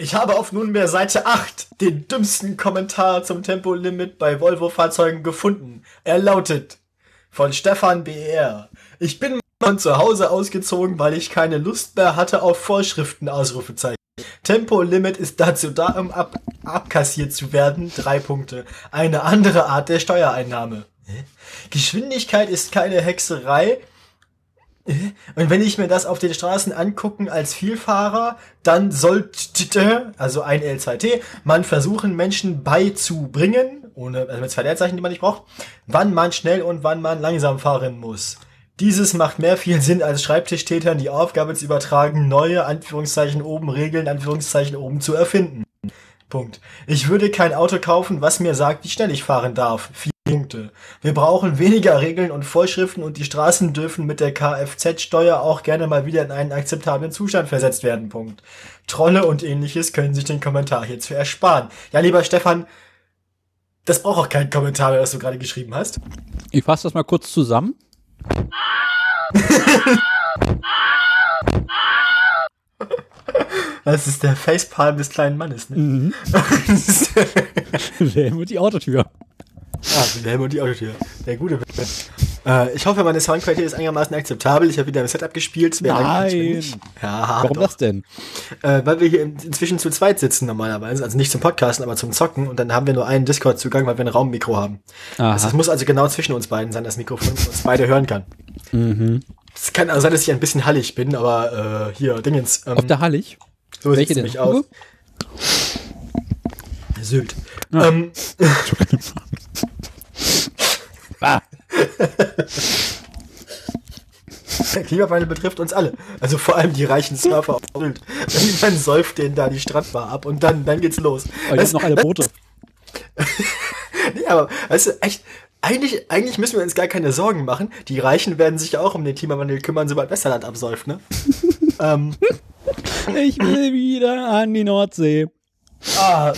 Ich habe auf nunmehr Seite 8 den dümmsten Kommentar zum Tempolimit bei Volvo-Fahrzeugen gefunden. Er lautet von Stefan BR. Ich bin von zu Hause ausgezogen, weil ich keine Lust mehr hatte auf Vorschriften, Ausrufezeichen. Tempolimit ist dazu da, um ab abkassiert zu werden. Drei Punkte. Eine andere Art der Steuereinnahme. Geschwindigkeit ist keine Hexerei. Und wenn ich mir das auf den Straßen angucken als Vielfahrer, dann sollte, also ein L2T, man versuchen, Menschen beizubringen, ohne, also mit zwei Leerzeichen, die man nicht braucht, wann man schnell und wann man langsam fahren muss. Dieses macht mehr viel Sinn, als Schreibtischtätern die Aufgabe zu übertragen, neue, Anführungszeichen oben Regeln, Anführungszeichen oben zu erfinden. Punkt. Ich würde kein Auto kaufen, was mir sagt, wie schnell ich fahren darf. Punkte. Wir brauchen weniger Regeln und Vorschriften und die Straßen dürfen mit der Kfz-Steuer auch gerne mal wieder in einen akzeptablen Zustand versetzt werden. Punkt. Trolle und ähnliches können sich den Kommentar hierzu ersparen. Ja, lieber Stefan, das braucht auch keinen Kommentar mehr, was du gerade geschrieben hast. Ich fasse das mal kurz zusammen. Das ist der Facepalm des kleinen Mannes, ne? Mhm. Das ist der, Wilhelm und die Autotür. Ah, der Helm und die Autotür. Der gute. Äh, ich hoffe, meine Soundqualität ist einigermaßen akzeptabel. Ich habe wieder ein Setup gespielt. Mehr Nein. Ja, Warum doch. das denn? Äh, weil wir hier in- inzwischen zu zweit sitzen normalerweise. Also nicht zum Podcasten, aber zum Zocken. Und dann haben wir nur einen Discord-Zugang, weil wir ein Raummikro haben. Aha. Das, das muss also genau zwischen uns beiden sein, das Mikrofon, dass uns beide hören kann. Mhm. Es kann also sein, dass ich ein bisschen hallig bin, aber äh, hier, Dingens. Ähm, Auf der Hallig? so sieht's denn? nämlich aus. Sylt. Ähm, Ah, der Klimawandel betrifft uns alle. Also vor allem die reichen Surfer auf Sylt. Dann säuft denen da die Strandbar ab und dann, dann geht's los. aber ich Das- habe noch eine Boote. Nee, aber weißt du, echt, eigentlich, eigentlich müssen wir uns gar keine Sorgen machen. Die Reichen werden sich ja auch um den Klimawandel kümmern, sobald Westerland absäuft, ne? ähm, Ich will wieder an die Nordsee. ah,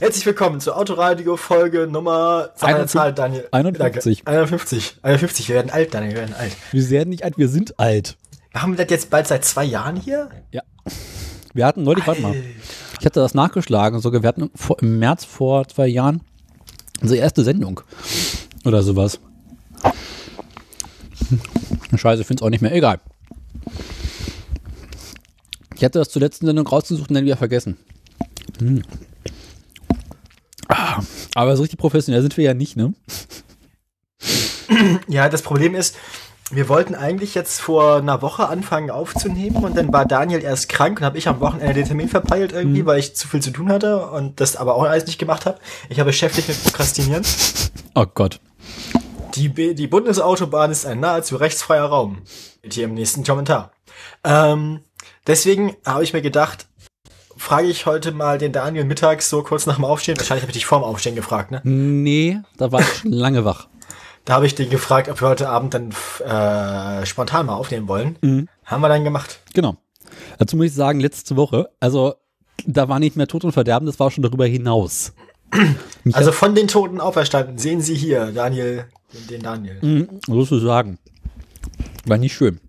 herzlich willkommen zur Autoradio Folge Nummer, sag mal eine 51. Zahl, Daniel. 51. Danke. 51. 51. Wir werden alt, Daniel, wir werden alt. Wir werden nicht alt, wir sind alt. Haben wir das jetzt bald seit zwei Jahren hier? Ja. Wir hatten neulich, warte mal, ich hatte das nachgeschlagen, sogar wir hatten vor, im März vor zwei Jahren unsere erste Sendung. Oder sowas. Hm. Scheiße, ich finde es auch nicht mehr. Egal. Ich hatte das zur letzten Sendung rausgesucht und dann wieder vergessen. Hm. Aber so richtig professionell sind wir ja nicht, ne? Ja, das Problem ist, wir wollten eigentlich jetzt vor einer Woche anfangen aufzunehmen und dann war Daniel erst krank und habe ich am Wochenende den Termin verpeilt irgendwie, weil ich zu viel zu tun hatte und das aber auch alles nicht gemacht habe. Ich habe beschäftigt mit Prokrastinieren. Oh Gott. Die, B die Bundesautobahn ist ein nahezu rechtsfreier Raum. Hier im nächsten Kommentar. Ähm, deswegen habe ich mir gedacht, frage ich heute mal den Daniel mittags so kurz nach dem Aufstehen. Wahrscheinlich habe ich dich vorm Aufstehen gefragt, ne? Nee, da war ich schon lange wach. Da habe ich den gefragt, ob wir heute Abend dann äh, spontan mal aufnehmen wollen. Haben wir dann gemacht. Genau. Dazu muss ich sagen, letzte Woche, also da war nicht mehr Tod und Verderben, das war schon darüber hinaus. Mich Also von den Toten auferstanden. Sehen Sie hier, Daniel, den, den Daniel. Mhm, sozusagen. War nicht schön.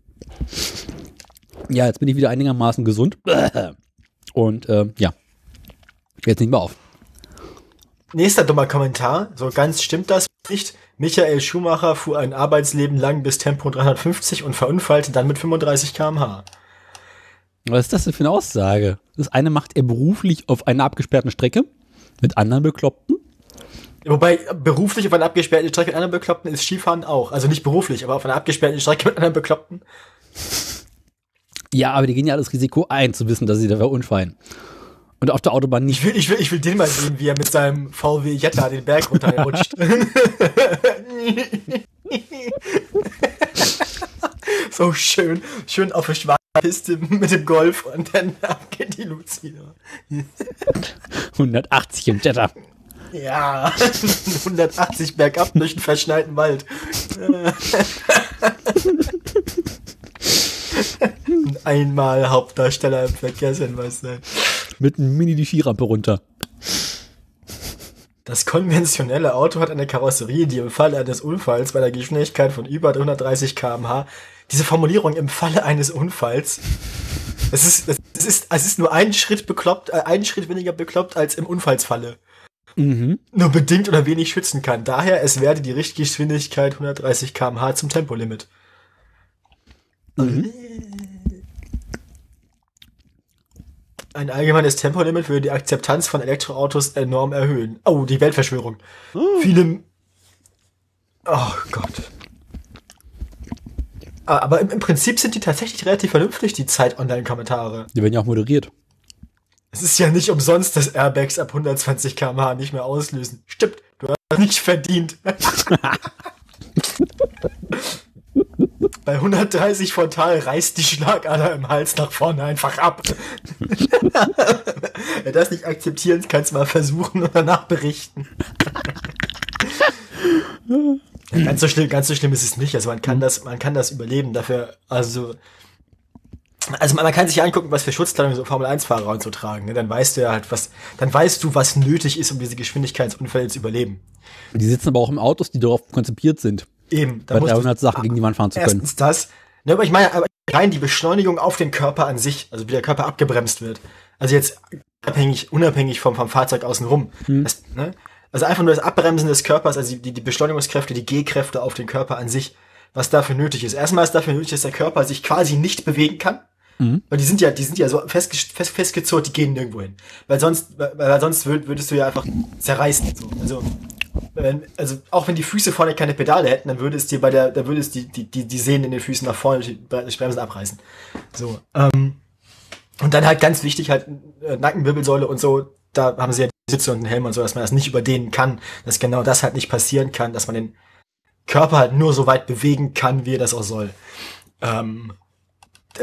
Ja, jetzt bin ich wieder einigermaßen gesund. Und äh, ja, jetzt nicht mehr auf. Nächster dummer Kommentar. So ganz stimmt das nicht. Michael Schumacher fuhr ein Arbeitsleben lang bis Tempo 350 und verunfallte dann mit 35 km/h. Was ist das denn für eine Aussage? Das eine macht er beruflich auf einer abgesperrten Strecke mit anderen Bekloppten. Wobei beruflich auf einer abgesperrten Strecke mit anderen Bekloppten ist Skifahren auch. Also nicht beruflich, aber auf einer abgesperrten Strecke mit anderen Bekloppten. Ja, aber die gehen ja das Risiko ein, zu wissen, dass sie da verunfallen. Und auf der Autobahn Ich nicht. will, ich will, ich will den mal sehen, wie er mit seinem VW Jetta den Berg runterrutscht. so schön, schön auf der schwarzen Piste mit dem Golf und dann geht die Luzi. 180 im Jetta. Ja, 180 bergab durch den verschneiten Wald. Einmal Hauptdarsteller im Verkehrshinweis sein. Mit einem Mini die Skirampe runter. Das konventionelle Auto hat eine Karosserie, die im Falle eines Unfalls bei der Geschwindigkeit von über 130 km/h, diese Formulierung im Falle eines Unfalls, es ist, es ist, es ist nur ein Schritt bekloppt, äh, einen Schritt weniger bekloppt als im Unfallsfalle. Mhm. Nur bedingt oder wenig schützen kann. Daher, es werde die Richtgeschwindigkeit 130 km/h zum Tempolimit. Mhm. Ein allgemeines Tempolimit würde die Akzeptanz von Elektroautos enorm erhöhen. Oh, die Weltverschwörung. Viele. Oh Gott. Ah, Aber im, im Prinzip sind die tatsächlich relativ vernünftig, die Zeit-Online-Kommentare. Die werden ja auch moderiert. Es ist ja nicht umsonst, dass Airbags ab 120 km/h nicht mehr auslösen. Stimmt, du hast nicht verdient. Bei 130 frontal reißt die Schlagader im Hals nach vorne einfach ab. Wer das nicht akzeptieren kann, es mal versuchen und danach berichten. Ja, ganz so schlimm, ganz so schlimm ist es nicht. Also man kann das, man kann das überleben. Dafür, also, also man, man kann sich angucken, was für Schutzkleidung so Formel 1 Fahrer und so tragen. Ne? Dann weißt du ja halt, was, dann weißt du, was nötig ist, um diese Geschwindigkeitsunfälle zu überleben. Die sitzen aber auch im Autos, die darauf konzipiert sind, Eben, da bei musst du- 300 Sachen gegen die Wand fahren zu können. Erstens das. Ne, aber ich meine, aber rein die Beschleunigung auf den Körper an sich, also wie der Körper abgebremst wird. Also jetzt abhängig, unabhängig vom, vom Fahrzeug außenrum. Das, ne? Also einfach nur das Abbremsen des Körpers, also die, die Beschleunigungskräfte, die G-Kräfte auf den Körper an sich, was dafür nötig ist. Erstmal ist dafür nötig, dass der Körper sich quasi nicht bewegen kann. Weil die sind ja, die sind ja so fest, fest, festgezurrt, die gehen nirgendwo hin. Weil sonst, weil, weil sonst würd, würdest du ja einfach zerreißen. So. Also, wenn, also auch wenn die Füße vorne keine Pedale hätten, dann würde es dir bei der, dann würde es die, die, die, die Sehnen in den Füßen nach vorne die Bremsen abreißen. So. Ähm, und dann halt ganz wichtig halt äh, Nackenwirbelsäule und so, da haben sie ja die Sitze und einen Helm und so, dass man das nicht überdehnen kann, dass genau das halt nicht passieren kann, dass man den Körper halt nur so weit bewegen kann, wie er das auch soll. Ähm,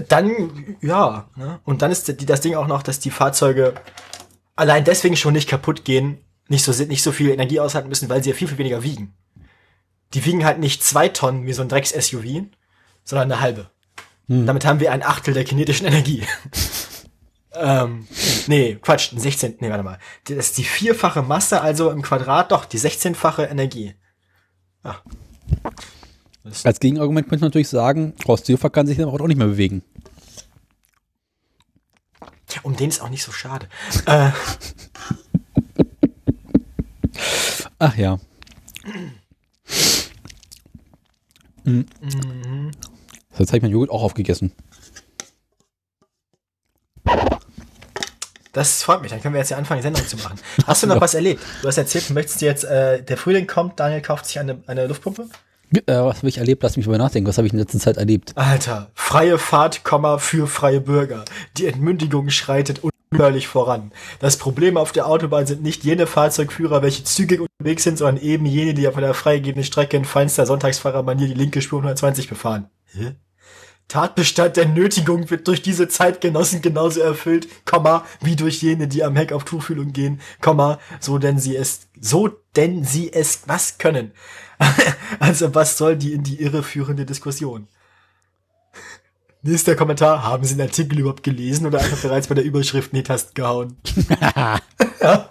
dann, ja, ne? und dann ist das Ding auch noch, dass die Fahrzeuge allein deswegen schon nicht kaputt gehen, nicht so, nicht so viel Energie aushalten müssen, weil sie ja viel, viel weniger wiegen. Die wiegen halt nicht zwei Tonnen wie so ein Drecks-SUV, sondern eine halbe. Damit haben wir ein Achtel der kinetischen Energie. ähm, nee, Quatsch, ein 16, nee, warte mal. Das ist die vierfache Masse, also im Quadrat, doch, die 16-fache Energie. Ah. Als Gegenargument könnte man natürlich sagen, Horst Seehofer kann sich dann auch nicht mehr bewegen. Um den ist auch nicht so schade. Äh, Ach ja. Mhm. Jetzt habe ich mein Joghurt auch aufgegessen. Das freut mich, dann können wir jetzt ja anfangen, die Sendung zu machen. Hast du noch was erlebt? Du hast erzählt, du möchtest jetzt, äh, der Frühling kommt, Daniel kauft sich eine, eine Luftpumpe. Äh, was habe ich erlebt? Lass mich mal nachdenken. Was habe ich in letzter Zeit erlebt? Alter, freie Fahrt, Komma, für freie Bürger. Die Entmündigung schreitet unhörlich voran. Das Problem auf der Autobahn sind nicht jene Fahrzeugführer, welche zügig unterwegs sind, sondern eben jene, die auf einer freigegebenen Strecke in feinster Sonntagsfahrermanier die linke Spur 120 befahren. Hä? Tatbestand der Nötigung wird durch diese Zeitgenossen genauso erfüllt, Komma, wie durch jene, die am Heck auf Tuchfühlung gehen, Komma, so denn sie es, so denn sie es was können. also was soll die in die Irre führende Diskussion? Nächster Kommentar, haben Sie den Artikel überhaupt gelesen oder einfach bereits bei der Überschrift in die Tasten gehauen? ja.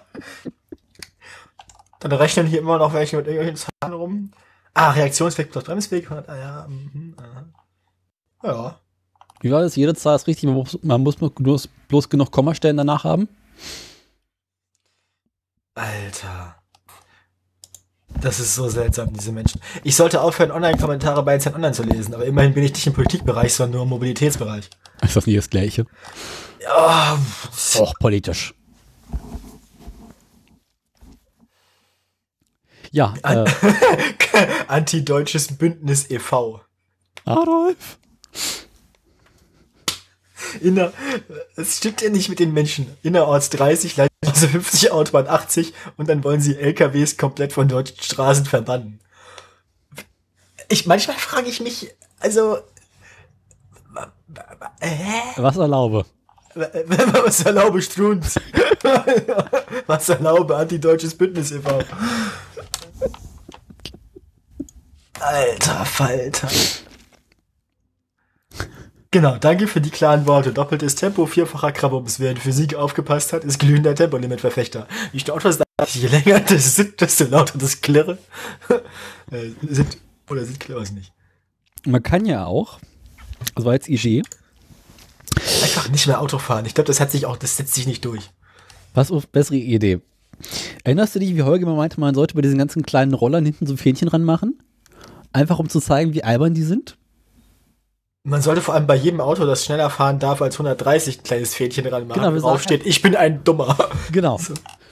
Dann rechnen hier immer noch welche mit irgendwelchen Zahlen rum. Ah, Reaktionsweg plus Bremsweg. 100, ah, ja, mhm, ja. Wie war das? Jede Zahl ist richtig, man muss, man muss bloß, bloß genug Kommastellen danach haben. Alter. Das ist so seltsam, diese Menschen. Ich sollte aufhören, Online-Kommentare bei Zeit Online zu lesen, aber immerhin bin ich nicht im Politikbereich, sondern nur im Mobilitätsbereich. Ist das nicht das Gleiche? Ja, Auch politisch. Ja, äh, Anti-Deutsches Bündnis e.V. Adolf. Inner, es stimmt ja nicht mit den Menschen. Innerorts 30, also 50, Autobahn 80 und dann wollen sie LKWs komplett von deutschen Straßen verbannen. Ich, manchmal frage ich mich, also, hä? Was erlaube? Was erlaube Strunz? Was erlaube Antideutsches Bündnis e.V.? Alter Falter. Genau, danke für die klaren Worte. Doppeltes Tempo, vierfacher Krabbeums. Wer in Physik aufgepasst hat, ist glühender Tempolimit-Verfechter. Je lauter das, je länger das sind, desto lauter das Klirre. äh, sind, oder sind Klirre es nicht. Man kann ja auch, das war jetzt IG, Einfach nicht mehr Auto fahren. Ich glaube, das hat sich auch, das setzt sich nicht durch. was auf bessere Idee. Erinnerst du dich, wie Holger immer meinte, man sollte bei diesen ganzen kleinen Rollern hinten so ein Fähnchen ranmachen? Einfach um zu zeigen, wie albern die sind? Man sollte vor allem bei jedem Auto, das schneller fahren darf als 130, ein kleines Fädchen ranmachen, Genau, drauf steht, ich bin ein Dummer. Genau.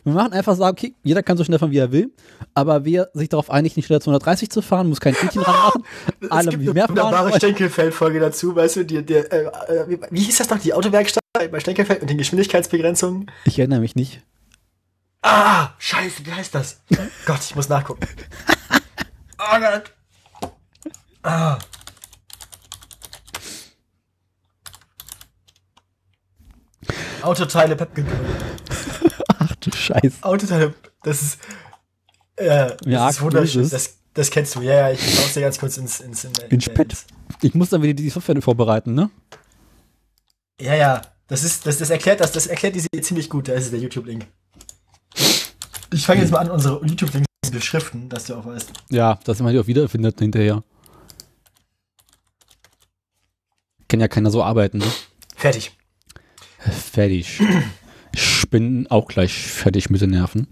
Wir machen einfach sagen, okay, jeder kann so schnell fahren, wie er will, aber wer sich darauf einigt, nicht schneller als 130 zu fahren, muss kein Fähnchen ranmachen. Alle, es gibt die eine mehr fahren wunderbare. Stenkelfeld-Folge dazu, weißt du, die, die, äh, äh, wie- wie hieß das noch, die Autowerkstatt bei Stenkelfeld mit den Geschwindigkeitsbegrenzungen? Ich erinnere mich nicht. Ah, scheiße, wie heißt das? Gott, ich muss nachgucken. Oh Gott. Ah. Autoteile Pepkin. Ach du Scheiße. Autoteile, das ist, äh, das Ja, ist wunderschön. Das, das kennst du. Ja, ja, ich schau's dir ganz kurz ins, ins, in, Ins Pad. Ich muss dann wieder die Software vorbereiten, ne? Ja, ja. Das ist, das, das erklärt das, das erklärt diese ziemlich gut. Da ist der YouTube-Link. Ich fange jetzt mal an, unsere YouTube-Links zu beschriften, dass du auch weißt. Ja, dass man die auch wiederfindet hinterher. Kann ja keiner so arbeiten, ne? Fertig. Fertig. Ich bin auch gleich fertig mit den Nerven.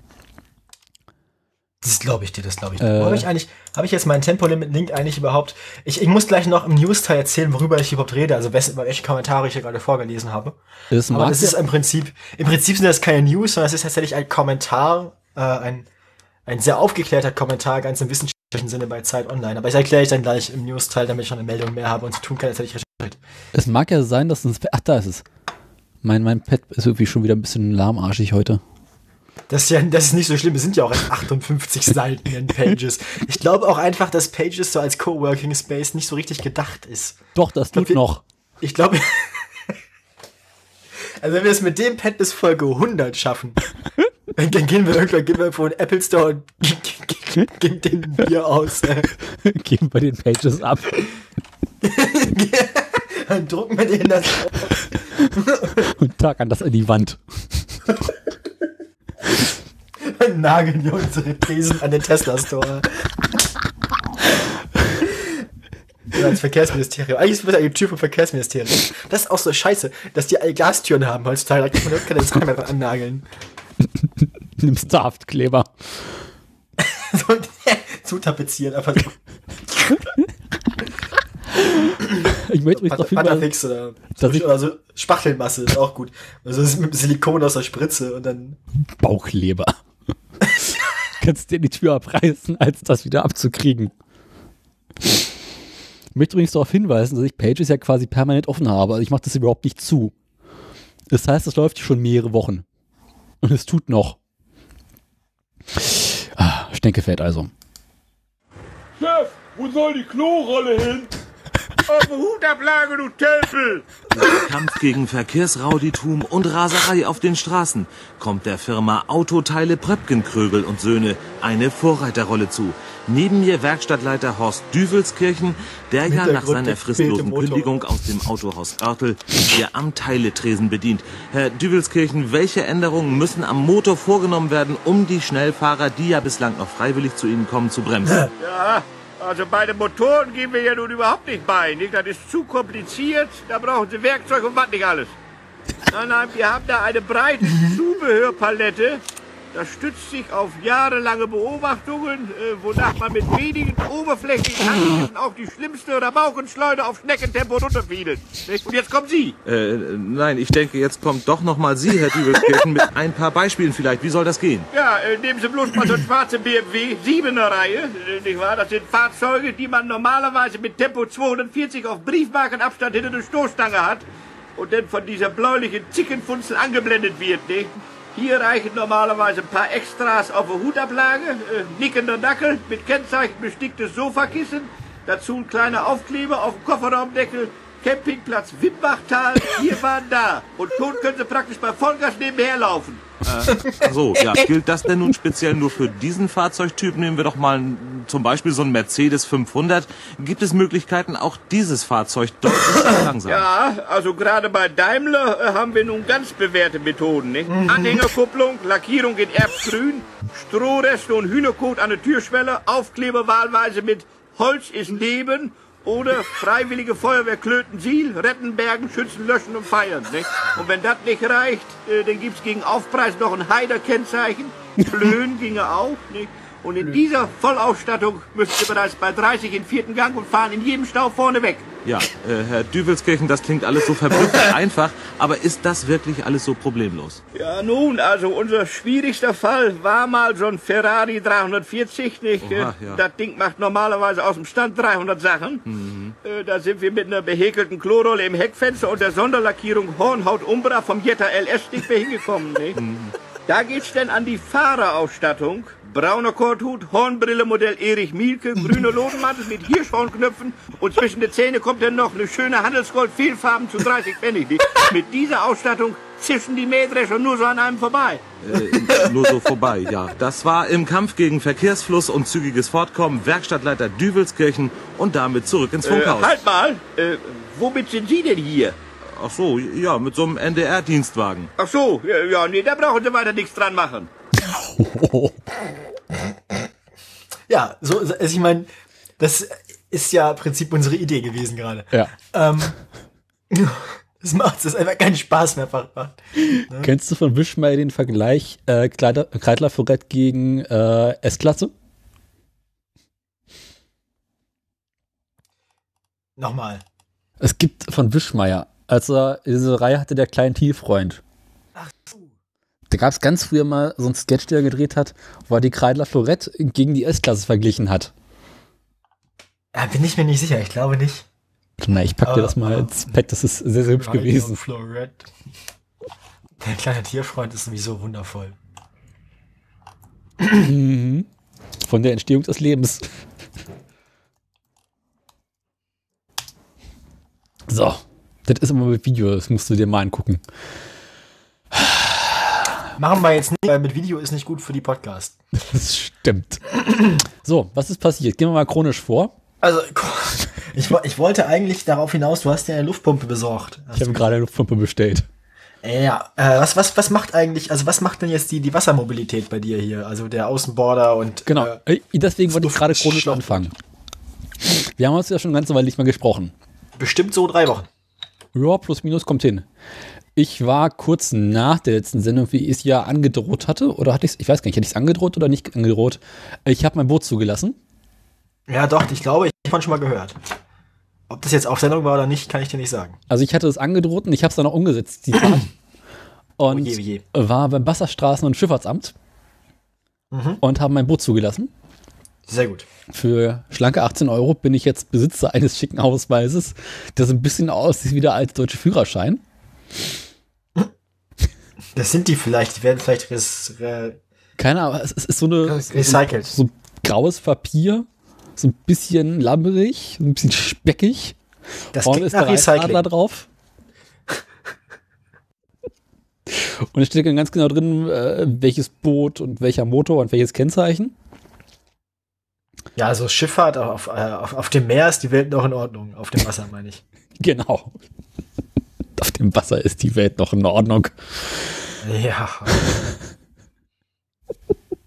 Das glaube ich dir, das glaube ich dir. Äh. Habe ich eigentlich, habe ich jetzt meinen Tempolimit-Link eigentlich überhaupt? Ich, ich muss gleich noch im News-Teil erzählen, worüber ich überhaupt rede, also wes, welche Kommentare ich hier gerade vorgelesen habe. Das Aber mag das ist im Prinzip, im Prinzip sind das keine News, sondern es ist tatsächlich ein Kommentar, äh, ein, ein sehr aufgeklärter Kommentar, ganz im wissenschaftlichen Sinne bei Zeit Online. Aber ich erkläre ich dann gleich im News-Teil, damit ich schon eine Meldung mehr habe und zu tun kann, als hätte ich recherchiert. es mag ja sein, dass es. Ach, da ist es. Mein, mein Pad ist irgendwie schon wieder ein bisschen lahmarschig heute. Das ist ja, das ist nicht so schlimm. Es sind ja auch erst 58 Seiten in Pages. Ich glaube auch einfach, dass Pages so als Coworking Space nicht so richtig gedacht ist. Doch, das tut wir- noch. Ich glaube, also wenn wir es mit dem Pad bis Folge 100 schaffen, dann gehen wir irgendwann, gehen wir vor den Apple Store und geben den Bier aus. Äh, Geben wir den Pages ab. Dann drucken wir den das und tackern das an die Wand. und nageln wir unsere Thesen an den Tesla Store. Ja, als Verkehrsministerium. Eigentlich ist das eine Tür vom Verkehrsministerium. Das ist auch so scheiße, dass die alle Glastüren haben heutzutage. Da kann man keine Sachen mehr dran annageln. Nimmst du Haftkleber. So, zutapezieren, einfach so. Ich möchte übrigens darauf hinweisen, Patafix oder, dass ich- oder so Spachtelmasse ist auch gut. Also das ist mit Silikon aus der Spritze und dann. Bauchleber. Kannst dir die Tür abreißen, als das wieder abzukriegen. Ich möchte übrigens darauf hinweisen, dass ich Pages ja quasi permanent offen habe. Also ich mache das überhaupt nicht zu. Das heißt, es läuft schon mehrere Wochen. Und es tut noch. Ah, Stenkefeld also. Chef, wo soll die Klorolle hin? Auf der Hutablage, du Tempel! Kampf gegen Verkehrsrauditum und Raserei auf den Straßen kommt der Firma Autoteile Pröpkenkrögel und Söhne eine Vorreiterrolle zu. Neben mir Werkstattleiter Horst Düvelskirchen, der ja nach seiner fristlosen. Kündigung aus dem Autohaus Oertel hier am Teiletresen bedient. Herr Düvelskirchen, welche Änderungen müssen am Motor vorgenommen werden, um die Schnellfahrer, die ja bislang noch freiwillig zu Ihnen kommen, zu bremsen? Ja, also bei den Motoren gehen wir ja nun überhaupt nicht bei. Nicht? Das ist zu kompliziert. Da brauchen Sie Werkzeug und was nicht alles. Nein, nein, wir haben da eine breite Zubehörpalette. Das stützt sich auf jahrelange Beobachtungen, äh, wonach man mit wenigen oberflächlichen Handgriffen auch die schlimmste Rabaukenschleuder auf Schneckentempo runterfiedelt. Und jetzt kommen Sie. Äh, nein, ich denke, jetzt kommt doch noch mal Sie, Herr Düvelskirchen, mit ein paar Beispielen vielleicht. Wie soll das gehen? Ja, äh, nehmen Sie bloß mal so einen schwarzen BMW 7er Reihe, äh, nicht wahr? Das sind Fahrzeuge, die man normalerweise mit Tempo 240 auf Briefmarkenabstand hinter der Stoßstange hat und dann von dieser bläulichen Zickenfunzel angeblendet wird, nicht? Hier reichen normalerweise ein paar Extras auf der Hutablage, äh, nickender Dackel mit Kennzeichen besticktes Sofakissen, dazu ein kleiner Aufkleber auf dem Kofferraumdeckel, Campingplatz Wimbachtal, wir waren da. Und schon können Sie praktisch bei Vollgas nebenher laufen. Ach so, ja. Gilt das denn nun speziell nur für diesen Fahrzeugtyp? Nehmen wir doch mal zum Beispiel so einen Mercedes 500. Gibt es Möglichkeiten, auch dieses Fahrzeug deutlich zu verlangsamen? Ja, also gerade bei Daimler äh, haben wir nun ganz bewährte Methoden. Nicht? Anhängerkupplung, Lackierung in Erbgrün, Strohreste und Hühnerkot an der Türschwelle, Aufkleber wahlweise mit Holz ist Leben oder Freiwillige Feuerwehr Klöten Siel, retten, bergen, schützen, löschen und feiern. Nicht? Und wenn das nicht reicht, äh, dann gibt's gegen Aufpreis noch ein Heider-Kennzeichen. Flöhen ginge auch. Nicht? Und in dieser Vollausstattung müsst ihr bereits bei 30 in vierten Gang und fahren in jedem Stau vorne weg. Ja, äh, Herr Düvelskirchen, das klingt alles so verblüffend einfach, aber ist das wirklich alles so problemlos? Ja, nun, also unser schwierigster Fall war mal so ein Ferrari 340, nicht? Oha, ja. Das Ding macht normalerweise aus dem Stand 300 Sachen. Äh, Da sind wir mit einer behäkelten Klorolle im Heckfenster und der Sonderlackierung Hornhaut Umbra vom Jetta LS nicht mehr hingekommen, nicht? Da geht's denn an die Fahrerausstattung. Brauner Korthut, Hornbrille Modell Erich Mielke, grüner Lodenmantel mit Hirschhornknöpfen und zwischen den Zähnen kommt dann noch eine schöne Handelsgold Fehlfarben zu 30 Pfennig. Mit dieser Ausstattung zischen die Mähdrescher nur so an einem vorbei. Äh, nur so vorbei, ja. Das war im Kampf gegen Verkehrsfluss und zügiges Fortkommen Werkstattleiter Düvelskirchen und damit zurück ins Äh, Funkhaus. halt mal, äh, womit sind Sie denn hier? Ach so, ja, mit so einem NDR-Dienstwagen. Ach so, ja, ja, nee, da brauchen Sie weiter nichts dran machen. Ja, so, also ich meine, das ist ja im Prinzip unsere Idee gewesen gerade. Ja. Ähm, das macht es einfach keinen Spaß mehr. Macht. Kennst du von Wischmeier den Vergleich äh, Kreidler Forett gegen äh, S-Klasse? Nochmal. Es gibt von Wischmeier, als er diese Reihe hatte, der kleine Tieffreund. Ach so. Da gab es ganz früher mal so einen Sketch, der er gedreht hat, wo er die Kreidler Florett gegen die S-Klasse verglichen hat. Ja, bin ich mir nicht sicher. Ich glaube nicht. Na, ich pack dir das mal ah. ins Pad, das ist sehr, sehr hübsch gewesen. Florett. Der kleine Tierfreund ist sowieso wundervoll. Von der Entstehung des Lebens. So, das ist immer mit Video, das musst du dir mal angucken. Machen wir jetzt nicht, weil mit Video ist nicht gut für die Podcast. Das stimmt. So, was ist passiert? Gehen wir mal chronisch vor. Also, ich, ich wollte eigentlich darauf hinaus, du hast ja eine Luftpumpe besorgt. Ich habe gerade eine Luftpumpe bestellt. Ja, äh, was, was, was macht eigentlich, also was macht denn jetzt die, die Wassermobilität bei dir hier? Also der Außenborder und. Genau, Äh, äh, deswegen wollte ich gerade chronisch Schlauch. anfangen. Wir haben uns ja schon eine ganze Weile nicht mehr gesprochen. bestimmt so drei Wochen. Ja, plus minus kommt hin. Ich war kurz nach der letzten Sendung, wie ich es ja angedroht hatte, oder hatte ich es, ich weiß gar nicht, hätte ich es angedroht oder nicht angedroht? Ich habe mein Boot zugelassen. Ja, doch, ich glaube, ich habe schon mal gehört. Ob das jetzt auf Sendung war oder nicht, kann ich dir nicht sagen. Also ich hatte es angedroht und ich habe es dann auch umgesetzt, die Fahrt. Und Oh je, oh je. war beim Wasserstraßen- und Schifffahrtsamt Mhm. und habe mein Boot zugelassen. Sehr gut. Für schlanke 18 Euro bin ich jetzt Besitzer eines schicken Ausweises, der so ein bisschen aussieht wie der alte deutsche Führerschein. Das sind die vielleicht, die werden vielleicht res, re, Keine Ahnung, es es ist so eine recycelt. so graues Papier, so ein bisschen lammerig, so ein bisschen speckig. Das Vorne ist der Recycling. drauf. Und es steht dann ganz genau drin, äh, welches Boot und welcher Motor und welches Kennzeichen. Ja, also Schifffahrt auf, äh, auf, auf dem Meer ist die Welt noch in Ordnung. Auf dem Wasser meine ich. Genau. Auf dem Wasser ist die Welt noch in Ordnung. Ja.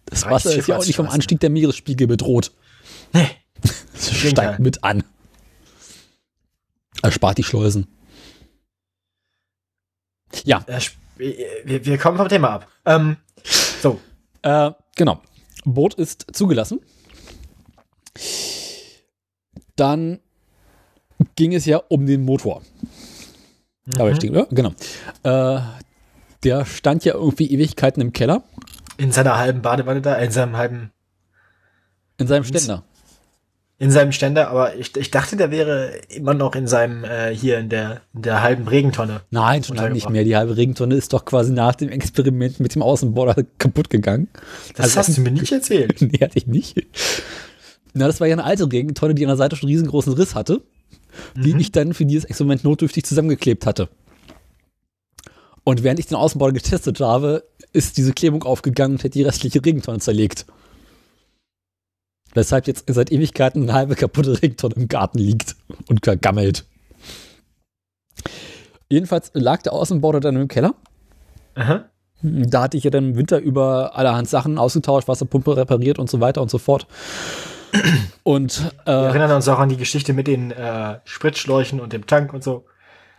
Das Wasser ist ja auch nicht vom. Anstieg der Meeresspiegel bedroht. Nee. Es steigt mit an. Erspart die Schleusen. Ja, wir, wir kommen vom Thema ab. Ähm, so. Äh, genau. Boot ist zugelassen. Dann ging es ja um den Motor. Aber ich denke, ja, genau. Äh, der stand ja irgendwie Ewigkeiten im Keller In seiner halben Badewanne da, in seinem halben, in seinem Ständer. in seinem Ständer, aber ich, ich dachte, der wäre immer noch in seinem, äh, hier in der, in der halben Regentonne. Nein, schon lange nicht mehr. Die halbe Regentonne ist doch quasi nach dem Experiment mit dem Außenborder kaputt gegangen. Das Also- hast du mir nicht erzählt. nee, hatte ich nicht. Na, das war ja eine alte Regentonne, die an der Seite schon einen riesengroßen Riss hatte. Die ich dann für dieses Experiment notdürftig zusammengeklebt hatte. Und während ich den Außenbau getestet habe, ist diese Klebung aufgegangen und hat die restliche Regentonne zerlegt. Weshalb jetzt seit Ewigkeiten eine halbe kaputte Regentonne im Garten liegt und gammelt. Jedenfalls lag der Außenbau da dann im Keller. Aha. Da hatte ich ja dann im Winter über allerhand Sachen ausgetauscht, Wasserpumpe repariert und so weiter und so fort. Und Wir äh, erinnern uns auch an die Geschichte mit den äh, Spritschläuchen und dem Tank und so.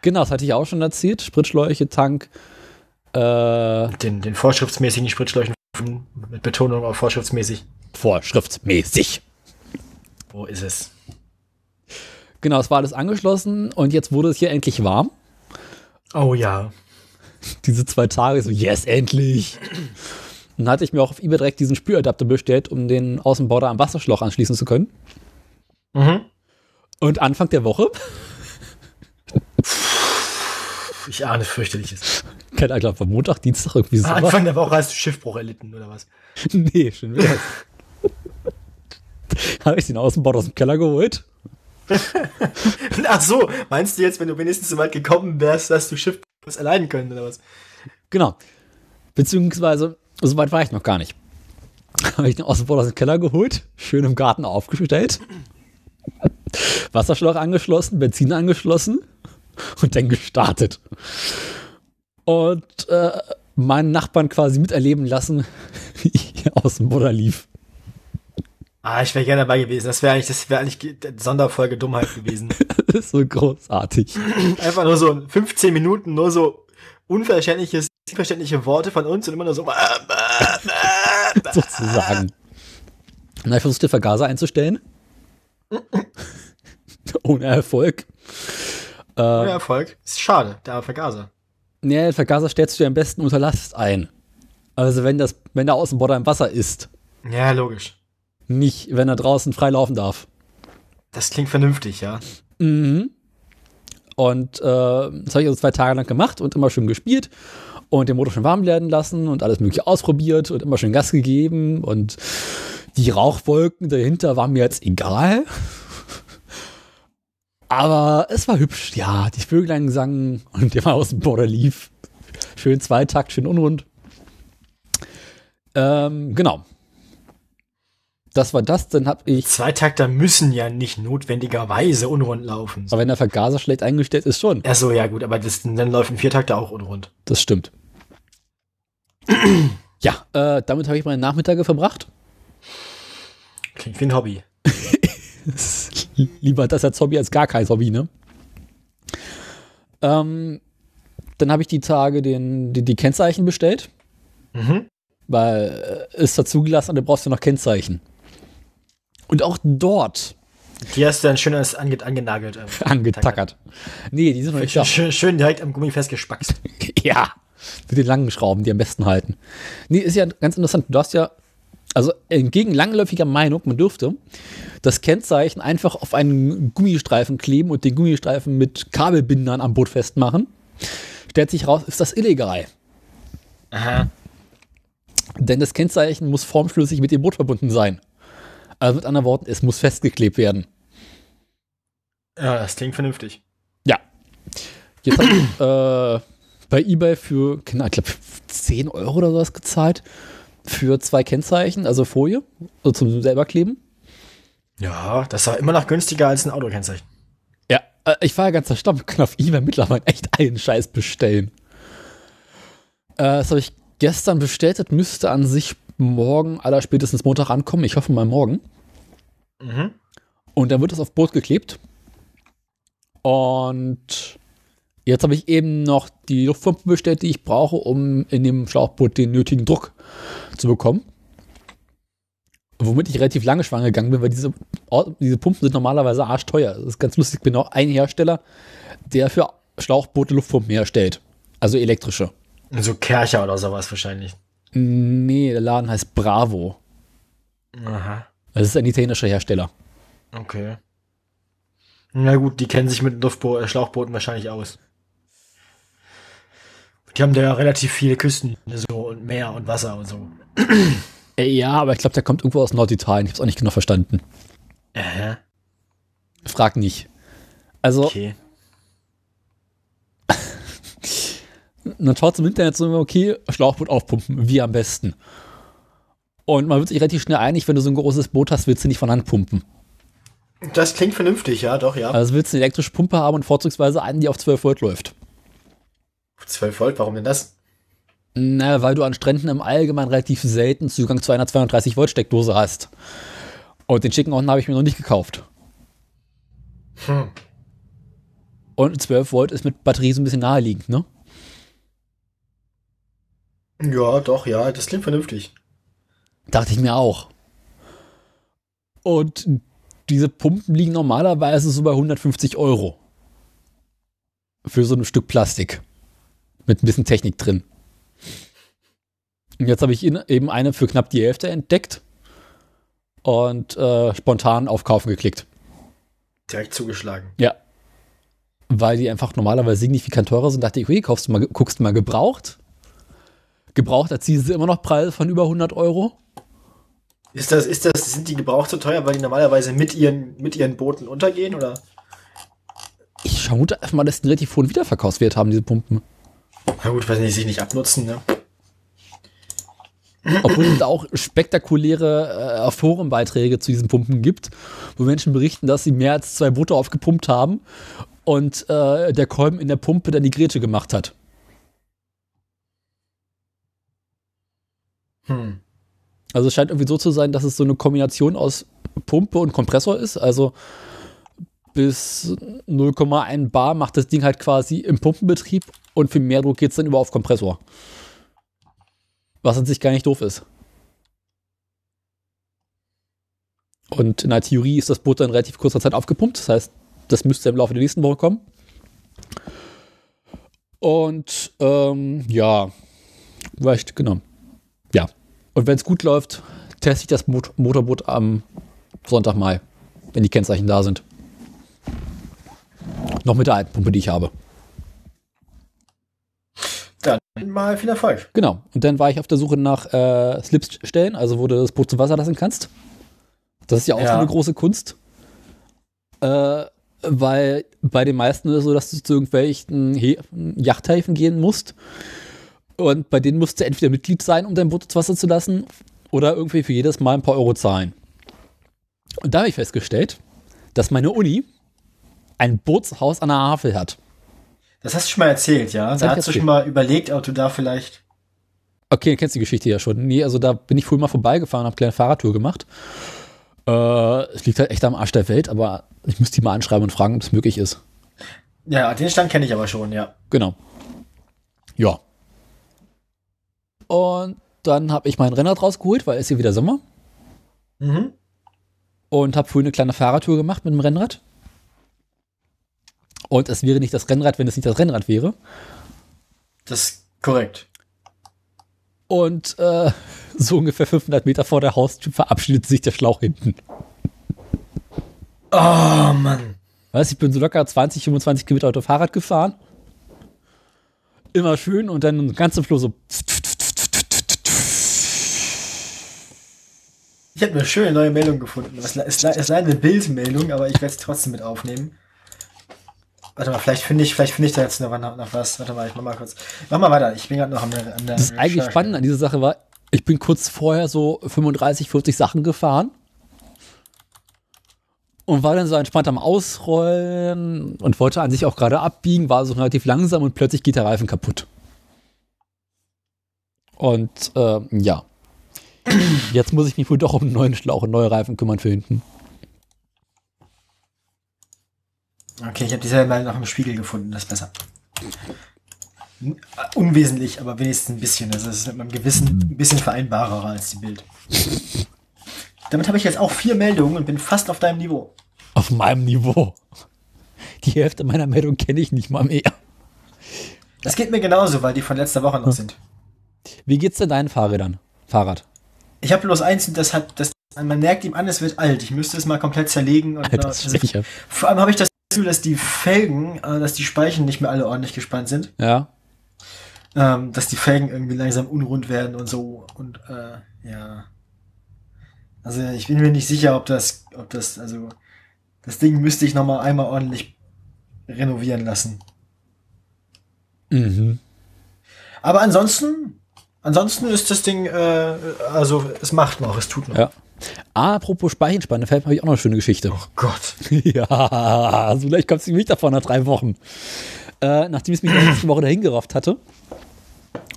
genau, das hatte ich auch schon erzählt. Spritschläuche, Tank, äh, Den, den vorschriftsmäßigen Spritschläuchen mit Betonung auf vorschriftsmäßig. vorschriftsmäßig. Wo ist es? Genau, es war alles angeschlossen und jetzt wurde es hier endlich warm. Oh ja. Diese zwei Tage, so, yes, endlich. Dann hatte ich mir auch auf eBay direkt diesen Spüladapter bestellt, um den Außenbau da am Wasserschlauch anschließen zu können. Mhm. Und Anfang der Woche, Ich ahne fürchterliches. keine Ahnung, war Montag, Dienstag irgendwie so. Anfang der Woche hast du Schiffbruch erlitten, oder was? Nee, schon wieder. Habe ich den Außenbau aus dem Keller geholt. Ach so, meinst du jetzt, wenn du wenigstens so weit gekommen wärst, dass du Schiffbruch erleiden können, oder was? Genau. Beziehungsweise, so weit war ich noch gar nicht. Habe ich den Außenbau aus dem Keller geholt, schön im Garten aufgestellt, Wasserschlauch angeschlossen, Benzin angeschlossen und dann gestartet. Und äh, meinen Nachbarn quasi miterleben lassen, wie ich aus dem Butter lief. Ah, ich wäre gerne dabei gewesen. Das wäre eigentlich, das wäre eigentlich ge- Sonderfolge Dummheit gewesen. Das ist so großartig. Einfach nur so 15 Minuten, nur so unverständliches, unverständliche Worte von uns und immer nur so. sozusagen. Na, ich versuchte Vergaser einzustellen. Ohne Erfolg. Ohne Erfolg. Ist schade, der Vergaser. Nee, den Vergaser stellst du dir am besten unter Last ein. Also wenn das, wenn der Außenborder im Wasser ist. Ja, logisch. Nicht, wenn er draußen frei laufen darf. Das klingt vernünftig, ja. Mhm. Und äh, das habe ich also zwei Tage lang gemacht und immer schön gespielt und den Motor schon warm werden lassen und alles mögliche ausprobiert und immer schön Gas gegeben und die Rauchwolken dahinter waren mir jetzt egal. Aber es war hübsch, ja. Die Vöglein sangen und der Außenborder lief. Schön Zweitakt, schön unrund. Ähm, genau. Das war das, dann habe ich. Zweitakter müssen ja nicht notwendigerweise unrund laufen. Aber wenn der Vergaser schlecht eingestellt ist, schon. Ach so, ja gut, aber das, dann läuft ein Viertakter auch unrund. Das stimmt. ja, äh, damit habe ich meine Nachmittage verbracht. Klingt wie ein Hobby. Lieber das als Hobby als gar kein Hobby, ne? Ähm, dann habe ich die Tage den, die, die Kennzeichen bestellt, Mhm. weil äh, ist dazu gelassen und da brauchst du noch Kennzeichen. Und auch dort Die hast du dann schön als ange angenagelt. ähm, angetackert. Nee, die sind noch nicht da. Schön, schön direkt am Gummi festgespackst. Ja, mit den langen Schrauben, die am besten halten. Nee, ist ja ganz interessant. Du darfst ja, also entgegen langläufiger Meinung, man dürfte das Kennzeichen einfach auf einen Gummistreifen kleben und den Gummistreifen mit Kabelbindern am Boot festmachen. Stellt sich raus, ist das illegal. Aha. Denn das Kennzeichen muss formschlüssig mit dem Boot verbunden sein. Also mit anderen Worten, es muss festgeklebt werden. Ja, das klingt vernünftig. Ja. Jetzt habe ich äh, bei eBay für, ich glaube, 10 Euro oder sowas gezahlt. Für zwei Kennzeichen, also Folie, also zum selber kleben. Ja, das war immer noch günstiger als ein Autokennzeichen. Ja, äh, ich war ja ganz erstaunt, kann auf eBay mittlerweile echt einen Scheiß bestellen. Äh, das habe ich gestern bestellt, das müsste an sich morgen, aller spätestens Montag ankommen. Ich hoffe mal morgen. Mhm. Und dann wird es auf Boot geklebt. Und jetzt habe ich eben noch die Luftpumpe bestellt, die ich brauche, um in dem Schlauchboot den nötigen Druck zu bekommen. Womit ich relativ lange schwanger gegangen bin, weil diese, diese Pumpen sind normalerweise arschteuer. Das ist ganz lustig. Ich bin auch ein Hersteller, der für Schlauchboote Luftpumpen herstellt. Also elektrische. So Kercher oder sowas wahrscheinlich. Nee, der Laden heißt Bravo. Aha. Das ist ein italienischer Hersteller. Okay. Na gut, die kennen sich mit Luftbo äh, Schlauchbooten wahrscheinlich aus. Die haben da ja relativ viele Küsten, so und Meer und Wasser und so. Äh, Ja, aber ich glaube, der kommt irgendwo aus Norditalien. Ich habe es auch nicht genau verstanden. Aha. Frag nicht. Also, Okay. Dann schaut im Internet so, okay, Schlauchboot aufpumpen, wie am besten. Und man wird sich relativ schnell einig, wenn du so ein großes Boot hast, willst du nicht von Hand pumpen. Das klingt vernünftig, ja, doch, ja. Also willst du eine elektrische Pumpe haben und vorzugsweise einen, die auf 12 Volt läuft. 12 Volt, warum denn das? Na, weil du an Stränden im Allgemeinen relativ selten Zugang zu einer 230 Volt Steckdose hast. Und den schicken Horn habe ich mir noch nicht gekauft. Hm. Und 12 Volt ist mit Batterie so ein bisschen naheliegend, ne? Ja, doch, ja, das klingt vernünftig. Dachte ich mir auch. Und diese Pumpen liegen normalerweise so bei 150 Euro. Für so ein Stück Plastik. Mit ein bisschen Technik drin. Und jetzt habe ich eben eine für knapp die Hälfte entdeckt und äh, spontan auf Kaufen geklickt. Direkt zugeschlagen. Ja. Weil die einfach normalerweise signifikant teurer sind, dachte ich, okay, kaufst du mal, guckst du mal gebraucht. Gebraucht erzielen sie immer noch Preise von über 100 Euro. Ist das, ist das, sind die gebraucht so teuer, weil die normalerweise mit ihren, mit ihren Booten untergehen, oder? Ich vermute einfach mal, dass die einen relativ hohen Wiederverkaufswert haben, diese Pumpen. Na gut, weil sie sich nicht abnutzen, ne? Obwohl es da auch spektakuläre äh, Forenbeiträge zu diesen Pumpen gibt, wo Menschen berichten, dass sie mehr als zwei Boote aufgepumpt haben und äh, der Kolben in der Pumpe dann die Grätsche gemacht hat. Hm. Also es scheint irgendwie so zu sein, dass es so eine Kombination aus Pumpe und Kompressor ist. Also bis 0,1 Bar macht das Ding halt quasi im Pumpenbetrieb und für mehr Druck geht es dann über auf Kompressor. Was an sich gar nicht doof ist. Und in der Theorie ist das Boot dann relativ kurzer Zeit aufgepumpt. Das heißt, das müsste im Laufe der nächsten Woche kommen. Und ähm, ja, vielleicht, genau. Ja. Und wenn es gut läuft, teste ich das Mot Motorboot am Sonntag mal, wenn die Kennzeichen da sind. Noch mit der alten Pumpe, die ich habe. Dann mal viel Erfolg. Genau. Und dann war ich auf der Suche nach äh, Slipstellen, also wo du das Boot zu Wasser lassen kannst. Das ist ja auch Ja. so eine große Kunst. Äh, weil bei den meisten ist es so, dass du zu irgendwelchen He Yachthäfen gehen musst. Und bei denen musst du entweder Mitglied sein, um dein Boot zu Wasser zu lassen, oder irgendwie für jedes Mal ein paar Euro zahlen. Und da habe ich festgestellt, dass meine Uni ein Bootshaus an der Havel hat. Das hast du schon mal erzählt, ja? hab Da hast du schon mal überlegt, ob du da vielleicht. Okay, du kennst die Geschichte ja schon. Nee, also da bin ich früher mal vorbeigefahren, habe eine kleine Fahrradtour gemacht. Äh, es liegt halt echt am Arsch der Welt, aber ich müsste die mal anschreiben und fragen, ob es möglich ist. Ja, den Stand kenne ich aber schon, ja. Genau. Ja. Und dann habe ich mein Rennrad rausgeholt, weil es hier wieder Sommer. Mhm. Und habe früher eine kleine Fahrradtour gemacht mit dem Rennrad. Und es wäre nicht das Rennrad, wenn es nicht das Rennrad wäre. Das ist korrekt. Und äh, so ungefähr 500 Meter vor der Haustür verabschiedet sich der Schlauch hinten. Oh, Mann. Weißt ich bin so locker 20, 25 Kilometer Auto Fahrrad gefahren. Immer schön und dann ganz zum Schluss so. Ich habe eine schöne neue Meldung gefunden. Es ist, leider eine Bildmeldung, aber ich werde es trotzdem mit aufnehmen. Warte mal, vielleicht finde ich, vielleicht finde ich da jetzt noch, noch was. Warte mal, ich mach mal kurz. Mach mal weiter. Ich bin gerade noch an der, an der Das eigentlich spannend an dieser Sache war, ich bin kurz vorher so 35, 40 Sachen gefahren. Und war dann so entspannt am Ausrollen und wollte an sich auch gerade abbiegen, war so relativ langsam und plötzlich geht der Reifen kaputt. Und äh, ja. Jetzt muss ich mich wohl doch um einen neuen Schlauch und neue Reifen kümmern für hinten. Okay, ich habe dieselbe Meldung noch im Spiegel gefunden. Das ist besser. Unwesentlich, aber wenigstens ein bisschen. Also es ist mit meinem Gewissen ein bisschen vereinbarer als die Bild. Damit habe ich jetzt auch vier Meldungen und bin fast auf deinem Niveau. Auf meinem Niveau. Die Hälfte meiner Meldung kenne ich nicht mal mehr. Das geht mir genauso, weil die von letzter Woche noch sind. Wie geht's denn deinen Fahrrädern? Fahrrad. Ich habe bloß eins und das hat, das, man merkt ihm an, es wird alt. Ich müsste es mal komplett zerlegen. Und, Das also, sicher. vor allem habe ich das Gefühl, dass die Felgen, äh, dass die Speichen nicht mehr alle ordentlich gespannt sind. Ja. Ähm, dass die Felgen irgendwie langsam unrund werden und so. Und äh, ja. Also ich bin mir nicht sicher, ob das, ob das, also das Ding müsste ich noch mal einmal ordentlich renovieren lassen. Mhm. Aber ansonsten, ansonsten ist das Ding, äh, also es macht noch, es tut noch. Ja. Apropos Speichenspanne, fällt mir auch noch eine schöne Geschichte. Oh Gott. ja, so leicht kommt es nicht davon nach drei Wochen. Äh, nachdem es mich letzte Woche dahin gerafft hatte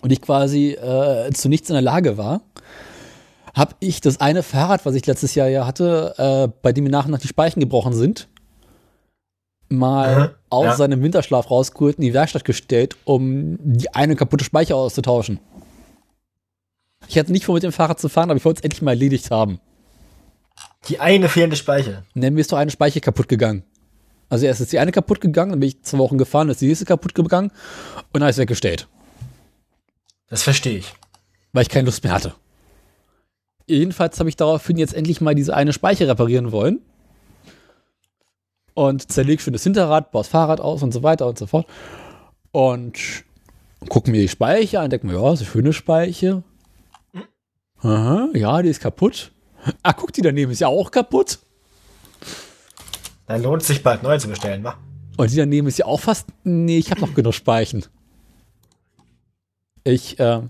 und ich quasi äh, zu nichts in der Lage war, habe ich das eine Fahrrad, was ich letztes Jahr ja hatte, äh, bei dem mir nach und nach die Speichen gebrochen sind, mal Mhm, aus ja. seinem Winterschlaf rausgeholt in die Werkstatt gestellt, um die eine kaputte Speicher auszutauschen. Ich hatte nicht vor, mit dem Fahrrad zu fahren, aber ich wollte es endlich mal erledigt haben. Die eine fehlende Speiche. Dann mir ist doch eine Speiche kaputt gegangen. Also erst ist die eine kaputt gegangen, dann bin ich zwei Wochen gefahren, dann ist die nächste kaputt gegangen und dann ist weggestellt, Das verstehe ich. weil ich keine Lust mehr hatte. Jedenfalls habe ich daraufhin jetzt endlich mal diese eine Speiche reparieren wollen. Und zerleg schön das Hinterrad, baue das Fahrrad aus und so weiter und so fort. Und gucke mir die Speiche an, denke mir, ja, ist eine schöne Speiche. Aha, ja, die ist kaputt. Ah, guck, die daneben ist ja auch kaputt. Dann lohnt es sich bald neu zu bestellen, wa? Und die daneben ist ja auch fast. Nee, ich habe noch genug Speichen. Ich, äh,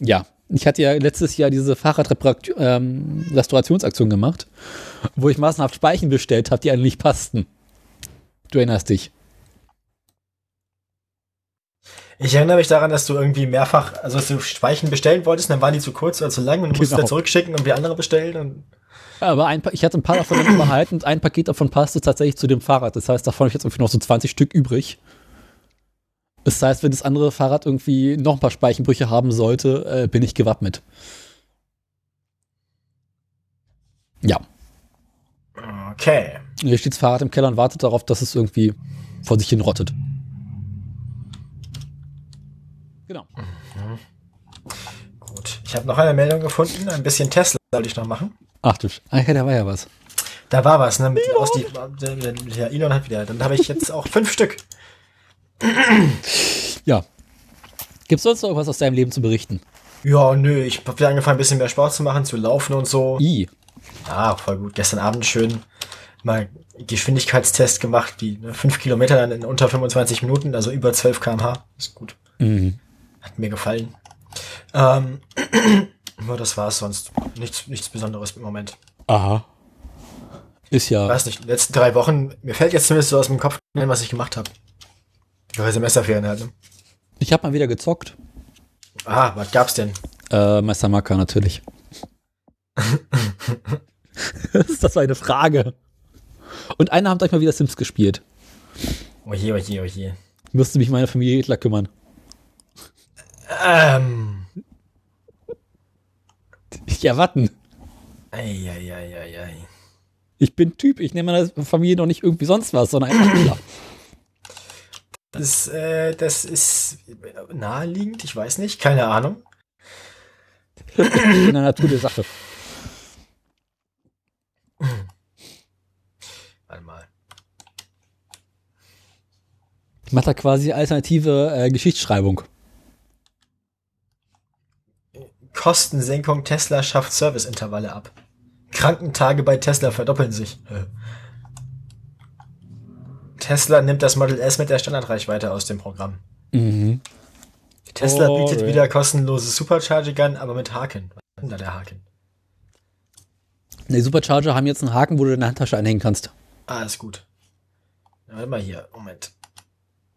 ja, ich hatte ja letztes Jahr diese Fahrradrestaurationsaktion gemacht, wo ich massenhaft Speichen bestellt habe, die alle nicht passten. Du erinnerst dich. Ich erinnere mich daran, dass du irgendwie mehrfach, also dass du Speichen bestellen wolltest, dann waren die zu kurz oder zu lang und musst Genau. wieder zurückschicken und wir andere bestellen. Und Aber ein, ich hatte ein paar davon dann behalten und ein Paket davon passte tatsächlich zu dem Fahrrad. Das heißt, davon habe ich jetzt irgendwie noch so 20 Stück übrig. Das heißt, wenn das andere Fahrrad irgendwie noch ein paar Speichenbrüche haben sollte, äh, bin ich gewappnet. Ja. okay. Hier steht das Fahrrad im Keller und wartet darauf, dass es irgendwie vor sich hin rottet. Genau. Gut. Ich habe noch eine Meldung gefunden. Ein bisschen Tesla sollte ich noch machen. Ach du, Sch- ah, ja, da war ja was. Da war was, ne? Mit, aus die, der, der Elon hat wieder. Dann habe ich jetzt auch fünf Stück. Ja. Gibt es sonst noch irgendwas aus deinem Leben zu berichten? Ja, nö, ich habe wieder angefangen, ein bisschen mehr Sport zu machen, zu laufen und so. I. Ja, voll gut. Gestern Abend schön mal Geschwindigkeitstest gemacht, die ne, fünf Kilometer dann in unter 25 Minuten, also über 12 km/h. Ist gut. Mhm. Hat mir gefallen. Ähm, nur das war's sonst. Nichts, nichts Besonderes im Moment. Aha. Ist ja. Weiß nicht, letzten drei Wochen, mir fällt jetzt zumindest so aus dem Kopf, ein, was ich gemacht habe. Weil Semesterferien halt, ne? Ich habe mal wieder gezockt. Ah, was gab's denn? Äh, Meister Marker natürlich. das war eine Frage. Und einer hat euch mal wieder Sims gespielt. Oje, oje, oje. Ich musste mich meine Familie Hitler kümmern. Ähm. Ja, warten. Eieieiei. Ich bin Typ. Ich nenne meiner Familie noch nicht irgendwie sonst was, sondern einfach Hitler. Das, äh, das ist naheliegend, ich weiß nicht, keine Ahnung. In der Natur der Sache. Warte mal. Ich mache da quasi alternative äh, Geschichtsschreibung. Kostensenkung Tesla schafft Serviceintervalle ab. Krankentage bei Tesla verdoppeln sich. Tesla nimmt das Model S mit der Standardreichweite aus dem Programm. Mhm. Tesla Oh, bietet wieder kostenlose Supercharging an, aber mit Haken. Was ist denn da der Haken? Die Supercharger haben jetzt einen Haken, wo du deine Handtasche einhängen kannst. Ah, ist gut. Warte mal hier. Moment.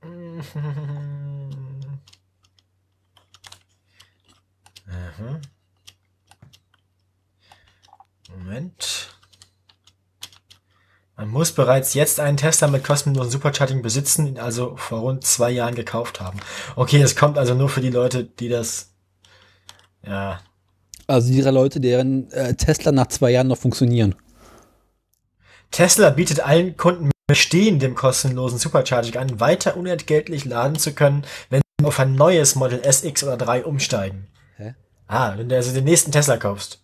Mhm. Moment. Man muss bereits jetzt einen Tesla mit kostenlosen Supercharging besitzen, ihn also vor rund zwei Jahren gekauft haben. Okay, es kommt also nur für die Leute, die das. Ja. Also die Leute, deren äh, Tesla nach zwei Jahren noch funktionieren. Tesla bietet allen Kunden mit bestehendem kostenlosen Supercharging an, weiter unentgeltlich laden zu können, wenn sie auf ein neues Model S, X oder 3 umsteigen. Ah, wenn du also den nächsten Tesla kaufst.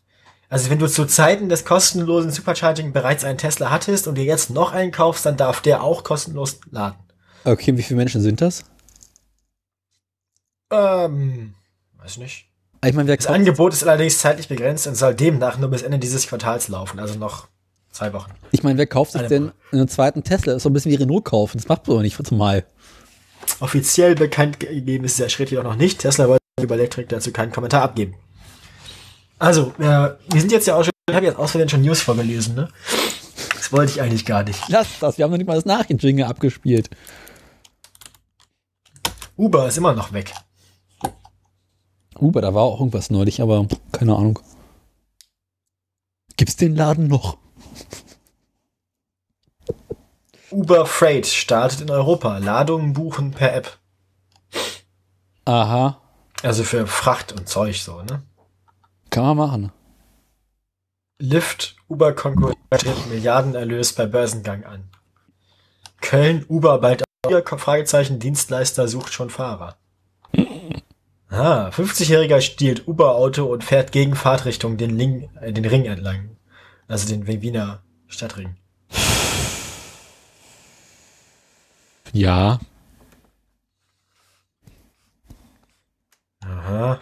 Also wenn du zu Zeiten des kostenlosen Supercharging bereits einen Tesla hattest und dir jetzt noch einen kaufst, dann darf der auch kostenlos laden. Okay, wie viele Menschen sind das? Ähm, weiß nicht. Ich meine, wer Das Angebot ist allerdings zeitlich begrenzt und soll demnach nur bis Ende dieses Quartals laufen, also noch Zwei Wochen. Ich meine, wer kauft sich Eine denn Woche. einen zweiten Tesla? Das ist so ein bisschen wie Renault kaufen. Das macht man doch nicht zum Mai. Offiziell bekannt gegeben ist dieser Schritt jedoch noch nicht. Tesla wollte über Elektrik dazu keinen Kommentar abgeben. Also, äh, wir sind jetzt ja auch schon, ich habe jetzt aus Versehen schon News vorgelesen, ne? Das wollte ich eigentlich gar nicht. Lass das, wir haben noch nicht mal das Nachrichtenjingle abgespielt. Uber ist immer noch weg. Uber, da war auch irgendwas neulich, aber keine Ahnung. Gibt's den Laden noch? Uber Freight startet in Europa. Ladungen buchen per App. Aha, Also für Fracht und Zeug so, ne? kann man machen. Lyft, Uber konkurriert Milliardenerlös bei Börsengang an. Köln, Uber bald auch Fragezeichen, Dienstleister sucht schon Fahrer. Ah, 50-Jähriger stiehlt Uber-Auto und fährt gegen Fahrtrichtung den, Ling, äh, den Ring entlang. Also den Wiener Stadtring. Ja, Aha.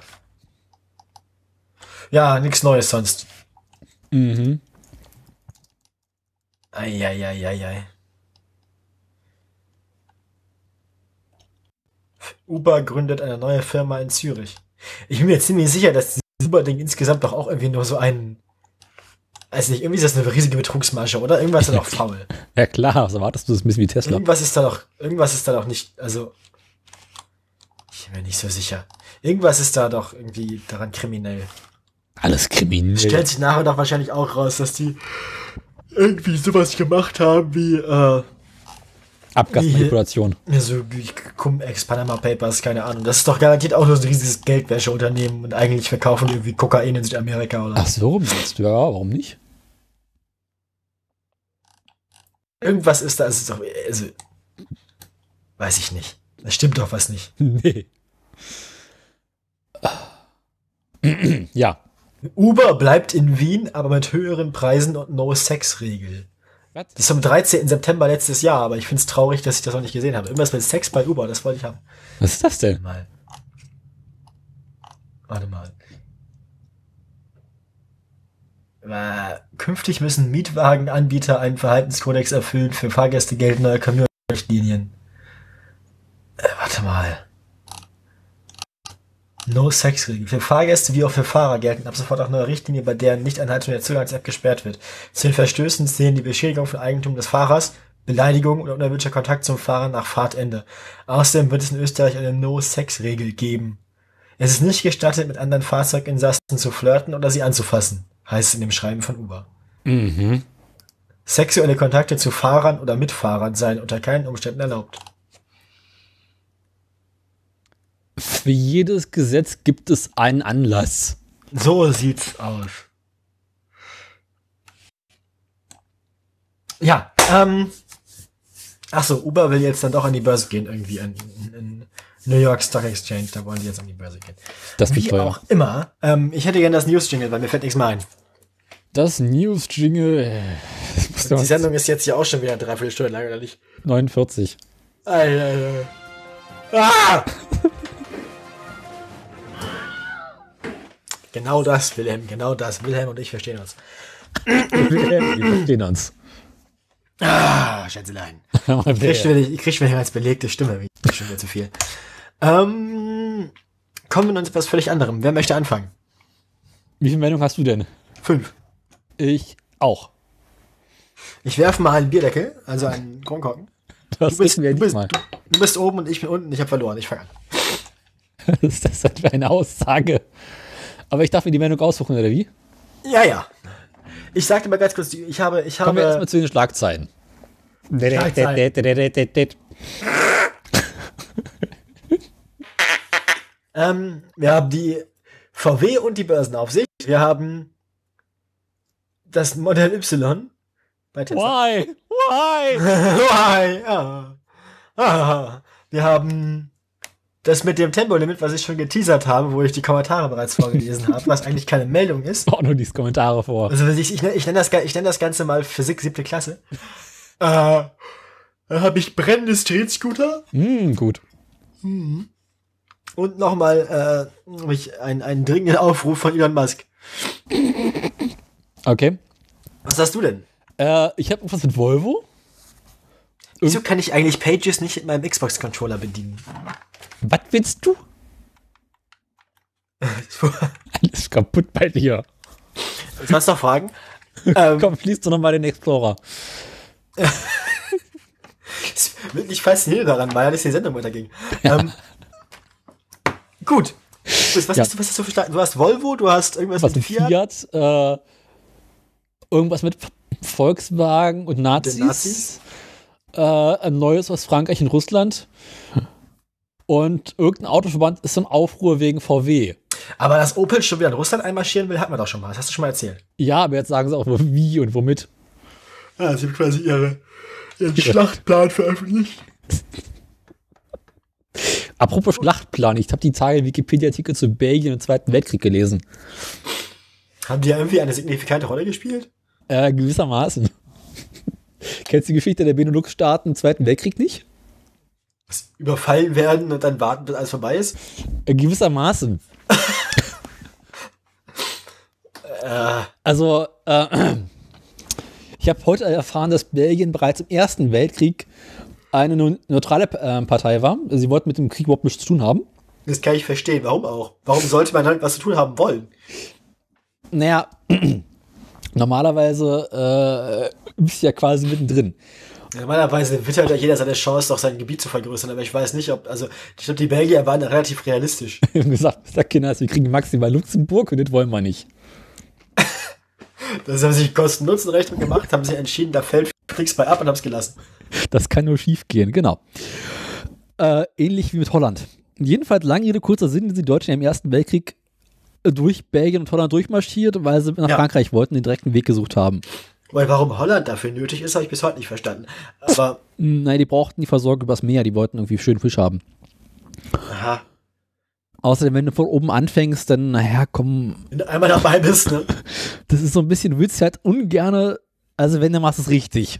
Ja, nichts Neues sonst. mhm. Eieieiei. Uber gründet eine neue Firma in Zürich. Ich bin mir ziemlich sicher, dass dieses Uber-Ding insgesamt doch auch irgendwie nur so ein. Weiß nicht, irgendwie ist das eine riesige Betrugsmasche, oder? Irgendwas ist da doch faul. Ja klar, was erwartest du, das ein bisschen wie Tesla. Irgendwas ist da doch, irgendwas ist da doch nicht, also. Ich bin mir nicht so sicher. Irgendwas ist da doch irgendwie daran kriminell. Alles kriminell. Stellt sich nachher doch wahrscheinlich auch raus, dass die irgendwie sowas gemacht haben wie, äh, Abgasmanipulation. so wie Cum-Ex, Panama Papers, keine Ahnung. Das ist doch garantiert auch nur so ein riesiges Geldwäscheunternehmen und eigentlich verkaufen die irgendwie Kokain in Südamerika oder Ach so, meinst du? Ja, warum nicht? irgendwas ist da, es ist doch, also, weiß ich nicht. Da stimmt doch was nicht. Nee. ja. Uber bleibt in Wien, aber mit höheren Preisen und No-Sex-Regel. Das ist am 13. September letztes Jahr, aber ich finde es traurig, dass ich das noch nicht gesehen habe. Irgendwas mit Sex bei Uber, das wollte ich haben. Was ist das denn? Mal. Warte mal. Äh, künftig müssen Mietwagenanbieter einen Verhaltenskodex erfüllen. Für Fahrgäste gelten neue Community-Richtlinien. Äh, warte mal. No-Sex-Regel. Für Fahrgäste wie auch für Fahrer gelten ab sofort auch neue Richtlinien, bei deren Nichteinhaltung der Zugangs-App gesperrt wird. Zu den Verstößen zählen die Beschädigung von Eigentum des Fahrers, Beleidigung oder unerwünschter Kontakt zum Fahrer nach Fahrtende. Außerdem wird es in Österreich eine No-Sex-Regel geben. Es ist nicht gestattet, mit anderen Fahrzeuginsassen zu flirten oder sie anzufassen, heißt es in dem Schreiben von Uber. Mhm. Sexuelle Kontakte zu Fahrern oder Mitfahrern seien unter keinen Umständen erlaubt. Für jedes Gesetz gibt es einen Anlass. So sieht's aus. Ja, ähm. Ach so, Uber will jetzt dann doch an die Börse gehen, irgendwie in, in, in New York Stock Exchange, da wollen die jetzt an die Börse gehen. Das Wie teuer. auch immer, ähm, ich hätte gerne das News-Jingle, weil mir fällt nichts mehr ein. Das News-Jingle. äh, Die Sendung ist jetzt ja auch schon wieder eine Dreiviertelstunde lang, oder nicht? 49. Alter, Alter. Ah! Genau das, Wilhelm, genau das. Wilhelm und ich verstehen uns. Wir verstehen uns. Ah, Schätzelein. Ich krieg schon wieder, ich krieg schon wieder als belegte Stimme. Das ist schon wieder zu viel. Ähm, kommen wir nun zu etwas völlig anderem. Wer möchte anfangen? Wie viel Meldung hast du denn? Fünf. Ich auch. Ich werfe mal einen Bierdeckel, also einen Kronkorken. Das Du bist, wissen wir du, bist, mal. du, du bist oben und ich bin unten. Ich habe verloren. Ich fange an. Was ist das denn für eine Aussage? Aber ich darf mir die Meldung aussuchen, oder wie? Ja, ja. Ich sagte mal ganz kurz, ich habe, ich Kommen wir habe, erstmal zu den Schlagzeilen. ähm, wir haben die VW und die Börsenaufsicht. Wir haben das Modell Y bei Tesla. Why? Why? Why? Ja. Ah. Wir haben das mit dem Tempolimit, was ich schon geteasert habe, wo ich die Kommentare bereits vorgelesen habe, was eigentlich keine Meldung ist. Auch nur diese Kommentare vor. Also ich, ich, ich nenne das, ich nenn das Ganze mal Physik siebte Klasse. Äh, dann habe ich brennendes Tretscooter Hm, gut. und nochmal äh, hab ich einen, einen dringenden Aufruf von Elon Musk. Okay. Was hast du denn? Äh, ich habe was mit Volvo. Wieso kann ich eigentlich Pages nicht mit meinem Xbox-Controller bedienen? Was willst du? Alles kaputt bei dir. Du hast noch Fragen? ähm, Komm, schließt du noch mal den Explorer. ist wirklich faszinierend daran, weil ja das die Sendung weiterging. Ähm, gut. Was, was, Ja. hast du, was hast du verstanden? Du hast Volvo, du hast irgendwas Was mit mit Fiat, äh, irgendwas mit Volkswagen und Nazis. Nazis? Äh, ein neues aus Frankreich und Russland. Und irgendein Autoverband ist im Aufruhr wegen VW. Aber dass Opel schon wieder in Russland einmarschieren will, hatten wir doch schon mal. Das hast du schon mal erzählt. Ja, aber jetzt sagen sie auch, wie und womit. Ja, sie haben quasi ihre, ihren Schlachtplan veröffentlicht. Apropos Schlachtplan, ich habe die Tage Wikipedia-Artikel zu Belgien und Zweiten Weltkrieg gelesen. Haben die ja irgendwie eine signifikante Rolle gespielt? Äh, gewissermaßen. Kennst du die Geschichte der Benelux-Staaten im Zweiten Weltkrieg nicht? Überfallen werden und dann warten, bis alles vorbei ist? Äh, gewissermaßen. Äh, Also, äh, ich habe heute erfahren, dass Belgien bereits im Ersten Weltkrieg eine neu- neutrale äh, Partei war. Sie wollten mit dem Krieg überhaupt nichts zu tun haben. das kann ich verstehen. Warum auch? Warum sollte man halt was zu tun haben wollen? Naja, normalerweise äh, bist du ja quasi mittendrin. Normalerweise wittert ja jeder seine Chance, doch sein Gebiet zu vergrößern, aber ich weiß nicht, ob, also, ich glaube, die Belgier waren da relativ realistisch. Wir haben gesagt, Mr. Kinders, wir kriegen maximal Luxemburg und das wollen wir nicht. Das haben sie sich Kosten-Nutzen-Rechnung gemacht, haben sie entschieden, da fällt nichts bei ab und haben es gelassen. Das kann nur schief gehen, genau. Äh, ähnlich wie mit Holland. Jedenfalls, lange Rede, kurzer Sinn, sind die Deutschen im Ersten Weltkrieg durch Belgien und Holland durchmarschiert, weil sie nach Ja. Frankreich wollten, den direkten Weg gesucht haben. Weil warum Holland dafür nötig ist, habe ich bis heute nicht verstanden. Aber, Nein, die brauchten die Versorgung übers Meer, die wollten irgendwie schön Fisch haben. aha, Außerdem, wenn du von oben anfängst, dann, naja, komm, wenn du einmal dabei bist, ne? das ist so ein bisschen, du willst halt ungerne, also wenn, dann machst du es richtig.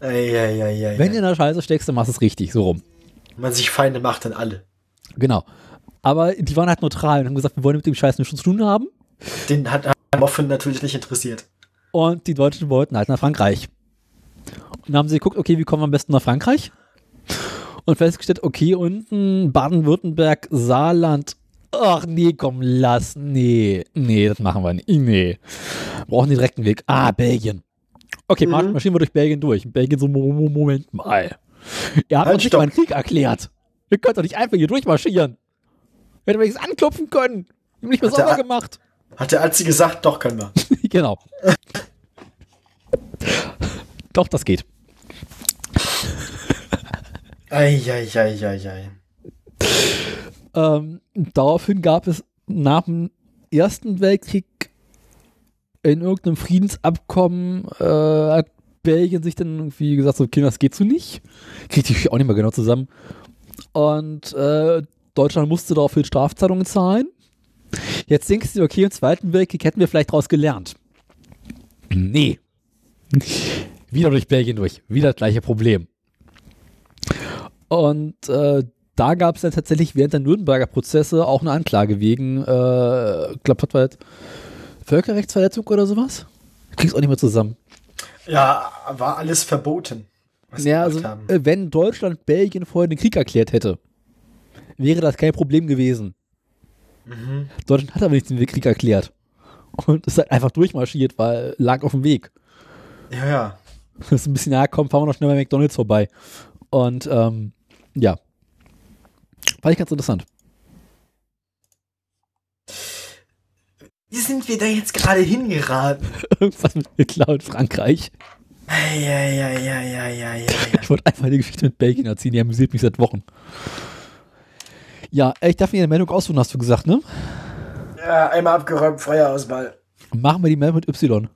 Eieieiei. Wenn du in der Scheiße steckst, dann machst du es richtig, so rum. Wenn man sich Feinde macht, dann alle. Genau. Aber die waren halt neutral und haben gesagt, wir wollen mit dem Scheiß nichts zu tun haben. Den hat hat Moffen natürlich nicht interessiert. Und die Deutschen wollten halt nach Frankreich. Und dann haben sie geguckt, okay, wie kommen wir am besten nach Frankreich? Und festgestellt, okay, unten Baden-Württemberg, Saarland. Ach nee, komm, lass. Nee, nee, das machen wir nicht. Nee. Wir brauchen den direkten Weg. Ah, Belgien. Okay, mar- marschieren wir durch Belgien durch. Belgien so, Mo- Mo- Moment mal. Ihr habt Halt, uns nicht mal einen Krieg erklärt. Ihr könnt doch nicht einfach hier durchmarschieren. Wir hätten wenigstens anklopfen können. Wir haben nicht mehr sauber gemacht. Hat der Azi gesagt, doch können wir. genau. Doch, das geht. Eieieiei. Ähm, daraufhin gab es nach dem Ersten Weltkrieg in irgendeinem Friedensabkommen äh, hat Belgien sich dann irgendwie gesagt, so, okay, das geht so nicht. Kriegt die auch nicht mehr genau zusammen. Und äh, Deutschland musste daraufhin Strafzahlungen zahlen. Jetzt denkst du, okay, im Zweiten Weltkrieg hätten wir vielleicht daraus gelernt. Nee. Wieder durch Belgien durch. Wieder das gleiche Problem. Und äh, da gab es dann tatsächlich während der Nürnberger Prozesse auch eine Anklage wegen, äh, ich glaube, was war das? Völkerrechtsverletzung oder sowas? Krieg's auch nicht mehr zusammen. Ja, war alles verboten. Was sie Ja, gemacht also, haben. äh, wenn Deutschland Belgien vorher den Krieg erklärt hätte, wäre das kein Problem gewesen. Mhm. Deutschland hat aber nicht den Krieg erklärt. Und ist halt einfach durchmarschiert, weil lag auf dem Weg. Ja, ja. Das ist ein bisschen, ja, komm, fahren wir noch schnell bei McDonalds vorbei. Und ähm, ja. Fand ich ganz interessant. Wie sind wir da jetzt gerade hingeraten? Irgendwas mit Hitler und Frankreich. Eieieiei. Ich wollte einfach die Geschichte mit Belgien erzählen, die amüsiert mich seit Wochen. Ja, ich darf mir eine Meldung aussuchen, hast du gesagt, ne? Ja, einmal abgeräumt, Feuerausball. Machen wir die Meldung mit Y.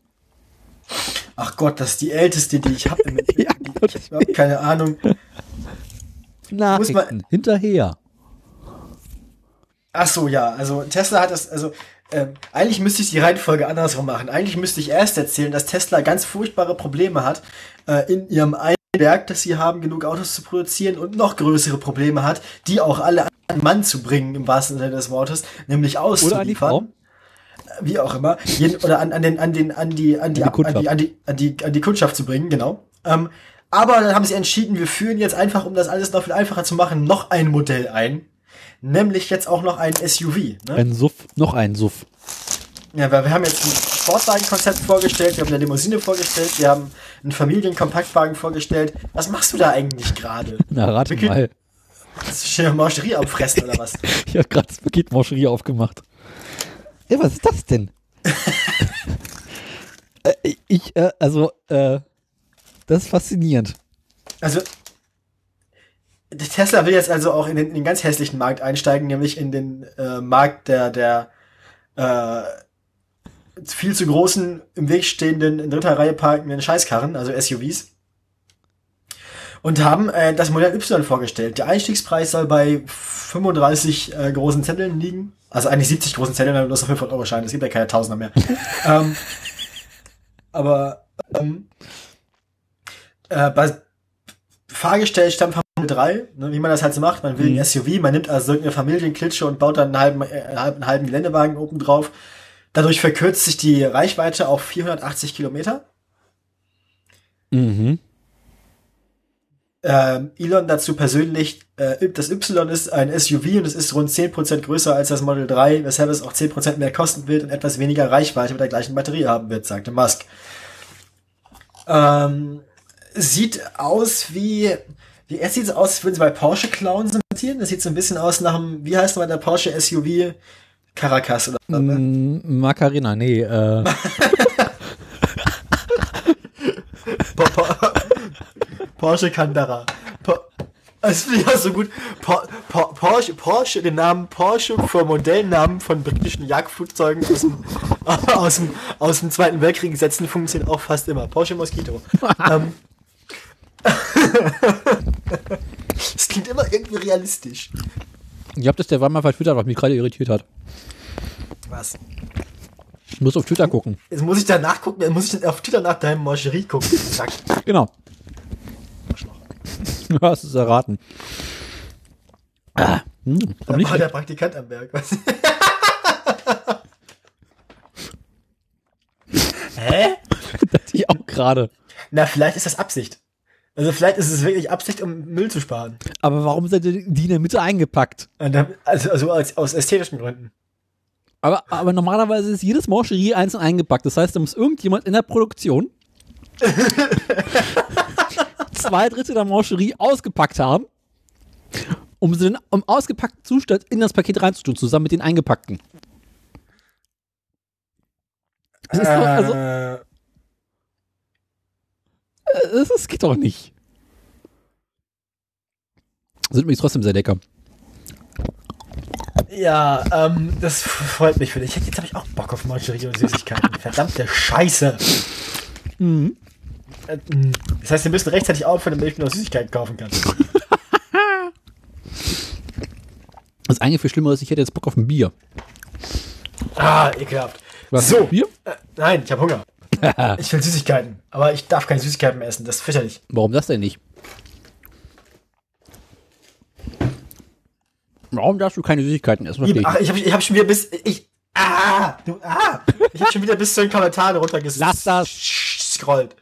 Ach Gott, das ist die älteste, die ich habe. Ja, ich habe keine Ahnung. Nachrichten. Hinterher. Ach so, ja. Also Tesla hat das, also ähm, eigentlich müsste ich die Reihenfolge andersrum machen. Eigentlich müsste ich erst erzählen, dass Tesla ganz furchtbare Probleme hat äh, in ihrem Werk, dass sie haben, genug Autos zu produzieren und noch größere Probleme hat, die auch alle an Mann zu bringen, im wahrsten Sinne des Wortes, nämlich auszuliefern. wie auch immer, jeden, oder an, an den, an den, an die, An die an die, an die, an die, an die, an die Kundschaft zu bringen, genau. Ähm, aber dann haben sie entschieden, wir führen jetzt einfach, um das alles noch viel einfacher zu machen, noch ein Modell ein. Nämlich jetzt auch noch ein SUV. Ne? Ein Suff, noch ein Suff. Ja, weil wir haben jetzt ein Sportwagen-Konzept vorgestellt, wir haben eine Limousine vorgestellt, wir haben einen Familienkompaktwagen vorgestellt. Was machst du da eigentlich gerade? Na, rate Wickel- mal. Hast du eine Marcherie auffressen oder was? Ich habe gerade das Paket Moscherie aufgemacht. Ey, was ist das denn? äh, ich, äh, also, äh, das ist faszinierend. Also, Tesla will jetzt also auch in den, in den ganz hässlichen Markt einsteigen, nämlich in den äh, Markt der, der äh, viel zu großen, im Weg stehenden, in dritter Reihe parkenden Scheißkarren, also SUVs. Und haben äh, das Modell Y vorgestellt. Der Einstiegspreis soll bei 35 äh, großen Zetteln liegen. Also eigentlich 70 großen Zetteln, aber bloß auf 500 Euro Schein. Es gibt ja keine Tausender mehr. ähm, aber ähm, äh, bei Fahrgestell stammt von Model 3, ne, wie man das halt so macht. Man will Mhm. ein SUV, man nimmt also irgendeine Familienklitsche und baut dann einen halben, äh, einen halben, einen halben Geländewagen oben drauf. Dadurch verkürzt sich die Reichweite auf 480 Kilometer. Mhm. Ähm, Elon dazu persönlich, äh, das Y ist ein SUV und es ist rund 10% größer als das Model 3, weshalb es auch 10% mehr kosten wird und etwas weniger Reichweite mit der gleichen Batterie haben wird, sagte Musk. Ähm, sieht aus wie, wie es sieht aus, als würden sie bei Porsche Clown simultieren. Das sieht so ein bisschen aus nach dem, wie heißt mal der Porsche SUV? Caracas oder so, ne? Mm, Macarena, nee, äh, Po- Po- Porsche Candara. Das finde ich auch so gut. Po Po Porsche, Porsche, den Namen Porsche für Modellnamen von britischen Jagdflugzeugen aus dem, aus dem, aus dem Zweiten Weltkrieg setzen, funktioniert auch fast immer. Porsche Mosquito. ähm. Das klingt immer irgendwie realistisch. Ich habe das der Weimar vertwittert, was mich gerade irritiert hat. Was? Ich muss auf Twitter gucken. Jetzt muss ich da nachgucken, jetzt muss ich auf Twitter nach deinem Morcherie gucken. Zack. Genau. Du hast es erraten. Ah, hm, Da war der Praktikant am Berg. Was? Hä? dachte ich auch gerade. Na, vielleicht ist das Absicht. Also vielleicht ist es wirklich Absicht, um Müll zu sparen. Aber warum ihr die in der Mitte eingepackt? Also, also als, aus ästhetischen Gründen. Aber, aber normalerweise ist jedes Morcherie einzeln eingepackt. Das heißt, da muss irgendjemand in der Produktion zwei Drittel der Morcherie ausgepackt haben, um sie dann im ausgepackten Zustand in das Paket reinzutun, zusammen mit den eingepackten. Das, ist doch, also, Äh, äh, das, das geht doch nicht. Sind übrigens trotzdem sehr lecker. ja, ähm, das freut mich für dich. Jetzt habe ich auch Bock auf Mancherie und Süßigkeiten. Verdammte Scheiße. Mhm. Äh. Das heißt, wir müssen rechtzeitig aufhören, damit ich mir noch Süßigkeiten kaufen kann. Das eigentlich viel schlimmer ist, ich hätte jetzt Bock auf ein Bier. Ah, ekelhaft. Was, So. Bier? Äh, nein, ich habe Hunger. Ich will Süßigkeiten. Aber ich darf keine Süßigkeiten mehr essen. Das ist fürchterlich. Warum das denn nicht? Warum darfst du keine Süßigkeiten essen? Ich Ach, ich habe hab schon wieder bis. Ich. Ah! Du, ah! Ich habe schon wieder bis zu den Kommentaren Lass das. runtergescrollt.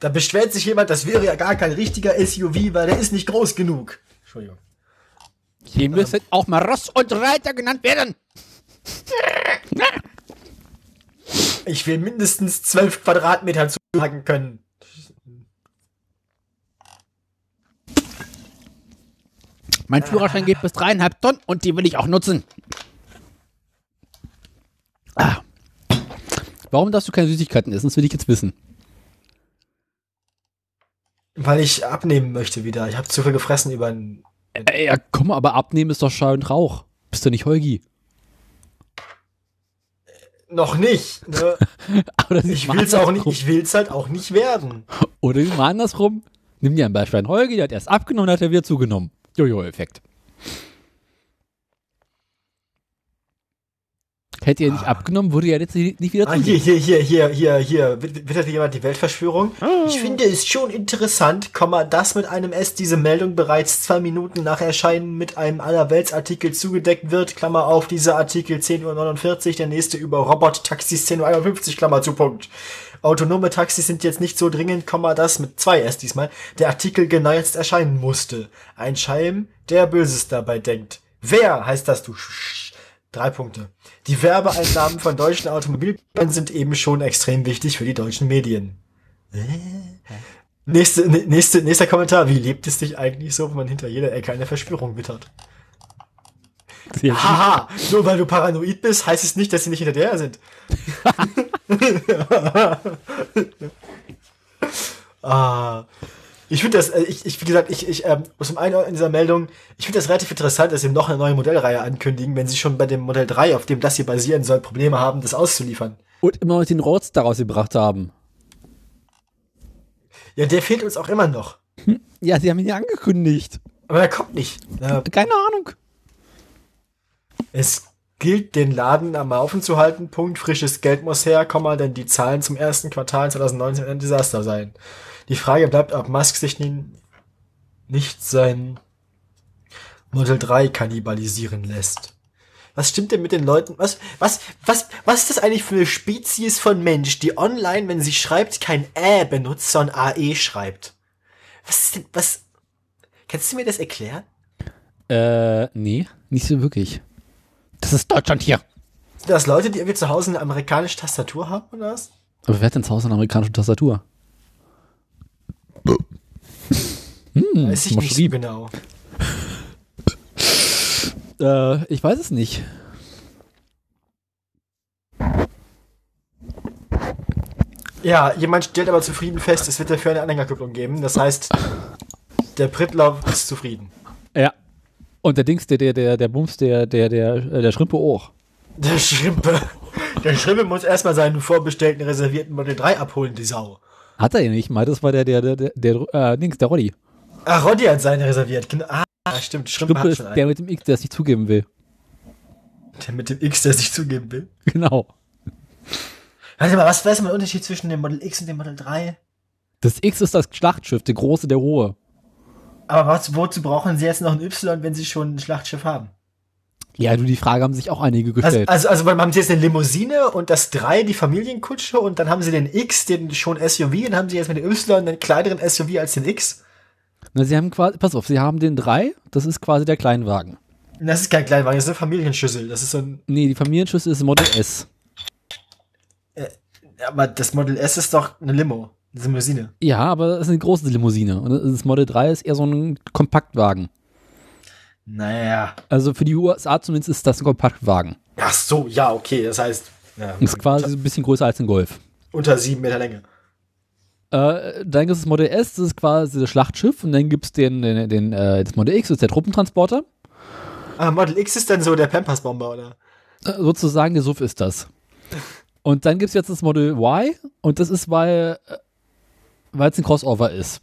Da beschwert sich jemand, das wäre ja gar kein richtiger SUV, weil der ist nicht groß genug. Entschuldigung. Hier müssen auch mal Ross und Reiter genannt werden. Ich will mindestens 12 Quadratmeter zusagen können. Mein Führerschein geht bis dreieinhalb Tonnen und die will ich auch nutzen. Ah. Warum darfst du keine Süßigkeiten essen? Das will ich jetzt wissen. Weil ich abnehmen möchte wieder. Ich habe zu viel gefressen über ein. Äh, ja, komm, aber abnehmen ist doch Schall und Rauch. Bist du nicht Heugi? Noch nicht. Ne? Ich will's auch nicht. Ich will's halt auch nicht werden. Oder mal andersrum. Nimm dir ein Beispiel. Ein Heugi, der hat erst abgenommen, dann hat er wieder zugenommen. Jojo-Effekt. Hätte er nicht abgenommen, würde er jetzt nicht wieder Ah, hier, hier, hier, hier, hier, hier. Wittert jemand die Weltverschwörung? Ich finde es schon interessant, Komma, dass mit einem S diese Meldung bereits zwei Minuten nach Erscheinen mit einem Allerweltsartikel zugedeckt wird. Klammer auf, dieser Artikel 10.49 Uhr, der nächste über Robot-Taxis 10.51 Uhr, Klammer zu Punkt. Autonome Taxis sind jetzt nicht so dringend, Komma, dass mit zwei S diesmal der Artikel genau jetzt erscheinen musste. Ein Schalm, der Böses dabei denkt. Wer heißt das, du Sch Drei Punkte. Die Werbeeinnahmen von deutschen Automobilbauern sind eben schon extrem wichtig für die deutschen Medien. Äh? Nächste, nä- nächste, nächster Kommentar. Wie lebt es dich eigentlich so, wenn man hinter jeder Ecke eine Verschwörung wittert? Haha, nur weil du paranoid bist, heißt es nicht, dass sie nicht hinter der sind. ah. Ich finde das, äh, ich, ich, wie gesagt, ich, ich, ähm, zum einen in dieser Meldung, ich finde das relativ interessant, dass sie noch eine neue Modellreihe ankündigen, wenn sie schon bei dem Modell 3, auf dem das hier basieren soll, Probleme haben, das auszuliefern. Und immer noch den Roadster rausgebracht haben. Ja, der fehlt uns auch immer noch. Ja, sie haben ihn ja angekündigt. Aber er kommt nicht. Ja, Keine Ahnung. Es gilt, den Laden am Laufen zu halten. Punkt. Frisches Geld muss her, Komma, denn die Zahlen zum ersten Quartal 2019 ein Desaster seien. Die Frage bleibt, ob Musk sich nun nicht sein Model 3 kannibalisieren lässt. Was stimmt denn mit den Leuten? Was, was, was, was ist das eigentlich für eine Spezies von Mensch, die online, wenn sie schreibt, kein Ä benutzt, sondern AE schreibt? Was ist denn, was, kannst du mir das erklären? Äh, nee, nicht so wirklich. Das ist Deutschland hier. Sind das Leute, die irgendwie zu Hause eine amerikanische Tastatur haben oder was? Aber wer hat denn zu Hause eine amerikanische Tastatur? Hm, Weiß ich nicht so genau. Äh, ich weiß es nicht. Ja, jemand stellt aber zufrieden fest, es wird dafür eine Anhängerkupplung geben. Das heißt, der Prittlauf ist zufrieden. Ja. Und der Dings, der, der, der, der Bums, der, der, der, äh, der Schrimpe auch. Der Schrimpe. Der Schrimpe muss erstmal seinen vorbestellten reservierten Model 3 abholen, die Sau. Hat er ja nicht mal, das war der, der, der, der, der äh, Dings, der Roddy. Ah, Roddy hat seine reserviert. Genau. Ah, stimmt. Schrimpe Schrimpe ist der mit dem X, der es nicht zugeben will. Der mit dem X, der sich zugeben will. Genau. Warte mal, was, ist der Unterschied zwischen dem Model X und dem Model 3? Das X ist das Schlachtschiff, der große, der hohe. Aber was, wozu brauchen sie jetzt noch ein Y, wenn sie schon ein Schlachtschiff haben? Ja, du, die Frage haben sich auch einige Also, gestellt. also, also haben sie jetzt eine Limousine und das 3 die Familienkutsche und dann haben sie den X, den schon SUV, und haben sie jetzt mit dem Y einen kleineren SUV als den X. Na, sie haben quasi, pass auf, sie haben den 3, das ist quasi der Kleinwagen. Das ist kein Kleinwagen, das ist eine Familienschüssel. Das ist so ein. Nee, die Familienschüssel ist Model S. Aber das Model S ist doch eine Limo. Eine Limousine. Ja, aber das ist eine große Limousine. Und das Model 3 ist eher so ein Kompaktwagen. Naja. Also für die USA zumindest ist das ein Kompaktwagen. Ach so, ja, okay. Das heißt, ja, Ist quasi ein bisschen größer als ein Golf. unter sieben Meter Länge. Äh, dann gibt es das Model S, das ist quasi das Schlachtschiff. Und dann gibt es den, den, den, äh, das Model X, das ist der Truppentransporter. Ah, Model X ist dann so der Pampers-Bomber, oder? Äh, sozusagen der Suff ist das. Und dann gibt es jetzt das Model Y. Und das ist, weil äh, es ein Crossover ist.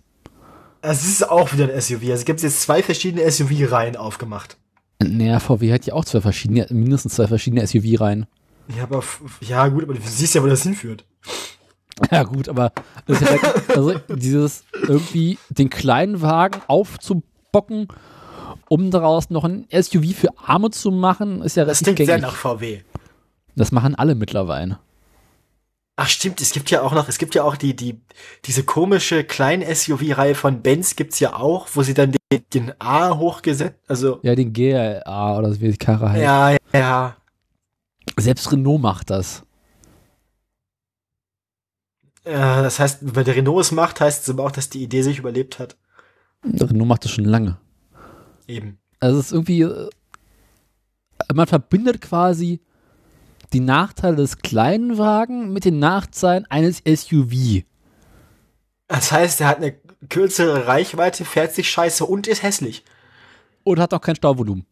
Es ist auch wieder ein SUV. Also, es gibt jetzt zwei verschiedene SUV-Reihen aufgemacht. Naja, VW hat ja auch zwei verschiedene, mindestens zwei verschiedene SUV-Reihen. Ja, aber, ja, gut, aber du siehst ja, wo das hinführt. Ja, gut, aber das ist ja, also dieses irgendwie den kleinen Wagen aufzubocken, um daraus noch ein SUV für Arme zu machen, ist ja Das klingt sehr gängig. nach VW. Das machen alle mittlerweile. Ach stimmt, es gibt ja auch noch, es gibt ja auch die, die, diese komische kleinen SUV-Reihe von Benz gibt's ja auch, wo sie dann den, den A hochgesetzt, also, Ja, den GLA oder so wie die Karre heißt. ja, ja, Selbst Renault macht das. Ja, das heißt, wenn der Renault es macht, heißt es aber auch, dass die Idee sich überlebt hat. Renault macht das schon lange. Eben. Also es ist irgendwie, äh, man verbindet quasi die Nachteile des kleinen Wagen mit den Nachteilen eines SUV. Das heißt, er hat eine kürzere Reichweite, fährt sich scheiße und ist hässlich. Und hat auch kein Stauvolumen.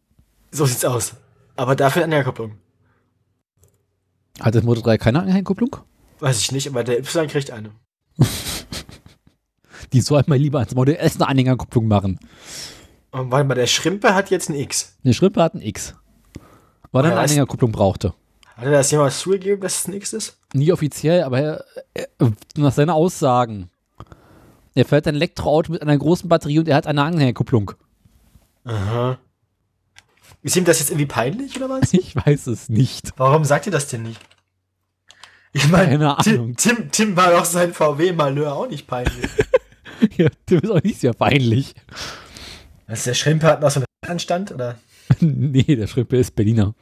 So sieht's aus. Aber dafür eine Anhängerkupplung. Hat das Motor 3 keine Anhängerkupplung? Weiß ich nicht, aber der Y kriegt eine. Die soll mal lieber ans Model S eine Anhängerkupplung machen. Und warte mal, der Schrimpe hat jetzt ein X. Der Schrimpe hat ein X. Weil er eine Anhängerkupplung brauchte. Hat er das jemals zugegeben, dass es nichts ist? Nie offiziell, aber er, er, nach seinen Aussagen. Er fährt ein Elektroauto mit einer großen Batterie und er hat eine Anhängerkupplung. Aha. Ist ihm das jetzt irgendwie peinlich oder was? Ich weiß es nicht. Warum sagt ihr das denn nicht? Ich meine. Tim, Tim, Tim war doch sein VW-Malheur auch nicht peinlich. Ja, dem ist auch nicht sehr peinlich. Was, der Schrimpe hat noch so einen Anstand, oder? nee, der Schrippe ist Berliner.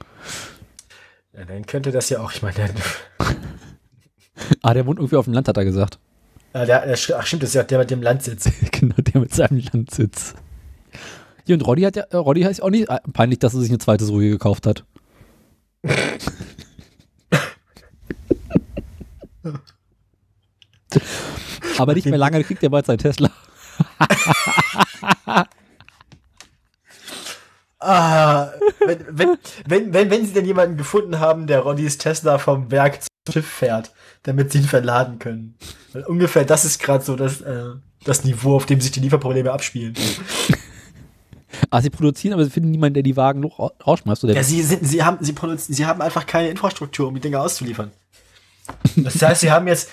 Ja, dann könnte das ja auch, ich meine, der, Ah, der wohnt irgendwie auf dem Land, hat er gesagt. äh, der, der, ach stimmt, das ist ja der mit dem Landsitz. genau, der mit seinem Landsitz. Hier, und Roddy hat ja, äh, Roddy heißt auch nicht äh, peinlich, dass er sich eine zweite Ruhe gekauft hat. Aber nicht mehr lange kriegt er bald sein Tesla. Ah, wenn, wenn, wenn, wenn, wenn sie denn jemanden gefunden haben, der Roddys Tesla vom Werk zum Schiff fährt, damit sie ihn verladen können. Weil ungefähr das ist gerade so das, äh, das Niveau, auf dem sich die Lieferprobleme abspielen. Ah, sie produzieren, aber sie finden niemanden, der die Wagen rausschmeißt. Oder Ja, sie, sind, sie, haben, sie, produzieren, sie haben einfach keine Infrastruktur, um die Dinge auszuliefern. Das heißt, sie haben jetzt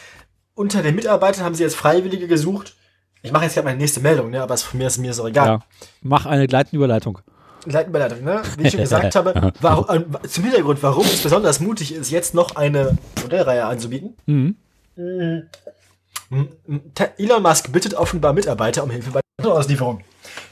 unter den Mitarbeitern haben sie jetzt Freiwillige gesucht. Ich mache jetzt gerade meine nächste Meldung, ne? aber es, von mir ist mir ist auch egal. ja. Mach eine gleitende Überleitung. Ne? Wie ich schon gesagt habe, warum, äh, zum Hintergrund, warum es besonders mutig ist, jetzt noch eine Modellreihe anzubieten. Mhm. M- Te- Elon Musk bittet offenbar Mitarbeiter um Hilfe bei der Auslieferung.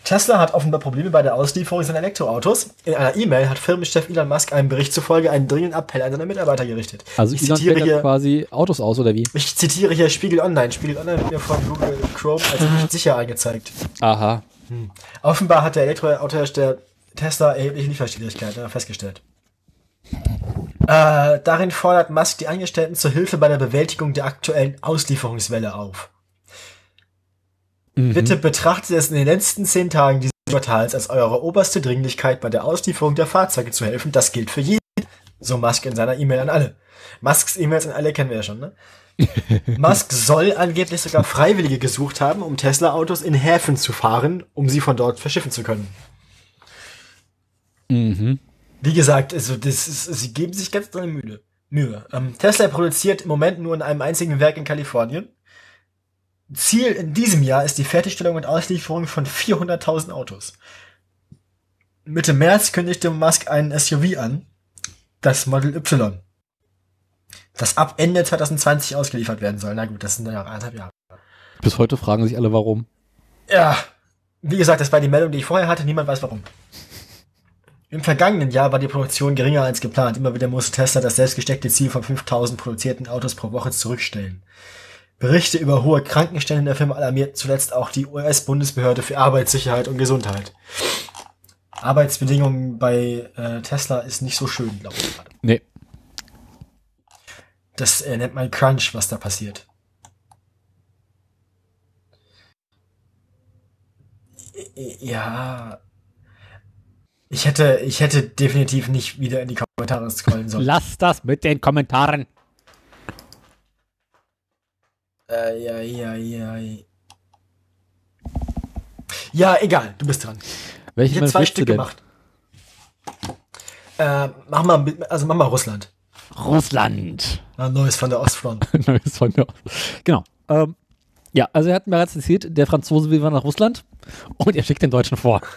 Tesla hat offenbar Probleme bei der Auslieferung seiner Elektroautos. In einer E-Mail hat Firmenchef Elon Musk einem Bericht zufolge einen dringenden Appell an seine Mitarbeiter gerichtet. Also ich Elon zitiere, hier, quasi Autos aus, oder wie? ich zitiere hier Spiegel Online. Spiegel Online wird mir von Google Chrome als nicht sicher angezeigt. Aha. Offenbar hat der Elektroautohersteller Tesla erhebliche Lieferschwierigkeiten festgestellt. Äh, darin fordert Musk die Angestellten zur Hilfe bei der Bewältigung der aktuellen Auslieferungswelle auf. Mhm. Bitte betrachtet es in den letzten zehn Tagen dieses Quartals als eure oberste Dringlichkeit, bei der Auslieferung der Fahrzeuge zu helfen. Das gilt für jeden. So Musk in seiner E-Mail an alle. Musks E-Mails an alle kennen wir ja schon, ne? Musk soll angeblich sogar Freiwillige gesucht haben, um Tesla-Autos in Häfen zu fahren, um sie von dort verschiffen zu können. Mhm. Wie gesagt, also das ist, sie geben sich ganz doll Mühe. Mühe. Ähm, Tesla produziert im Moment nur in einem einzigen Werk in Kalifornien. Ziel in diesem Jahr ist die Fertigstellung und Auslieferung von 400.000 Autos. Mitte März kündigte Musk einen SUV an, das Model Y, das ab Ende 2020 ausgeliefert werden soll. Na gut, das sind dann ja anderthalb Jahre. Bis heute fragen sich alle, warum. Ja, wie gesagt, das war die Meldung, die ich vorher hatte. Niemand weiß warum. Im vergangenen Jahr war die Produktion geringer als geplant. Immer wieder musste Tesla das selbstgesteckte Ziel von 5000 produzierten Autos pro Woche zurückstellen. Berichte über hohe Krankenstände in der Firma alarmierten zuletzt auch die US-Bundesbehörde für Arbeitssicherheit und Gesundheit. Arbeitsbedingungen bei äh, Tesla ist nicht so schön, glaube ich gerade. Nee. Das äh, nennt man Crunch, was da passiert. Ja. Ich hätte, ich hätte definitiv nicht wieder in die Kommentare scrollen sollen. Lass das mit den Kommentaren. Äh, ja, ja, ja. Ja, egal, du bist dran. Ich Welche hätte Mensch zwei Stück gemacht. Äh, mach mal, also mach mal Russland. Russland. Ein neues von der Ostfront. Neues von der- genau. Ähm, ja, also er hat mir bereits erzählt, der Franzose will nach Russland und er schickt den Deutschen vor.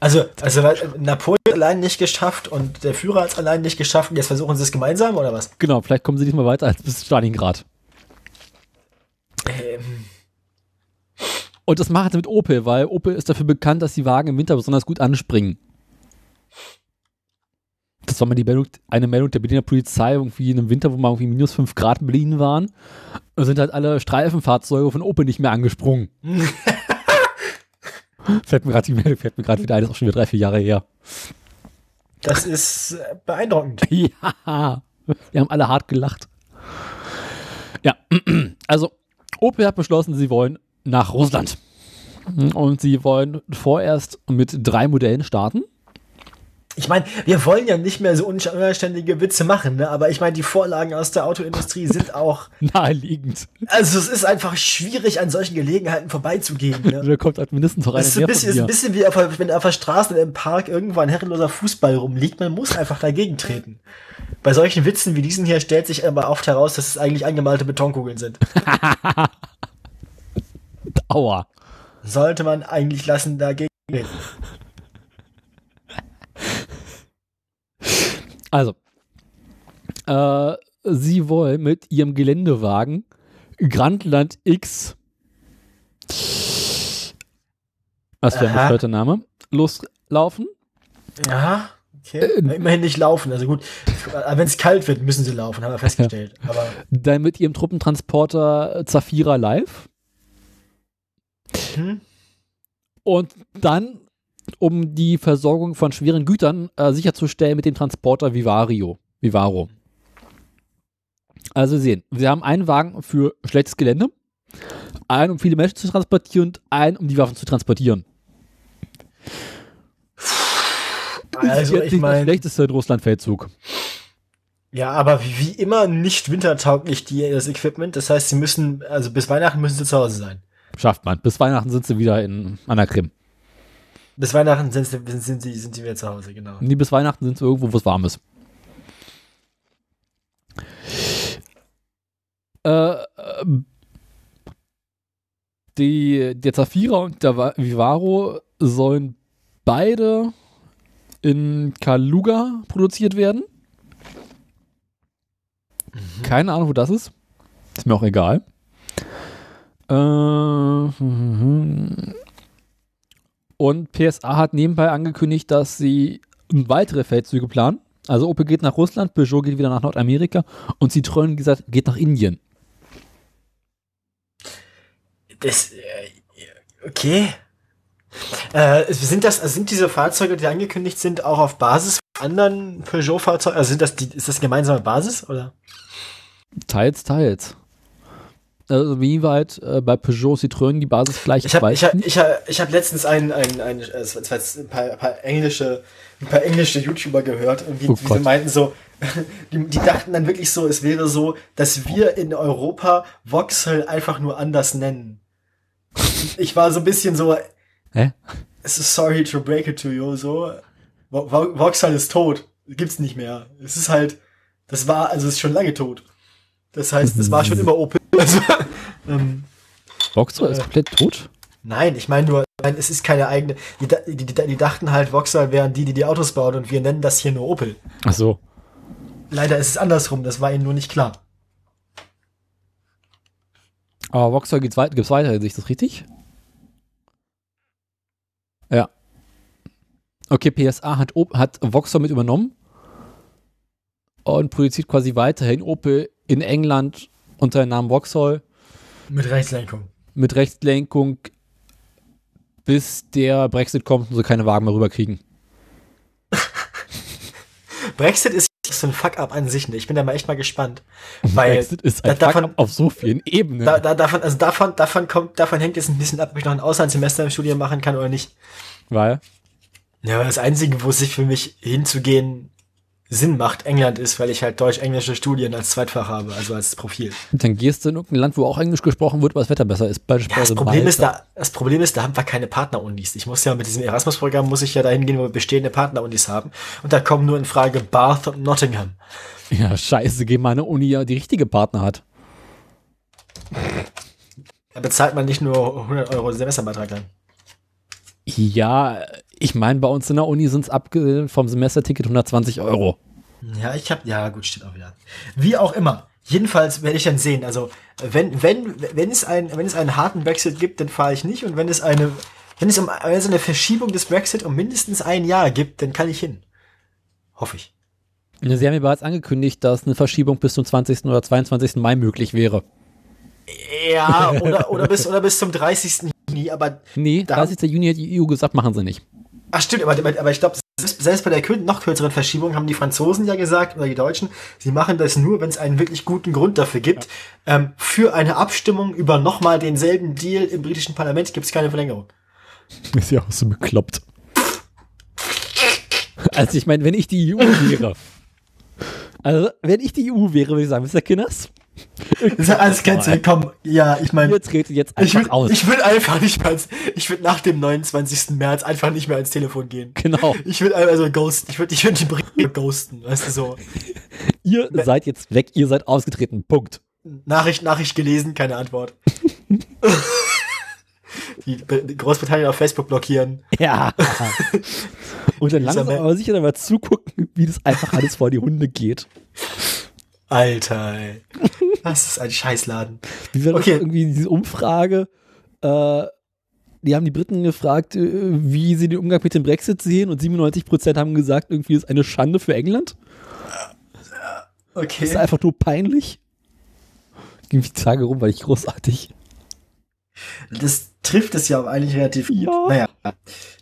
Also, also weil Napoleon allein nicht geschafft und der Führer hat es allein nicht geschafft und jetzt versuchen sie es gemeinsam oder was? Genau, vielleicht kommen sie diesmal weiter als bis Stalingrad. Ähm, Und das machen sie mit Opel, weil Opel ist dafür bekannt, dass die Wagen im Winter besonders gut anspringen. Das war mal die Meldung, eine Meldung der Berliner Polizei, irgendwie in einem Winter, wo mal irgendwie minus 5 Grad in Berlin waren. Da sind halt alle Streifenfahrzeuge von Opel nicht mehr angesprungen. fällt mir gerade die Meldung, fällt mir gerade wieder ein, das ist auch schon wieder drei, vier Jahre her. das ist äh, beeindruckend. Ja, wir haben alle hart gelacht. Ja, also Opel hat beschlossen, sie wollen nach Russland. Und sie wollen vorerst mit drei Modellen starten. Ich meine, wir wollen ja nicht mehr so unanständige Witze machen, ne? aber ich meine, die Vorlagen aus der Autoindustrie sind auch. Naheliegend. Also es ist einfach schwierig, an solchen Gelegenheiten vorbeizugehen. Ne? Da kommt halt mindestens noch einer ist ein bisschen, ist ein bisschen wie auf, wenn auf der Straße im Park irgendwo ein herrenloser Fußball rumliegt. Man muss einfach dagegen treten. Bei solchen Witzen wie diesen hier stellt sich aber oft heraus, dass es eigentlich angemalte Betonkugeln sind. Aua. Sollte man eigentlich lassen, dagegen treten. Also, äh, sie wollen mit ihrem Geländewagen Grandland X, was für ein bescheuerter Name, loslaufen. Ja, okay. Immerhin nicht laufen. Also gut, wenn es kalt wird, müssen sie laufen, haben wir festgestellt. Aber Dann mit ihrem Truppentransporter Zafira Live. hm? Und dann, um die Versorgung von schweren Gütern äh, sicherzustellen, mit dem Transporter Vivario. Vivaro. Also sehen, wir haben einen Wagen für schlechtes Gelände, einen, um viele Menschen zu transportieren und einen, um die Waffen zu transportieren. Also ich meine, schlechteste Russland-Feldzug. ja, aber wie, immer nicht wintertauglich die, das Equipment. Das heißt, sie müssen, also bis Weihnachten müssen sie zu Hause sein. Schafft man. Bis Weihnachten sind sie wieder in, an der Krim. Bis Weihnachten sind, sie- sind, sie, sind sie wieder zu Hause, genau. Nee, bis Weihnachten sind sie irgendwo, wo es warm ist. Äh, ähm, die, der Zafira und der Va- Vivaro sollen beide in Kaluga produziert werden. Keine Ahnung, wo das ist. Ist mir auch egal. Äh, und PSA hat nebenbei angekündigt, dass sie weitere Feldzüge planen. Also Opel geht nach Russland, Peugeot geht wieder nach Nordamerika und Citroën wie gesagt, geht nach Indien. Das, äh, okay. Äh, sind das, sind diese Fahrzeuge, die angekündigt sind, auch auf Basis von anderen Peugeot-Fahrzeugen? Also sind das die, ist das gemeinsame Basis, oder? Teils, teils. Also wie weit äh, bei Peugeot, Citroën die Basis gleich Ich habe ich hab, ich hab, ich hab letztens ein, ein, ein, ein, paar, ein, paar englische, ein paar englische YouTuber gehört und die, Oh die Gott. meinten so, die, die dachten dann wirklich so, es wäre so, dass wir in Europa Vauxhall einfach nur anders nennen. Ich war so ein bisschen so, Hä? es ist sorry to break it to you, so. Vauxhall ist tot. Gibt's nicht mehr. Es ist halt, das war, also es ist schon lange tot. Das heißt, es war schon immer Opel. Also, ähm, Vauxhall ist äh, komplett tot? Nein, ich meine nur, meine, es ist keine eigene. Die, die, die, die dachten halt, Vauxhall wären die, die die Autos bauen und wir nennen das hier nur Opel. Ach so. Leider ist es andersrum, das war ihnen nur nicht klar. Aber Vauxhall geht's weit, gibt's weiter, sehe ich das richtig? Ja. Okay, PSA hat, hat Vauxhall mit übernommen und produziert quasi weiterhin Opel in England unter dem Namen Vauxhall Mit Rechtslenkung. mit Rechtslenkung, bis der Brexit kommt und sie keine Wagen mehr rüberkriegen. Brexit ist so ein Fuck-up an sich. Ne? Ich bin da mal echt mal gespannt. Weil Brexit ist ein davon- Fuck-up auf so vielen Ebenen. da, da, davon, also davon, davon kommt, davon hängt jetzt ein bisschen ab, ob ich noch ein Auslandssemester im Studium machen kann oder nicht. weil, Ja, aber das Einzige, wo es sich für mich hinzugehen Sinn macht, England ist, weil ich halt deutsch-englische Studien als Zweitfach habe, also als Profil. dann gehst du in irgendein Land, wo auch Englisch gesprochen wird, aber das Wetter besser ist. Ja, Beispielsweise das Problem ist, da, das Problem ist, da haben wir keine Partnerunis. Ich muss ja mit diesem Erasmus-Programm muss ich ja dahin gehen, wo wir bestehende Partnerunis haben. Und da kommen nur in Frage Bath und Nottingham. Ja, scheiße, geh mal eine Uni, ja, die richtige Partner hat. Da bezahlt man nicht nur 100 Euro Semesterbeitrag dann. Ja, ich meine, bei uns in der Uni sind es abgesehen vom Semesterticket 120 Euro. Ja, ich hab, ja, gut, stimmt auch wieder. Wie auch immer. Jedenfalls werde ich dann sehen. Also, wenn, wenn, wenn es ein, wenn es einen harten Brexit gibt, dann fahre ich nicht. Und wenn es eine, wenn es um, wenn es eine Verschiebung des Brexit um mindestens ein Jahr gibt, dann kann ich hin. Hoffe ich. Sie haben ja bereits angekündigt, dass eine Verschiebung bis zum 20. oder 22. Mai möglich wäre. Ja, oder, oder bis, oder bis zum 30. Juni, aber Nee, Da- 30. Juni hat die EU gesagt, machen sie nicht. Ach stimmt, aber, aber, ich glaube, selbst, bei der noch kürzeren Verschiebung haben die Franzosen ja gesagt, oder die Deutschen, sie machen das nur, wenn es einen wirklich guten Grund dafür gibt. Ähm, für eine Abstimmung über nochmal denselben Deal im britischen Parlament gibt es keine Verlängerung. Ist ja auch so bekloppt. Also ich meine, wenn ich die EU wäre. Also, wenn ich die EU wäre, würde ich sagen, Mr. Kinders, Das ist ja alles ganz willkommen. Ja, ich meine, ihr tretet jetzt ich einfach will, aus. ich will einfach nicht mehr, ans, ich will nach dem 29. März einfach nicht mehr ans Telefon gehen. genau. Ich will einfach so ghosten. Ich würde ich würd die Briefe ghosten, weißt du so. Ihr seid jetzt weg, ihr seid ausgetreten. Punkt. Nachricht, Nachricht gelesen, keine Antwort. die, Großbritannien auf Facebook blockieren. Ja. Und dann langsam aber sicher dabei zugucken, wie das einfach alles vor die Hunde geht. Alter, ey. Das ist ein Scheißladen. Wie war Okay. irgendwie diese Umfrage? Äh, die haben die Briten gefragt, äh, wie sie den Umgang mit dem Brexit sehen und 97% haben gesagt, irgendwie ist eine Schande für England. Das ist Okay. einfach nur peinlich. Ging die Tage rum, weil ich großartig. Das trifft es ja auch eigentlich relativ gut. Ja. Naja.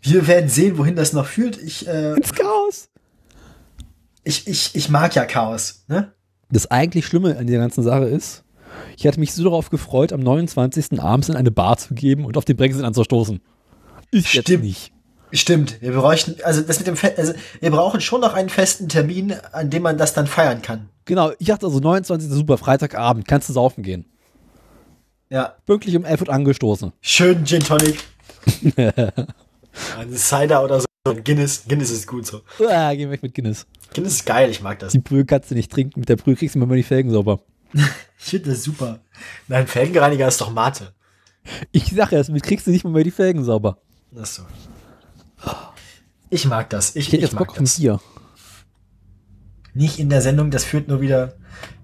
Wir werden sehen, wohin das noch führt. Ich, äh, Ins Chaos. ich, ich, ich mag ja Chaos, ne? Das eigentlich Schlimme an dieser ganzen Sache ist, ich hatte mich so darauf gefreut, am 29. abends in eine Bar zu geben und auf den Brexit anzustoßen. Ich jetzt Stimmt. nicht. Stimmt. Wir bräuchten, also das mit dem, Fe also wir brauchen schon noch einen festen Termin, an dem man das dann feiern kann. Genau, ich dachte also 29. super, Freitagabend, kannst du saufen gehen. Ja. Pünktlich um 11 Uhr angestoßen. Schön Gin Tonic. Ein Cider oder so. Guinness. Guinness ist gut so. Ah, geh weg mit Guinness. Guinness ist geil, ich mag das. Die Brühe kannst du nicht trinken, mit der Brühe kriegst du immer die Felgen sauber. Ich finde das super. Nein, Felgenreiniger ist doch Mate. Ich sag ja, damit kriegst du nicht mal mehr die Felgen sauber. Ach so. Ich mag das. Ich, Ich hätte ich jetzt Bock das. Bier. Nicht in der Sendung, das führt nur wieder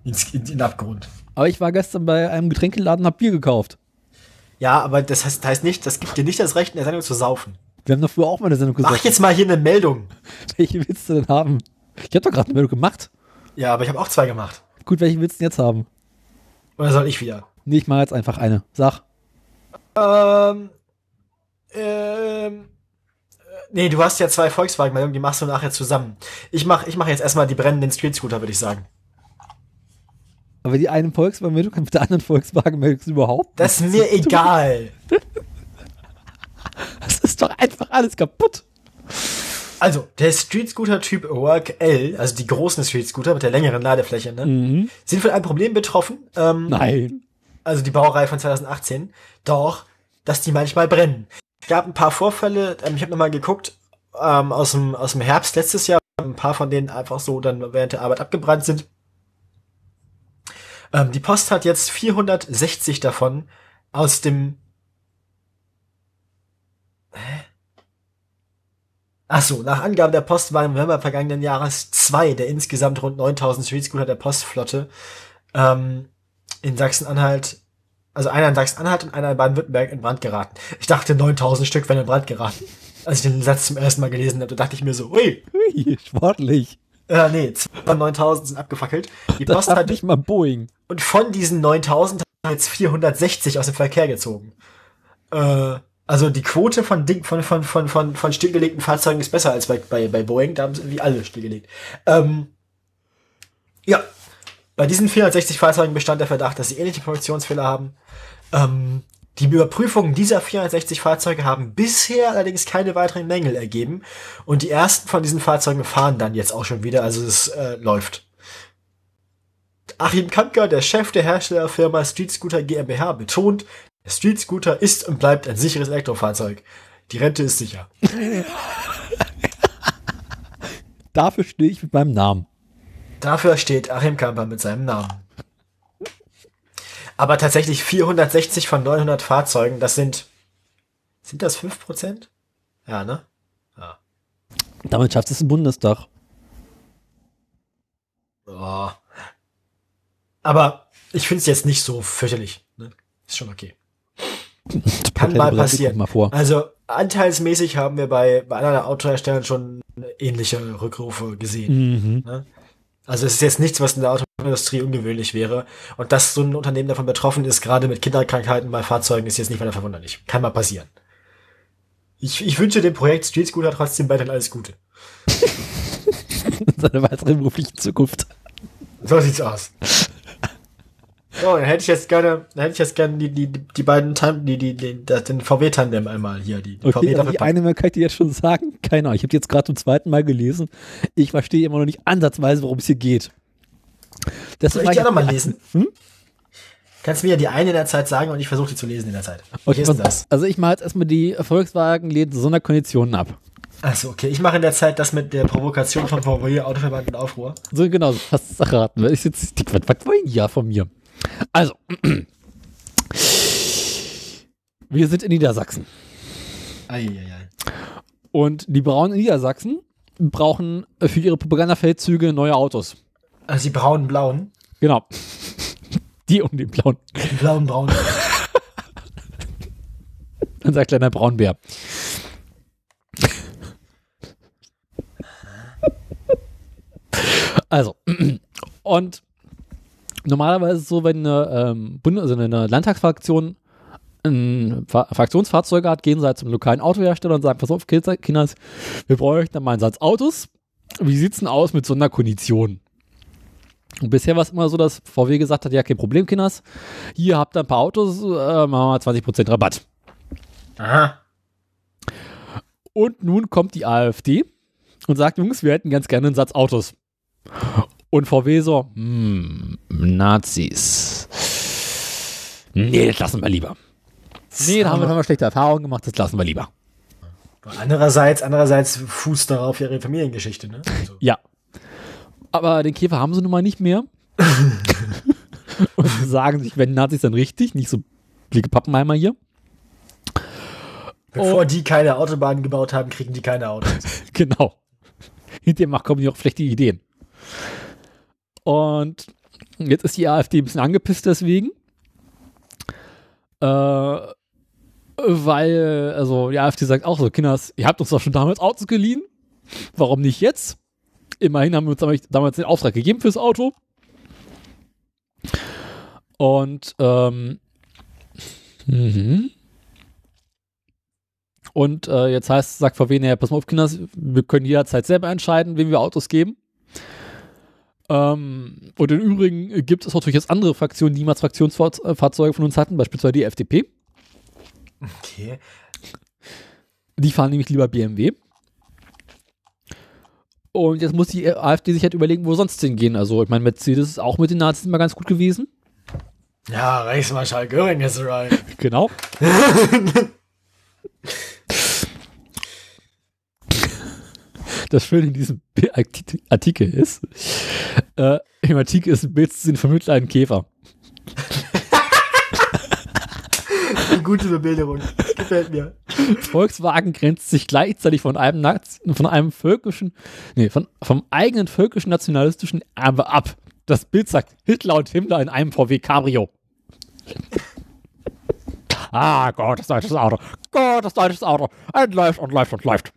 ins, in, in den Abgrund. Aber ich war gestern bei einem Getränkeladen und hab Bier gekauft. Ja, aber das heißt, heißt nicht, das gibt dir nicht das Recht, in der Sendung zu saufen. Wir haben doch früher auch mal eine Sendung Mach gesagt. jetzt mal hier eine Meldung. Welche willst du denn haben? Ich hab doch gerade eine Meldung gemacht. Ja, aber ich habe auch zwei gemacht. Gut, welche willst du denn jetzt haben? Oder soll ich wieder? Nee, ich mache jetzt einfach eine. Sag. Ähm, ähm, äh, nee, du hast ja zwei Volkswagen-Meldungen, die machst du nachher zusammen. Ich mach, ich mach jetzt erstmal die brennenden Street-Scooter, würde ich sagen. Aber die eine Volkswagen-Meldung mit der anderen Volkswagen-Meldung überhaupt Das ist mir egal. Das ist doch einfach alles kaputt. Also, der Street-Scooter-Typ Work L, also die großen Street-Scooter mit der längeren Ladefläche, ne, Mhm. sind von einem Problem betroffen. Ähm, Nein. also die Baureihe von 2018, doch, dass die manchmal brennen. Es gab ein paar Vorfälle, ähm, ich habe nochmal geguckt, ähm, aus, dem, aus dem Herbst letztes Jahr, ein paar von denen einfach so dann während der Arbeit abgebrannt sind. Ähm, die Post hat jetzt 460 davon aus dem Hä? Ach so, nach Angaben der Post waren im November vergangenen Jahres zwei der insgesamt rund 9000 Streetscooter der Postflotte ähm, in Sachsen-Anhalt, also einer in Sachsen-Anhalt und einer in Baden-Württemberg in Brand geraten. Ich dachte 9000 Stück wären in Brand geraten. Als ich den Satz zum ersten Mal gelesen habe, da dachte ich mir so, ui, Hui, sportlich. äh, nee, zwei von 9000 sind abgefackelt. Die Das Post hat hat, nicht mal Boeing. und von diesen 9000 hat jetzt 460 aus dem Verkehr gezogen. Äh, also die Quote von, Ding, von, von, von, von, von stillgelegten Fahrzeugen ist besser als bei, bei, bei Boeing, da haben sie irgendwie alle stillgelegt. Ähm, ja, bei diesen 460 Fahrzeugen bestand der Verdacht, dass sie ähnliche Produktionsfehler haben. Ähm, die Überprüfungen dieser 460 Fahrzeuge haben bisher allerdings keine weiteren Mängel ergeben und die ersten von diesen Fahrzeugen fahren dann jetzt auch schon wieder, also es äh, läuft. Achim Kampker, der Chef der Herstellerfirma Street Scooter GmbH, betont, der Street Scooter ist und bleibt ein sicheres Elektrofahrzeug. Die Rente ist sicher. Dafür stehe ich mit meinem Namen. Dafür steht Achim Kamper mit seinem Namen. Aber tatsächlich 460 von 900 Fahrzeugen, das sind, sind das 5%? Ja, ne? Damit schafft es im Bundestag. Oh. Aber ich finde es jetzt nicht so fürchterlich. Ne? Ist schon okay. Kann mal passieren. Mal. Also anteilsmäßig haben wir bei, bei anderen Autoherstellern schon ähnliche Rückrufe gesehen. Mhm. Also es ist jetzt nichts, was in der Autoindustrie ungewöhnlich wäre. Und dass so ein Unternehmen davon betroffen ist, gerade mit Kinderkrankheiten bei Fahrzeugen, ist jetzt nicht weiter verwunderlich. Kann mal passieren. Ich, ich wünsche dem Projekt Street Scooter trotzdem weiterhin alles Gute. Seine weitere berufliche Zukunft. So sieht's aus. Oh, dann hätte ich jetzt gerne, dann hätte ich jetzt gerne die, die, die beiden Tan die, die, die, den VW-Tandem einmal hier, die, die Okay, VW also die eine Mal kann ich dir jetzt schon sagen, keine Ahnung. Ich habe die jetzt gerade zum zweiten Mal gelesen. Ich verstehe immer noch nicht ansatzweise, worum es hier geht. Das Soll ich die auch noch mal lesen? Kannst du mir ja die eine in der Zeit sagen und ich versuche die zu lesen in der Zeit. Wie Okay, ist das? Also ich mache jetzt erstmal die Volkswagen läden Sonderkonditionen ab. Achso, okay. Ich mache in der Zeit das mit der Provokation von VW, Autoverband und Aufruhr. So genau, hast du erraten. Was, ist jetzt, was, was wollen die ja von mir? Also, wir sind in Niedersachsen. Eieiei. Und die Braunen in Niedersachsen brauchen für ihre Propagandafeldzüge neue Autos. Also die braunen, blauen. Genau. Die um den blauen. Die blauen, braunen. Unser kleiner Braunbär. Also, und normalerweise ist es so, wenn eine, ähm, Bund also eine Landtagsfraktion ein Fa Fraktionsfahrzeuge hat, gehen sie halt zum lokalen Autohersteller und sagen, pass auf, Kinder, Kinders, wir bräuchten dann mal einen Satz Autos. Wie sieht's denn aus mit Sonderkonditionen? Und bisher war es immer so, dass VW gesagt hat, ja, kein Problem, Kinders. Hier habt ihr ein paar Autos, äh, machen wir 20% Rabatt. Aha. Und nun kommt die AfD und sagt, Jungs, wir hätten ganz gerne einen Satz Autos. Und VW so, hm, Nazis. Nee, das lassen wir lieber. Nee, da haben wir, haben wir schlechte Erfahrungen gemacht, das lassen wir lieber. Andererseits, andererseits fußt darauf ihre Familiengeschichte, ne? Also, Ja. Aber den Käfer haben sie nun mal nicht mehr. und sie sagen sich, wenn Nazis dann richtig, nicht so blicke Pappenheimer hier. bevor die keine Autobahnen gebaut haben, kriegen die keine Autos. Genau. Hinterher macht kommen die auch schlechte Ideen. Und jetzt ist die AfD ein bisschen angepisst deswegen. Äh, weil, also die AfD sagt auch so, Kinders, ihr habt uns doch schon damals Autos geliehen. Warum nicht jetzt? Immerhin haben wir uns damals- den Auftrag gegeben fürs Auto. Und, ähm, mhm. Und äh, jetzt heißt, sagt VW, naja, pass mal auf, Kinders, wir können jederzeit selber entscheiden, wem wir Autos geben. Ähm, und im Übrigen gibt es natürlich jetzt andere Fraktionen, die niemals Fraktionsfahrzeuge von uns hatten, beispielsweise die FDP. Okay. Die fahren nämlich lieber BMW. Und jetzt muss die AfD sich halt überlegen, wo sonst hingehen. Also, ich meine, Mercedes ist auch mit den Nazis immer ganz gut gewesen. Ja, Reichsmarschall Göring ist right. Genau. Das Schöne in diesem Artikel ist, äh, im Artikel ist ein Bild zu sehen von mittleren Käfer. Eine gute Bebilderung. Gefällt mir. Volkswagen grenzt sich gleichzeitig von einem, von einem völkischen, nee, von, vom eigenen völkischen nationalistischen Erbe ab. Das Bild sagt Hitler und Himmler in einem VW Cabrio. Ah, Gott, das deutsches Auto. Gott, das deutsches Auto. Und läuft und läuft und läuft.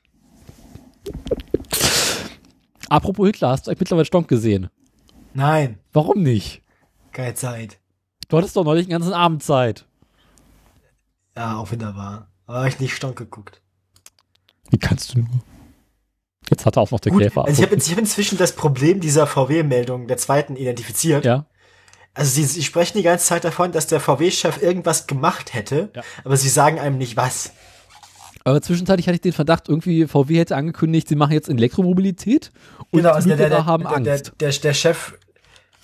Apropos Hitler, hast du eigentlich mittlerweile Stonk gesehen? Nein, Warum nicht? keine Zeit. Du hattest doch neulich den ganzen Abend Zeit. Ja, auch wunderbar. Aber hab ich nicht stonk geguckt. Wie kannst du nur? Jetzt hat er auch noch der Gut, Käfer. also ich habe hab inzwischen das Problem dieser VW-Meldung der zweiten identifiziert. ja. Also sie, sie sprechen die ganze Zeit davon, dass der VW-Chef irgendwas gemacht hätte, Ja. aber sie sagen einem nicht was. Aber zwischenzeitlich hatte ich den Verdacht, irgendwie VW hätte angekündigt, sie machen jetzt Elektromobilität und Genau, also der, der, haben Angst. Der, der, der Chef,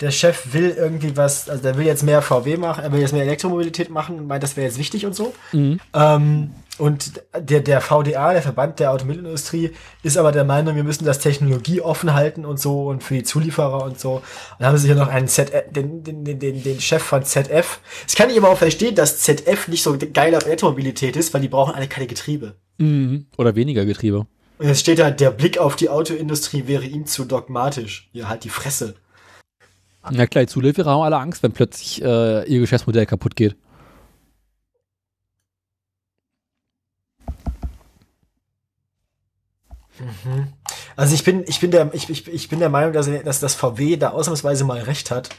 der Chef will irgendwie was, also der will jetzt mehr VW machen, er will jetzt mehr Elektromobilität machen meint, das wäre jetzt wichtig und so. Mhm. Ähm, und der, der VDA, der Verband der Automobilindustrie, ist aber der Meinung, wir müssen das Technologie offen halten und so und für die Zulieferer und so. Und dann haben sie hier noch einen ZF, den, den, den, den, den Chef von ZF. Das kann ich aber auch verstehen, dass ZF nicht so geil auf Elektromobilität ist, weil die brauchen alle keine Getriebe. Mhm. Oder weniger Getriebe. Und jetzt steht da, der Blick auf die Autoindustrie wäre ihm zu dogmatisch. Ja, halt die Fresse. Na klar, die Zulieferer haben alle Angst, wenn plötzlich äh, ihr Geschäftsmodell kaputt geht. Also ich bin, ich bin der, ich, ich, ich bin der Meinung, dass, dass das VW da ausnahmsweise mal recht hat.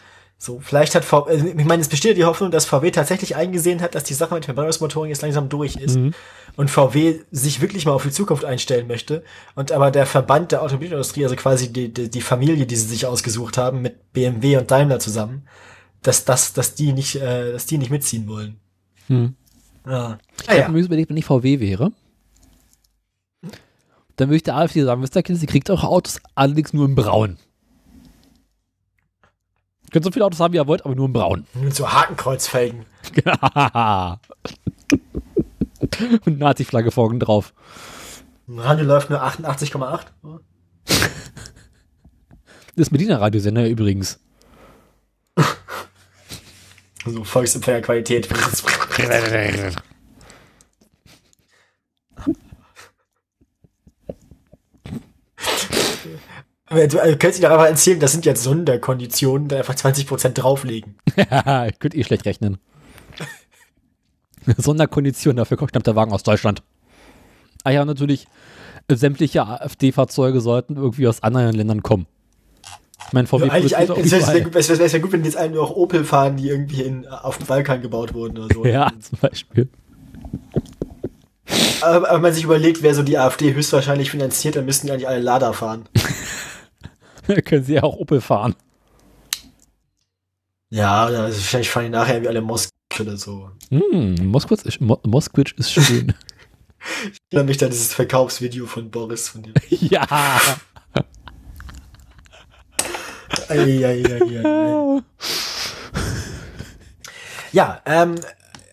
So, vielleicht hat VW, also ich meine, es besteht die Hoffnung, dass VW tatsächlich eingesehen hat, dass die Sache mit Verbrennungsmotoren jetzt langsam durch ist Mhm. und VW sich wirklich mal auf die Zukunft einstellen möchte. Und aber der Verband der Automobilindustrie, also quasi die, die, die Familie, die sie sich ausgesucht haben, mit BMW und Daimler zusammen, dass, dass, dass die nicht, äh, dass die nicht mitziehen wollen. Hm. Ja. Ich Ah, habe ja. mir überlegt, wenn ich VW wäre, dann würde ich der AfD sagen, wisst ihr, Kinder, ihr kriegt eure Autos allerdings nur in braun. Ihr könnt so viele Autos haben, wie ihr wollt, aber nur in braun. Mit so Hakenkreuzfelgen. Und Nazi-Flagge vorne drauf. Radio läuft nur 88,8. Das ist Medina-Radiosender übrigens. So Volksempfängerqualität. Aber Du also, könntest dir doch einfach erzählen, das sind jetzt Sonderkonditionen, da einfach 20% drauflegen. Könnt ihr schlecht rechnen. Sonderkondition, dafür kommt der Wagen aus Deutschland. Ah ja, natürlich, äh, sämtliche AfD-Fahrzeuge sollten irgendwie aus anderen Ländern kommen. Ich meine, VW eigentlich, ist auch eigentlich es wäre wär, wär, wär, gut, wenn jetzt alle nur auch Opel fahren, die irgendwie in, auf dem Balkan gebaut wurden oder so. Ja, zum Beispiel. Aber, aber wenn man sich überlegt, wer so die AfD höchstwahrscheinlich finanziert, dann müssten die eigentlich alle Lada fahren. Da können sie ja auch Opel fahren. Ja, also wahrscheinlich fahren die nachher irgendwie alle Moskau oder so. Hm, Moskwitz ist, Mo Moskwitsch ist schön. Ich erinnere mich an dieses Verkaufsvideo von Boris von dem. ja. Ei, ei, ei. Ja, ähm,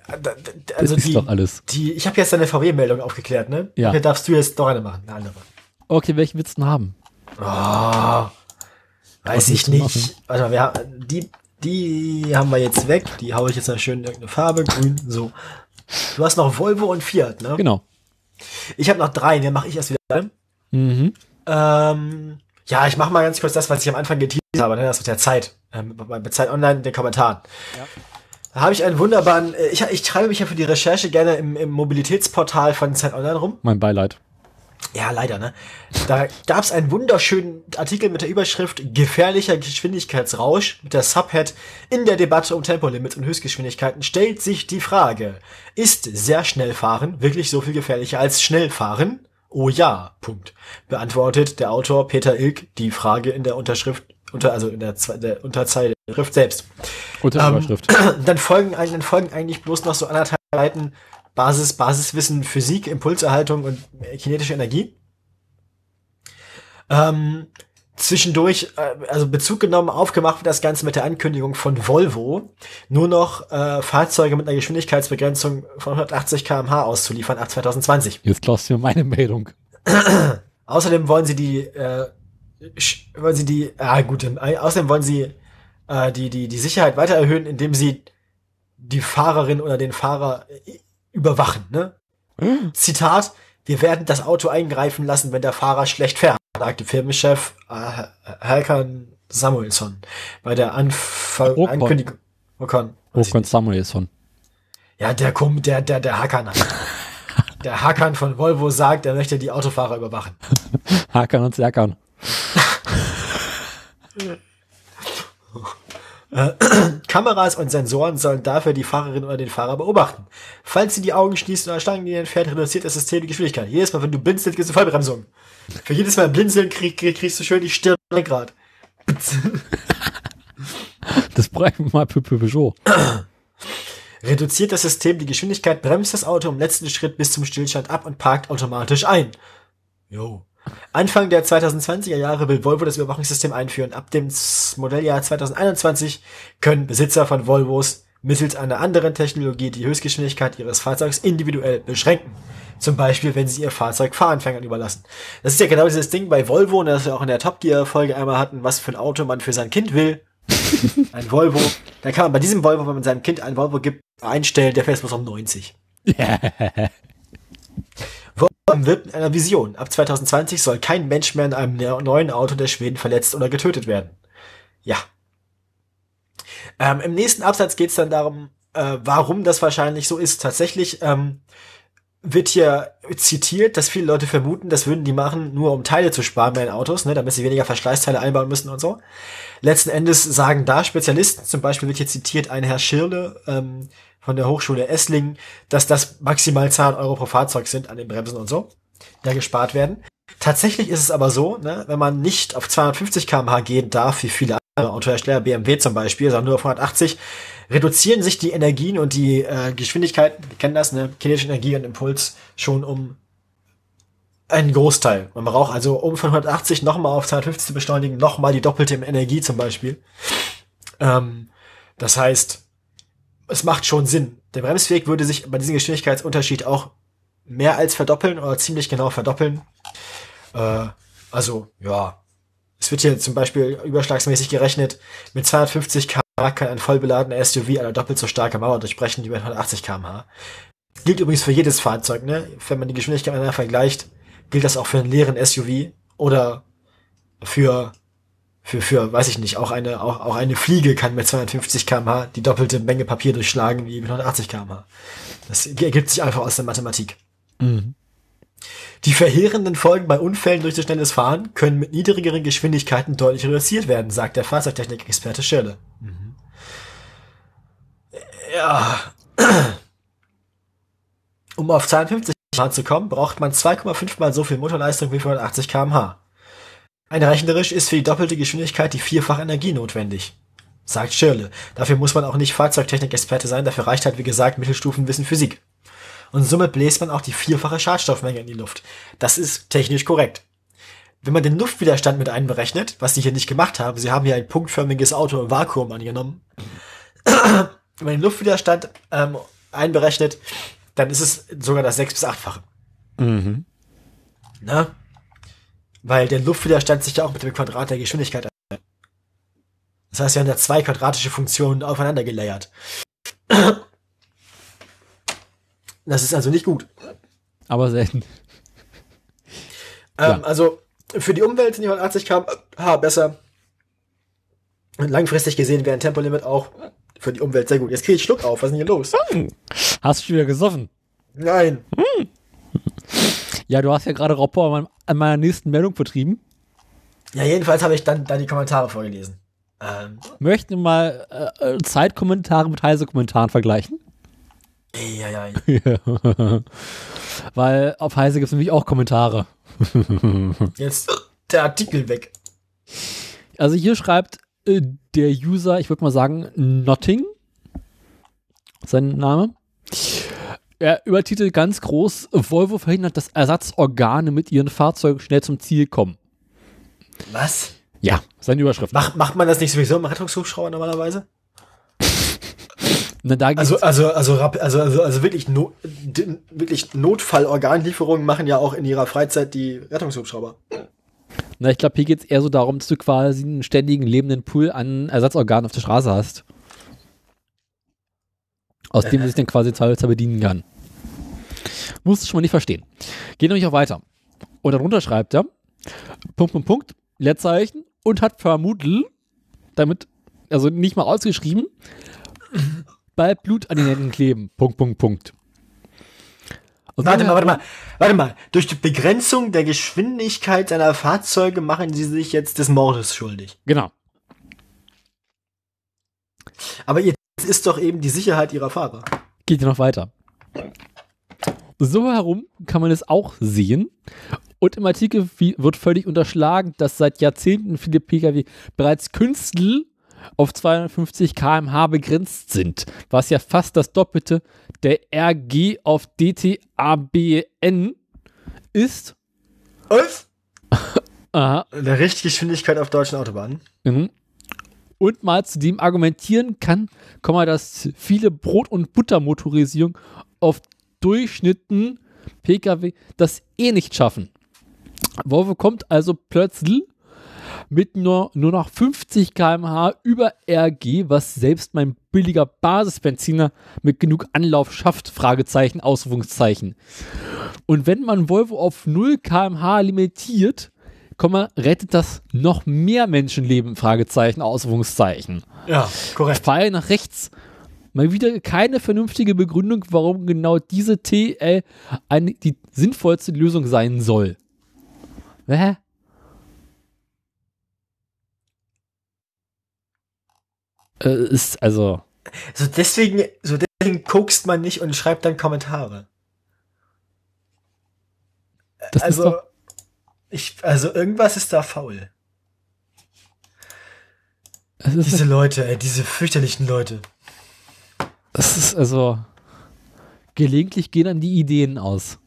also das ist die, doch alles. die, ich habe jetzt eine VW-Meldung aufgeklärt, ne? Ja. Hier darfst du jetzt doch eine machen, eine andere. Okay, welchen willst du denn haben? Oh, weiß ich nicht. Warte mal, wir haben, die, die haben wir jetzt weg. Die haue ich jetzt mal schön in irgendeine Farbe, grün, so. Du hast noch Volvo und Fiat, ne? Genau. Ich habe noch drei, den mache ich erst wieder. Mhm. Ähm, ja, ich mache mal ganz kurz das, was ich am Anfang geteasert habe, ne? das mit der Zeit. Ähm, bei Zeit Online, in den Kommentaren. Da habe ich einen wunderbaren, äh, ich, ich treibe mich ja für die Recherche gerne im, im Mobilitätsportal von Zeit Online rum. Mein Beileid. Ja, leider, ne? Da gab es einen wunderschönen Artikel mit der Überschrift Gefährlicher Geschwindigkeitsrausch mit der Subhead In der Debatte um Tempolimits und Höchstgeschwindigkeiten stellt sich die Frage, ist sehr schnell fahren wirklich so viel gefährlicher als schnell fahren? Oh ja, Punkt. Beantwortet der Autor Peter Ilk die Frage in der Unterschrift, unter, also in der, der Unterzeile der Schrift selbst. Unter Ähm, Überschrift. Dann folgen, eigentlich- dann folgen eigentlich bloß noch so anderthalb Seiten Basis, Basiswissen, Physik, Impulserhaltung und kinetische Energie. Ähm, zwischendurch, äh, also Bezug genommen, aufgemacht wird das Ganze mit der Ankündigung von Volvo, nur noch äh, Fahrzeuge mit einer Geschwindigkeitsbegrenzung von 180 km/h auszuliefern ab 2020. Jetzt klaust du meine Meldung. Außerdem wollen sie die, äh, wollen sie die, ah gut, äh, außerdem wollen sie äh, die, die, die Sicherheit weiter erhöhen, indem sie die Fahrerin oder den Fahrer äh, überwachen. Ne? Zitat, wir werden das Auto eingreifen lassen, wenn der Fahrer schlecht fährt, sagte Firmenchef äh, Halkan Samuelsson bei der Anfang Ocon. Ankündigung. Ich Håkon Samuelsson. ja, der kommt, der, der, der Hakan. der Hakan von Volvo sagt, er möchte die Autofahrer überwachen. Hakan und Serkan. Kameras und Sensoren sollen dafür die Fahrerin oder den Fahrer beobachten. Falls sie die Augen schließt oder Stangenlinien fährt, reduziert das System die Geschwindigkeit. Jedes Mal, wenn du blinzelst, gibst du Vollbremsung. Für jedes Mal blinzeln krieg, krieg, kriegst du schön die Stirn Lenkrad. Das bräuchten wir mal für für Peugeot. Reduziert das System die Geschwindigkeit, bremst das Auto im letzten Schritt bis zum Stillstand ab und parkt automatisch ein. Jo. Anfang der 2020er Jahre will Volvo das Überwachungssystem einführen. Ab dem Modelljahr 2021 können Besitzer von Volvos mittels einer anderen Technologie die Höchstgeschwindigkeit ihres Fahrzeugs individuell beschränken. Zum Beispiel, wenn sie ihr Fahrzeug Fahranfängern überlassen. Das ist ja genau dieses Ding bei Volvo, und das wir auch in der Top Gear Folge einmal hatten, was für ein Auto man für sein Kind will. Ein Volvo. Da kann man bei diesem Volvo, wenn man seinem Kind ein Volvo gibt, einstellen, der fährt bloß um 90. Volvo wird mit einer Vision. Ab 2020 soll kein Mensch mehr in einem ne- neuen Auto der Schweden verletzt oder getötet werden. Ja. Ähm, Im nächsten Absatz geht es dann darum, äh, warum das wahrscheinlich so ist. Tatsächlich ähm, wird hier zitiert, dass viele Leute vermuten, das würden die machen, nur um Teile zu sparen bei den Autos, ne, damit sie weniger Verschleißteile einbauen müssen und so. Letzten Endes sagen da Spezialisten, zum Beispiel wird hier zitiert ein Herr Schirle ähm, von der Hochschule Esslingen, dass das maximal 10 Euro pro Fahrzeug sind an den Bremsen und so, die da gespart werden. Tatsächlich ist es aber so, ne, wenn man nicht auf 250 km/h gehen darf, wie viele andere Autohersteller, BMW zum Beispiel, sondern nur auf 180, reduzieren sich die Energien und die äh, Geschwindigkeiten, wir kennen das, ne, kinetische Energie und Impuls, schon um einen Großteil. Man braucht also, um von 180 nochmal auf 250 zu beschleunigen, nochmal die doppelte Energie zum Beispiel. Ähm, das heißt, es macht schon Sinn. Der Bremsweg würde sich bei diesem Geschwindigkeitsunterschied auch mehr als verdoppeln oder ziemlich genau verdoppeln. Äh, also, ja. Es wird hier zum Beispiel überschlagsmäßig gerechnet, mit 250 km/h kann ein vollbeladener SUV eine doppelt so starke Mauer durchbrechen wie mit 180 km/h. Gilt übrigens für jedes Fahrzeug, ne? Wenn man die Geschwindigkeit miteinander vergleicht, gilt das auch für einen leeren SUV oder für für, für, weiß ich nicht, auch eine, auch, auch eine Fliege kann mit 250 kmh die doppelte Menge Papier durchschlagen wie mit 180 kmh. Das ergibt sich einfach aus der Mathematik. Mhm. Die verheerenden Folgen bei Unfällen durch zu schnelles Fahren können mit niedrigeren Geschwindigkeiten deutlich reduziert werden, sagt der Fahrzeugtechnik-Experte Schirle. Mhm. Ja. Um auf 52 km zu kommen, braucht man 2,5 mal so viel Motorleistung wie 180 kmh. Ein rechnerisch ist für die doppelte Geschwindigkeit die vierfache Energie notwendig. Sagt Schirle. Dafür muss man auch nicht Fahrzeugtechnik-Experte sein, dafür reicht halt wie gesagt Mittelstufenwissen Physik. Und somit bläst man auch die vierfache Schadstoffmenge in die Luft. Das ist technisch korrekt. Wenn man den Luftwiderstand mit einberechnet, was sie hier nicht gemacht haben, sie haben hier ein punktförmiges Auto im Vakuum angenommen. Wenn man den Luftwiderstand ähm, einberechnet, dann ist es sogar das sechs- bis achtfache. Mhm. Na? Weil der Luftwiderstand sich ja auch mit dem Quadrat der Geschwindigkeit erhält. Das heißt, wir haben da zwei quadratische Funktionen aufeinander gelayert. Das ist also nicht gut. Aber selten. Ähm, ja. Also für die Umwelt sind die 180 km/h besser. Und langfristig gesehen wäre ein Tempolimit auch für die Umwelt sehr gut. Jetzt kriege ich Schluck auf. Was ist denn hier los? Hm. Hast du schon wieder gesoffen? Nein. Hm. Ja, du hast ja gerade Rapport an meiner nächsten Meldung vertrieben. Ja, jedenfalls habe ich dann, dann die Kommentare vorgelesen. Ähm. Möchten mal äh, äh Zeitkommentare mit Heise-Kommentaren vergleichen? Ja, ja, ja. Weil auf Heise gibt es nämlich auch Kommentare. Jetzt der Artikel weg. Also hier schreibt äh, der User, ich würde mal sagen, Notting. Sein Name. Er übertitelt ganz groß, Volvo verhindert, dass Ersatzorgane mit ihren Fahrzeugen schnell zum Ziel kommen. Was? Ja, seine Überschrift. Mach, macht man das nicht sowieso im Rettungshubschrauber normalerweise? Na, also, also, also, also, also, also wirklich, no, wirklich Notfallorganlieferungen machen ja auch in ihrer Freizeit die Rettungshubschrauber. Na, ich glaube, hier geht es eher so darum, dass du quasi einen ständigen lebenden Pool an Ersatzorganen auf der Straße hast. Aus dem man sich dann quasi teilweise bedienen kann. Muss schon mal nicht verstehen. Geht nämlich auch weiter. Und darunter schreibt er, Punkt, Punkt, Punkt, Leerzeichen und hat vermutlich, damit, also nicht mal ausgeschrieben, bald Blut an den Händen kleben. Punkt, Punkt, Punkt. Und warte mal, warte mal, warte mal. Durch die Begrenzung der Geschwindigkeit seiner Fahrzeuge machen sie sich jetzt des Mordes schuldig. Genau. Aber ihr ist doch eben die Sicherheit ihrer Fahrer. Geht ja noch weiter. So herum kann man es auch sehen. Und im Artikel wird völlig unterschlagen, dass seit Jahrzehnten viele Pkw bereits künstlich auf 250 km/h begrenzt sind, was ja fast das Doppelte der RG auf DTABN ist. Was? Aha. Der Richtgeschwindigkeit auf deutschen Autobahnen. Mhm. Und mal zu dem argumentieren kann, kann man, dass viele Brot- und Buttermotorisierung auf Durchschnitten Pkw das eh nicht schaffen. Volvo kommt also plötzlich mit nur, nur noch 50 km/h über RG, was selbst mein billiger Basisbenziner mit genug Anlauf schafft, Fragezeichen, Ausrufungszeichen. Und wenn man Volvo auf 0 km/h limitiert, Komma, rettet das noch mehr Menschenleben? Fragezeichen, Ausrufungszeichen. Ja, korrekt. Pfeil nach rechts. Mal wieder keine vernünftige Begründung, warum genau diese TL eine, die sinnvollste Lösung sein soll. Hä? Äh, ist also. So deswegen, so deswegen kokst man nicht und schreibt dann Kommentare. Das also, Ich, also irgendwas ist da faul. Diese Leute, ey, diese fürchterlichen Leute. es ist also. Gelegentlich gehen dann die Ideen aus.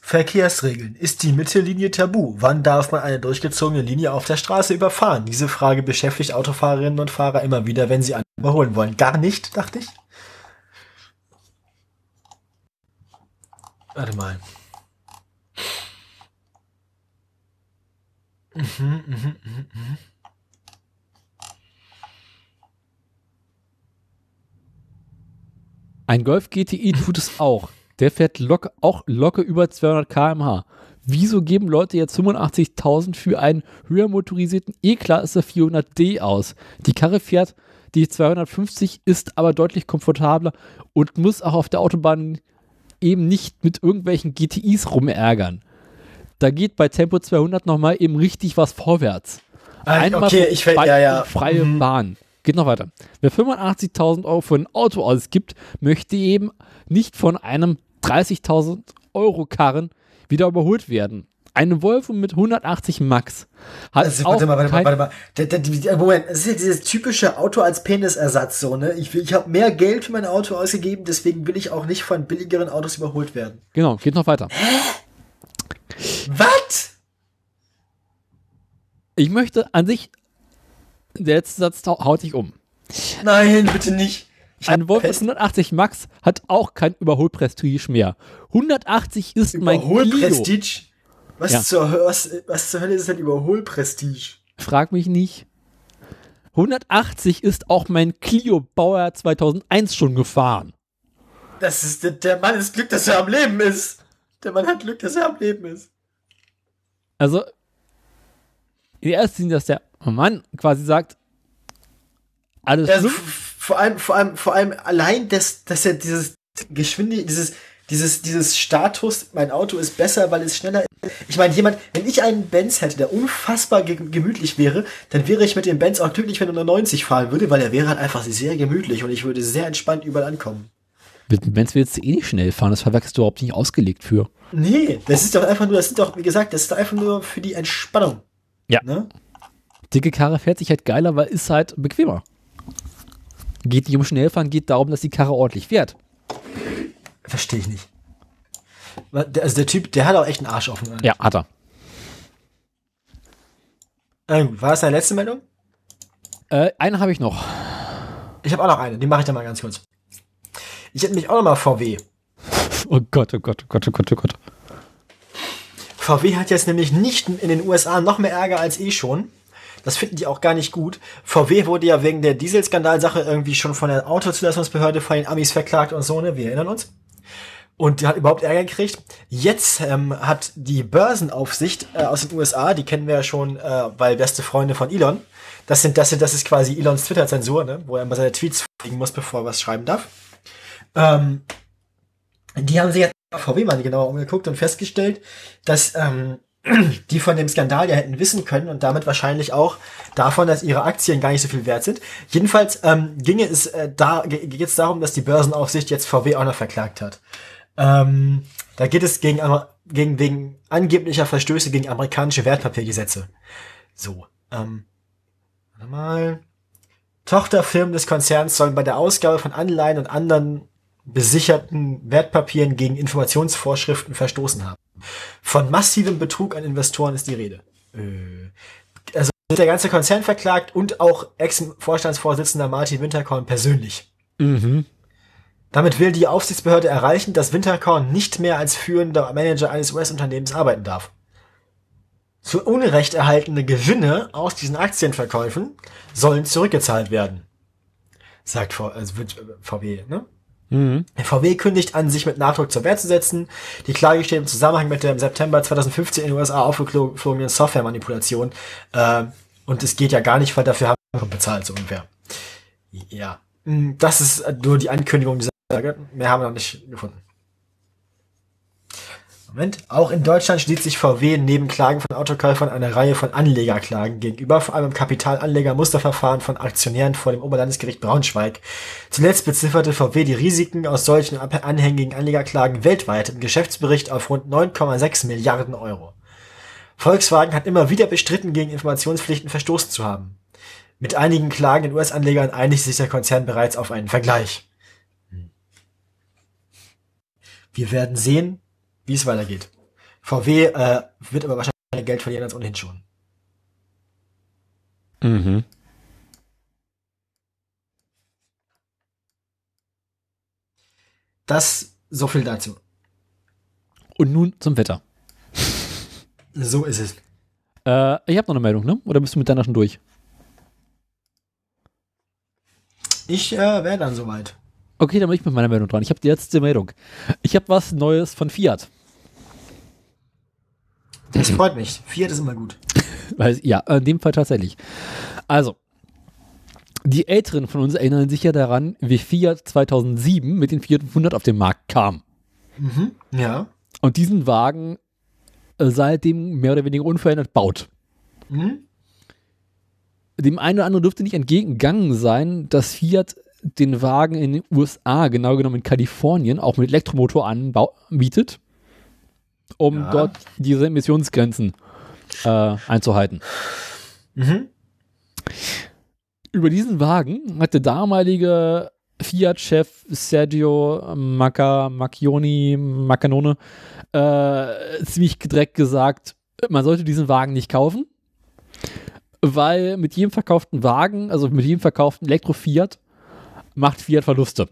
Verkehrsregeln. Ist die Mittellinie tabu? Wann darf man eine durchgezogene Linie auf der Straße überfahren? Diese Frage beschäftigt Autofahrerinnen und Fahrer immer wieder, wenn sie andere überholen wollen. Gar nicht, dachte ich. Warte mal. Mhm, mhm, mhm, mhm. Ein Golf GTI tut es auch. Der fährt lock, auch locker über 200 km/h. Wieso geben Leute jetzt 85.000 für einen höher motorisierten E-Klasse 400D aus? Die Karre fährt die 250, ist aber deutlich komfortabler und muss auch auf der Autobahn eben nicht mit irgendwelchen GTIs rumärgern. Da geht bei Tempo 200 nochmal eben richtig was vorwärts. Ah, Einmal okay, ich Band ja, ja. freie Mhm. Bahn. Geht noch weiter. Wer 85.000 Euro für ein Auto ausgibt, möchte eben nicht von einem 30.000 Euro Karren wieder überholt werden. Eine Volvo mit 180 Max hat Also, auch warte mal, warte mal, warte mal. Der, der, der, Moment, das ist ja dieses typische Auto als Penisersatz, so, ne? Ich, ich habe mehr Geld für mein Auto ausgegeben, deswegen will ich auch nicht von billigeren Autos überholt werden. Genau, geht noch weiter. Was? Ich möchte an sich, der letzte Satz hau- haut sich um. Nein, bitte nicht. Ich Ein mit fest- 180 Max hat auch kein Überholprestige mehr. 180 ist mein Clio. Überholprestige? Was, Ja. zur, was, was zur Hölle ist denn Überholprestige? Frag mich nicht. 180 ist auch mein Clio Bauer 2001 schon gefahren. Das ist, der, der Mann ist Glück, dass er am Leben ist. Der Mann hat Glück, dass er am Leben ist. Also, in erster Linie, dass der Mann quasi sagt, alles Also, vor allem, vor allem, vor allem allein, dass, dass er dieses Geschwinde, dieses, dieses, dieses Status, mein Auto ist besser, weil es schneller ist. Ich meine, jemand, wenn ich einen Benz hätte, der unfassbar ge gemütlich wäre, dann wäre ich mit dem Benz auch glücklich, wenn er nur 90 fahren würde, weil er wäre halt einfach sehr gemütlich und ich würde sehr entspannt überall ankommen. Mit dem Benz willst du eh nicht schnell fahren, das Fahrwerk ist überhaupt nicht ausgelegt für. Nee, das ist doch einfach nur, das sind doch, wie gesagt, das ist doch einfach nur für die Entspannung. Ja. Ne? Dicke Karre fährt sich halt geiler, weil ist halt bequemer. Geht nicht um Schnellfahren, geht darum, dass die Karre ordentlich fährt. Verstehe ich nicht. Also der Typ, der hat auch echt einen Arsch offen. Ja, hat er. Gut, war das deine letzte Meldung? Äh, eine habe ich noch. Ich habe auch noch eine, die mache ich dann mal ganz kurz. Ich hätte mich auch noch mal VW. Oh Gott, oh Gott, oh Gott, oh Gott, oh Gott. VW hat jetzt nämlich nicht in den USA noch mehr Ärger als eh schon. Das finden die auch gar nicht gut. VW wurde ja wegen der Dieselskandalsache irgendwie schon von der Autozulassungsbehörde von den Amis verklagt und so, ne? Wir erinnern uns. Und die hat überhaupt Ärger gekriegt. Jetzt ähm, hat die Börsenaufsicht äh, aus den USA, die kennen wir ja schon, äh, weil beste Freunde von Elon. Das sind, das sind, das ist quasi Elons Twitter-Zensur, ne? Wo er immer seine Tweets fliegen muss, bevor er was schreiben darf. Ähm, die haben sich jetzt VW mal genauer umgeguckt und festgestellt, dass ähm, die von dem Skandal ja hätten wissen können und damit wahrscheinlich auch davon, dass ihre Aktien gar nicht so viel wert sind. Jedenfalls ähm, ginge es äh, da es darum, dass die Börsenaufsicht jetzt VW auch noch verklagt hat. Ähm, da geht es gegen, gegen wegen angeblicher Verstöße gegen amerikanische Wertpapiergesetze. So, ähm, warte mal. Tochterfirmen des Konzerns sollen bei der Ausgabe von Anleihen und anderen besicherten Wertpapieren gegen Informationsvorschriften verstoßen haben. Von massivem Betrug an Investoren ist die Rede. Äh, Also der ganze Konzern verklagt und auch Ex-Vorstandsvorsitzender Martin Winterkorn persönlich. Mhm. Damit will die Aufsichtsbehörde erreichen, dass Winterkorn nicht mehr als führender Manager eines US-Unternehmens arbeiten darf. Zu Unrecht erhaltene Gewinne aus diesen Aktienverkäufen sollen zurückgezahlt werden. Sagt V- also VW, ne? Mhm. VW kündigt an, sich mit Nachdruck zur Wehr zu setzen. Die Klage steht im Zusammenhang mit der im September 2015 in den USA aufgeflogenen Softwaremanipulation. Äh, und es geht ja gar nicht, weil dafür haben wir bezahlt, so ungefähr. Ja. Mm, Das ist nur die Ankündigung dieser. Mehr haben wir noch nicht gefunden. Moment. Auch in Deutschland steht sich VW neben Klagen von Autokäufern einer Reihe von Anlegerklagen gegenüber, vor allem im Kapitalanleger-Musterverfahren von Aktionären vor dem Oberlandesgericht Braunschweig. Zuletzt bezifferte VW die Risiken aus solchen anhängigen Anlegerklagen weltweit im Geschäftsbericht auf rund 9,6 Milliarden Euro. Volkswagen hat immer wieder bestritten, gegen Informationspflichten verstoßen zu haben. Mit einigen Klagen in US-Anlegern einigt sich der Konzern bereits auf einen Vergleich. Wir werden sehen, wie es weitergeht. VW äh, wird aber wahrscheinlich Geld verlieren als ohnehin schon. Mhm. Das so viel dazu. Und nun zum Wetter. So ist es. Äh, ich habe noch eine Meldung, ne? Oder bist du mit deiner schon durch? Ich äh, wäre dann soweit. Okay, dann bin ich mit meiner Meldung dran. Ich habe die letzte Meldung. Ich habe was Neues von Fiat. Das freut mich. Fiat ist immer gut. Ja, in dem Fall tatsächlich. Also, die Älteren von uns erinnern sich ja daran, wie Fiat 2007 mit den Fiat 500 auf den Markt kam. Ja. Und diesen Wagen äh, seitdem mehr oder weniger unverändert baut. Mhm. Dem einen oder anderen dürfte nicht entgegengegangen sein, dass Fiat den Wagen in den USA, genau genommen in Kalifornien, auch mit Elektromotor anbietet, um Ja. dort diese Emissionsgrenzen äh, einzuhalten. Mhm. Über diesen Wagen hat der damalige Fiat-Chef Sergio Macca, Macchioni, Maccanone äh, ziemlich gedreckt gesagt, man sollte diesen Wagen nicht kaufen, weil mit jedem verkauften Wagen, also mit jedem verkauften Elektro-Fiat, macht Fiat Verluste.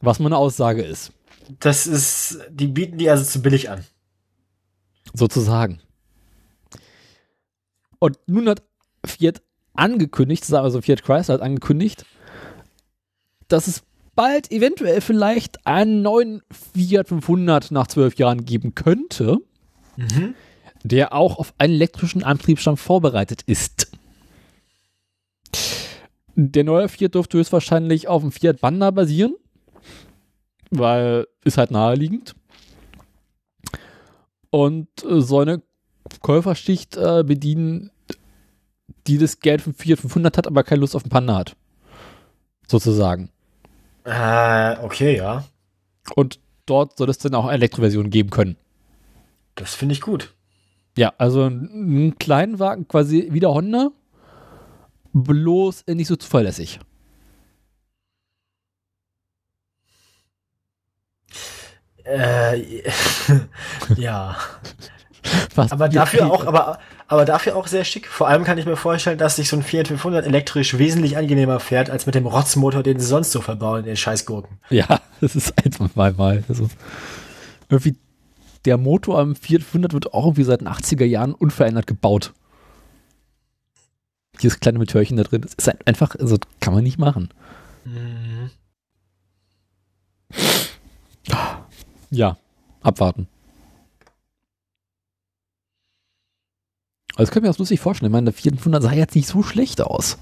Was meine Aussage ist, Das ist, die bieten die also zu billig an. sozusagen. Und nun hat Fiat angekündigt, also Fiat Chrysler hat angekündigt, dass es bald eventuell vielleicht einen neuen Fiat 500 nach zwölf Jahren geben könnte, Mhm. der auch auf einen elektrischen Antriebsstand vorbereitet ist. Der neue Fiat dürfte höchstwahrscheinlich auf dem Fiat Panda basieren, weil ist halt naheliegend. Und äh, soll eine Käuferschicht äh, bedienen, die das Geld für Fiat 500 hat, aber keine Lust auf den Panda hat. Sozusagen. Äh, okay, ja. Und dort soll es dann auch eine Elektroversion geben können. Das finde ich gut. Ja, also einen kleinen Wagen, quasi wie der Honda, bloß nicht so zuverlässig. Äh, ja. Was Aber dafür auch, aber, aber dafür auch sehr schick. Vor allem kann ich mir vorstellen, dass sich so ein Fiat 500 elektrisch wesentlich angenehmer fährt, als mit dem Rotzmotor, den sie sonst so verbauen in den Scheißgurken. Ja, das ist einfach mal mal. Also, irgendwie der Motor am Fiat 500 wird auch irgendwie seit den 80er Jahren unverändert gebaut. Dieses kleine Metörchen da drin, das ist ein- einfach, also kann man nicht machen. Ja, abwarten. Das könnte ich mir das lustig vorstellen. Ich meine, der Fiat 500 sah jetzt nicht so schlecht aus.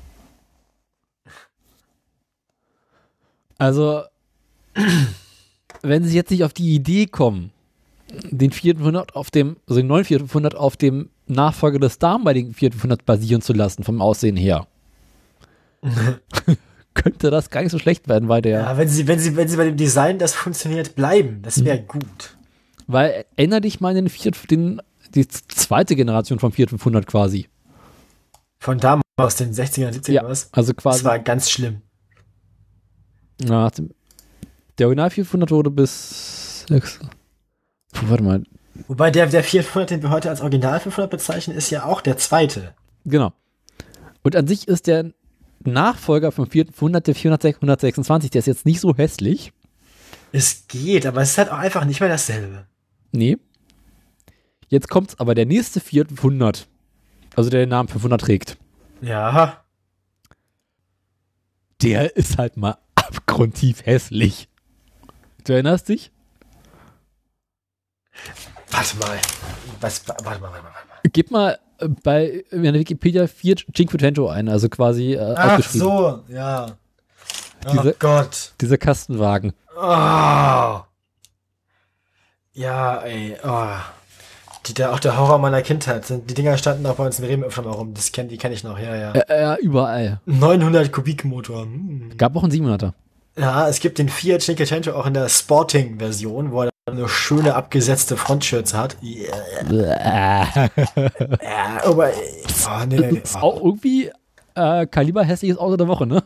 Also, wenn sie jetzt nicht auf die Idee kommen, den 400 auf dem, also den neuen 400 auf dem Nachfolger des damaligen 400 basieren zu lassen, vom Aussehen her, könnte das gar nicht so schlecht werden, weil der, Ja, wenn sie, wenn sie, wenn sie bei dem Design, das funktioniert, bleiben, das wäre gut. weil erinnere dich mal an den, 4, den die zweite Generation vom 4500 quasi. Von damals, aus den 60er, 70er Ja, was. also Das quasi, war ganz schlimm. na, der Original 400 wurde bis, sechs- Puh, warte mal, Wobei der, der 400, den wir heute als Original 500 bezeichnen, ist ja auch der zweite. Genau. Und an sich ist der Nachfolger vom 400, der 426, der ist jetzt nicht so hässlich. Es geht, aber es ist halt auch einfach nicht mehr dasselbe. Nee. Jetzt kommt's aber der nächste 400, also der den Namen 500 trägt. Ja. Der ist halt mal abgrundtief hässlich. Du erinnerst dich? Warte mal. Was, warte mal, warte mal, warte mal. Gib mal äh, bei in Wikipedia 4 Cinquecento ein, also quasi äh, Ach so, ja. Diese- oh Gott. Dieser Kastenwagen. Oh. Ja, ey. Oh. Die, der, auch der Horror meiner Kindheit. Die Dinger standen auch bei uns in Bremen öfter mal rum. Das kenn, die kenne ich noch, ja, ja. Äh, äh, überall. 900 Kubikmotor. Hm. Gab auch einen 700er. Ja, es gibt den Fiat Cinquecento auch in der Sporting-Version, wo er eine schöne abgesetzte Frontschürze hat. Yeah. Ja, aber, oh, nee, nee, nee. Ist auch irgendwie äh, Kaliber hässliches Auto der Woche, ne?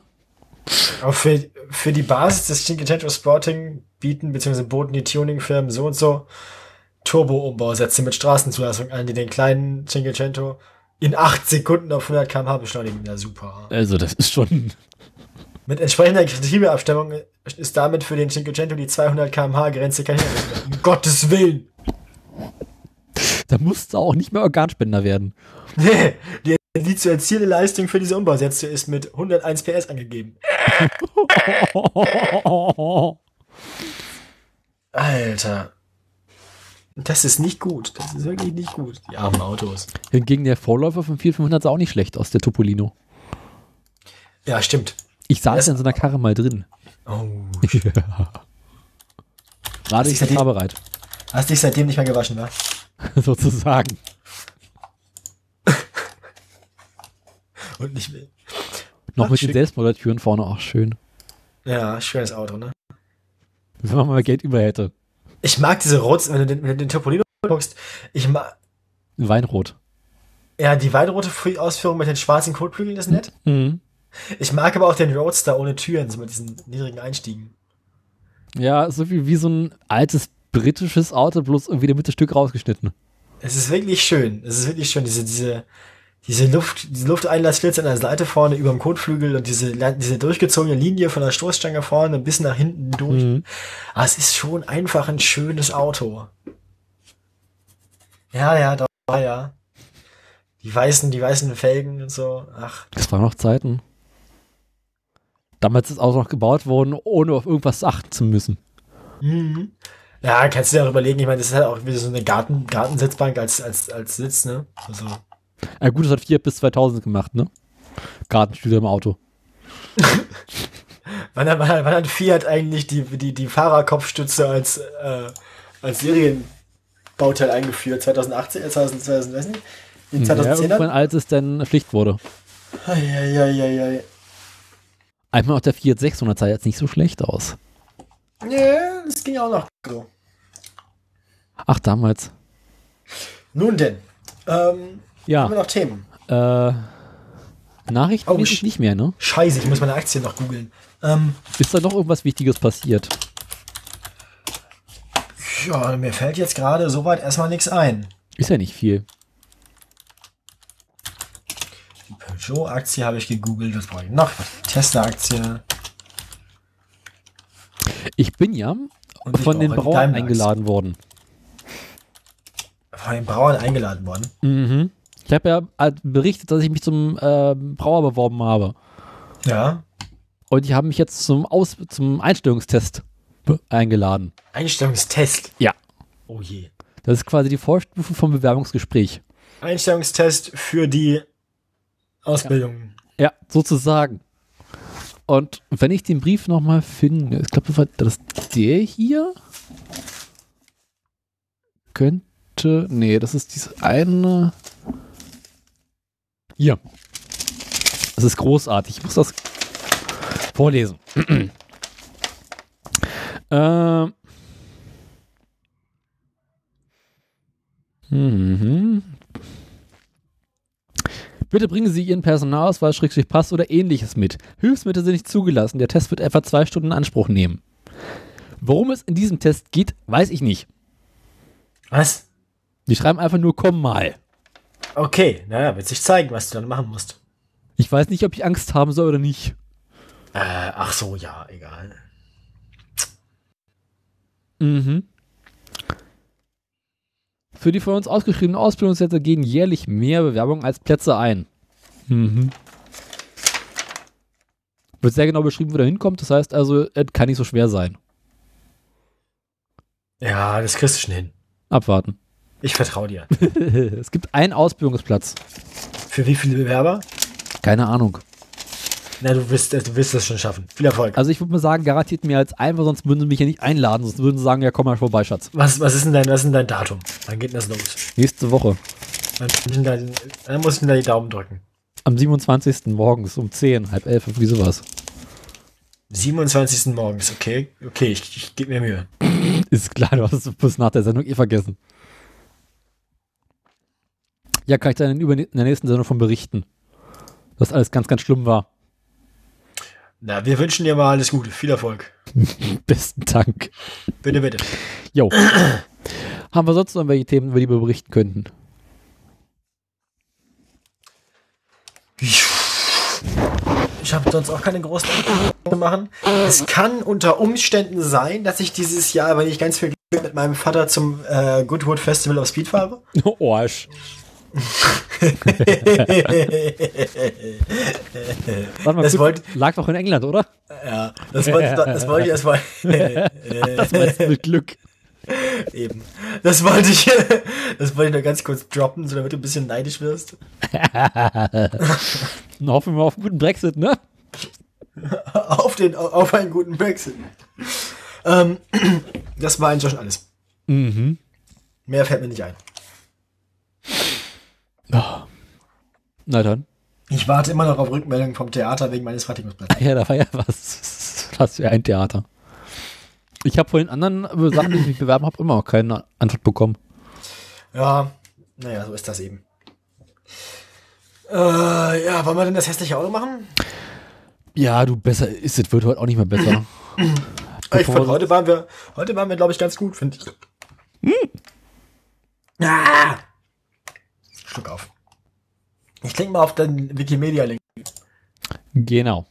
Auch für, für die Basis des Cinquecento Sporting bieten, beziehungsweise boten die Tuningfirmen so und so Turbo-Umbausätze mit Straßenzulassung an, die den kleinen Cinquecento in 8 Sekunden auf 100 km/h beschleunigen. Ja, super. Also, das ist schon. Mit entsprechender Getriebeabstimmung ist damit für den Cinquecento die 200 km/h Grenze kein Hindernis. Um Gottes Willen. Da musste auch nicht mehr Organspender werden. Nee, die, die zu erzielende Leistung für diese Umbausätze ist mit 101 PS angegeben. Alter. Das ist nicht gut. Das ist wirklich nicht gut. Die armen Autos. Hingegen der Vorläufer vom 4500 sah auch nicht schlecht aus, der Topolino. Ja, stimmt. Ich saß Das- in so einer Karre mal drin. Oh. Gerade ist ich ja die- fahrbereit, Hast dich seitdem nicht mehr gewaschen, wa? sozusagen. Und nicht mehr. Noch Ach, mit den. Selbstmördertüren vorne, auch schön. Ja, schönes Auto, ne? Wenn man mal Geld über hätte. Ich mag diese Rot, wenn du den, wenn du den Topolino guckst, ich mag, Weinrot. ja, die weinrote Ausführung mit den schwarzen Kotflügeln ist nett. Mhm. Ich mag aber auch den Roadster ohne Türen, so mit diesen niedrigen Einstiegen. Ja, so wie, wie so ein altes britisches Auto, bloß irgendwie der Mitte Stück rausgeschnitten. Es ist wirklich schön. Es ist wirklich schön, diese, diese, diese Luft, diese Lufteinlassflitze an der Seite vorne über dem Kotflügel und diese, diese durchgezogene Linie von der Stoßstange vorne bis nach hinten durch. Mhm. Aber es ist schon einfach ein schönes Auto. Ja, ja, doch, ja. Die weißen, die weißen Felgen und so. Ach, Das waren noch Zeiten. Damals ist auch noch gebaut worden, ohne auf irgendwas achten zu müssen. Mhm. Ja, kannst du dir auch überlegen, ich meine, das ist halt auch wieder so eine Garten, Gartensitzbank als, als, als Sitz, ne? Also, Ja gut, das hat Fiat bis 2000 gemacht, ne? Gartenstühle im Auto. wann, hat- wann, hat- wann hat Fiat eigentlich die, die, die Fahrerkopfstütze als, äh, als Serienbauteil eingeführt? 2018, äh, 2000, 2000, weiß nicht? In Ja, 2010 irgendwann, als es dann Pflicht wurde. Eieieiei. Einmal auch der Fiat 600 sah jetzt nicht so schlecht aus. Ja, das ging auch noch so. Ach, damals. Nun denn, ähm, haben wir Ja, noch Themen? äh, Nachrichten Oh, nicht mehr, ne? Scheiße, ich muss meine Aktien noch googeln. Ähm, Ist da noch irgendwas Wichtiges passiert? ja, mir fällt jetzt gerade soweit erstmal nichts ein. Ist ja nicht viel. Die Peugeot-Aktie habe ich gegoogelt, was brauche ich noch? Tesla-Aktie. Ich bin ja Und von den Brauern eingeladen worden. Von den Brauern eingeladen worden. Mhm. Ich habe ja äh, berichtet, dass ich mich zum äh, Brauer beworben habe. Ja. Und die haben mich jetzt zum, Aus zum Einstellungstest eingeladen. Einstellungstest. Ja. Oh je. Das ist quasi die Vorstufe vom Bewerbungsgespräch. Einstellungstest für die Ausbildung. Ja, sozusagen. Und wenn ich den Brief nochmal finde, ich glaube, das der hier. Könnte. Nee, das ist dieses eine. Hier. Das ist großartig. Ich muss das vorlesen. ähm. Mhm. Bitte bringen Sie Ihren Personalausweis, Schrägstrich Pass oder ähnliches mit. Hilfsmittel sind nicht zugelassen. Der Test wird etwa zwei Stunden in Anspruch nehmen. Worum es in diesem Test geht, weiß ich nicht. Was? Die schreiben einfach nur komm mal. Okay, naja, wird sich zeigen, was du dann machen musst. Ich weiß nicht, ob ich Angst haben soll oder nicht. Äh, ach so, ja, egal. Mhm. Für die von uns ausgeschriebenen Ausbildungssätze gehen jährlich mehr Bewerbungen als Plätze ein. Mhm. Wird sehr genau beschrieben, wo der hinkommt. Das heißt also, es kann nicht so schwer sein. Ja, das kriegst du schon hin. Abwarten. Ich vertraue dir. es gibt einen Ausbildungsplatz. Für wie viele Bewerber? Keine Ahnung. Na, du wirst, du wirst das schon schaffen. Viel Erfolg. Also ich würde mal sagen, garantiert mehr als einmal, sonst würden sie mich ja nicht einladen. Sonst würden sie sagen, ja komm mal vorbei, Schatz. Was, was ist denn dein, was ist denn dein Datum? Wann geht denn das los? Nächste Woche. Dann, dann muss ich da die Daumen drücken. Am 27. morgens um 10, halb elf, wie sowas. 27. morgens, okay. Okay, ich, ich gebe mir Mühe. Ist klar, du hast es bis nach der Sendung eh vergessen. Ja, kann ich dann in der nächsten Sendung von berichten. Dass alles ganz, ganz schlimm war. Na, wir wünschen dir mal alles Gute. Viel Erfolg. Besten Dank. Bitte, bitte. Jo. Haben wir sonst noch welche Themen, über die wir berichten könnten? Ich habe sonst auch keine großen machen. Es kann unter Umständen sein, dass ich dieses Jahr, wenn ich ganz viel Glück mit meinem Vater zum äh, Goodwood Festival of Speed fahre. Oh, Arsch. Warte mal, Das gut, wollt- lag doch in England, oder? Ja, das wollte ich, das wollte ich erstmal. Das meinst du mit Glück. Eben. Das wollte ich, das wollte ich nur ganz kurz droppen, so damit du ein bisschen neidisch wirst. Dann hoffen wir auf einen guten Brexit, ne? Auf den, auf einen guten Brexit. Ähm, das war eigentlich schon alles. Mhm. Mehr fällt mir nicht ein. Na dann. Ich warte immer noch auf Rückmeldungen vom Theater wegen meines Praktikumsplatzes. Ja, da war ja was. Was für ein Theater. Ich habe von den anderen Sachen, die ich mich bewerben habe, immer noch keine Antwort bekommen. Ja, naja, so ist das eben. Äh, ja, wollen wir denn das hässliche Auto machen? Ja, du, besser ist es, wird heute auch nicht mehr besser. Ich fand, heute waren wir, heute waren wir, glaube ich, ganz gut, finde ich. Ah! Schluck auf. Ich klinge mal auf den Wikimedia-Link. Genau.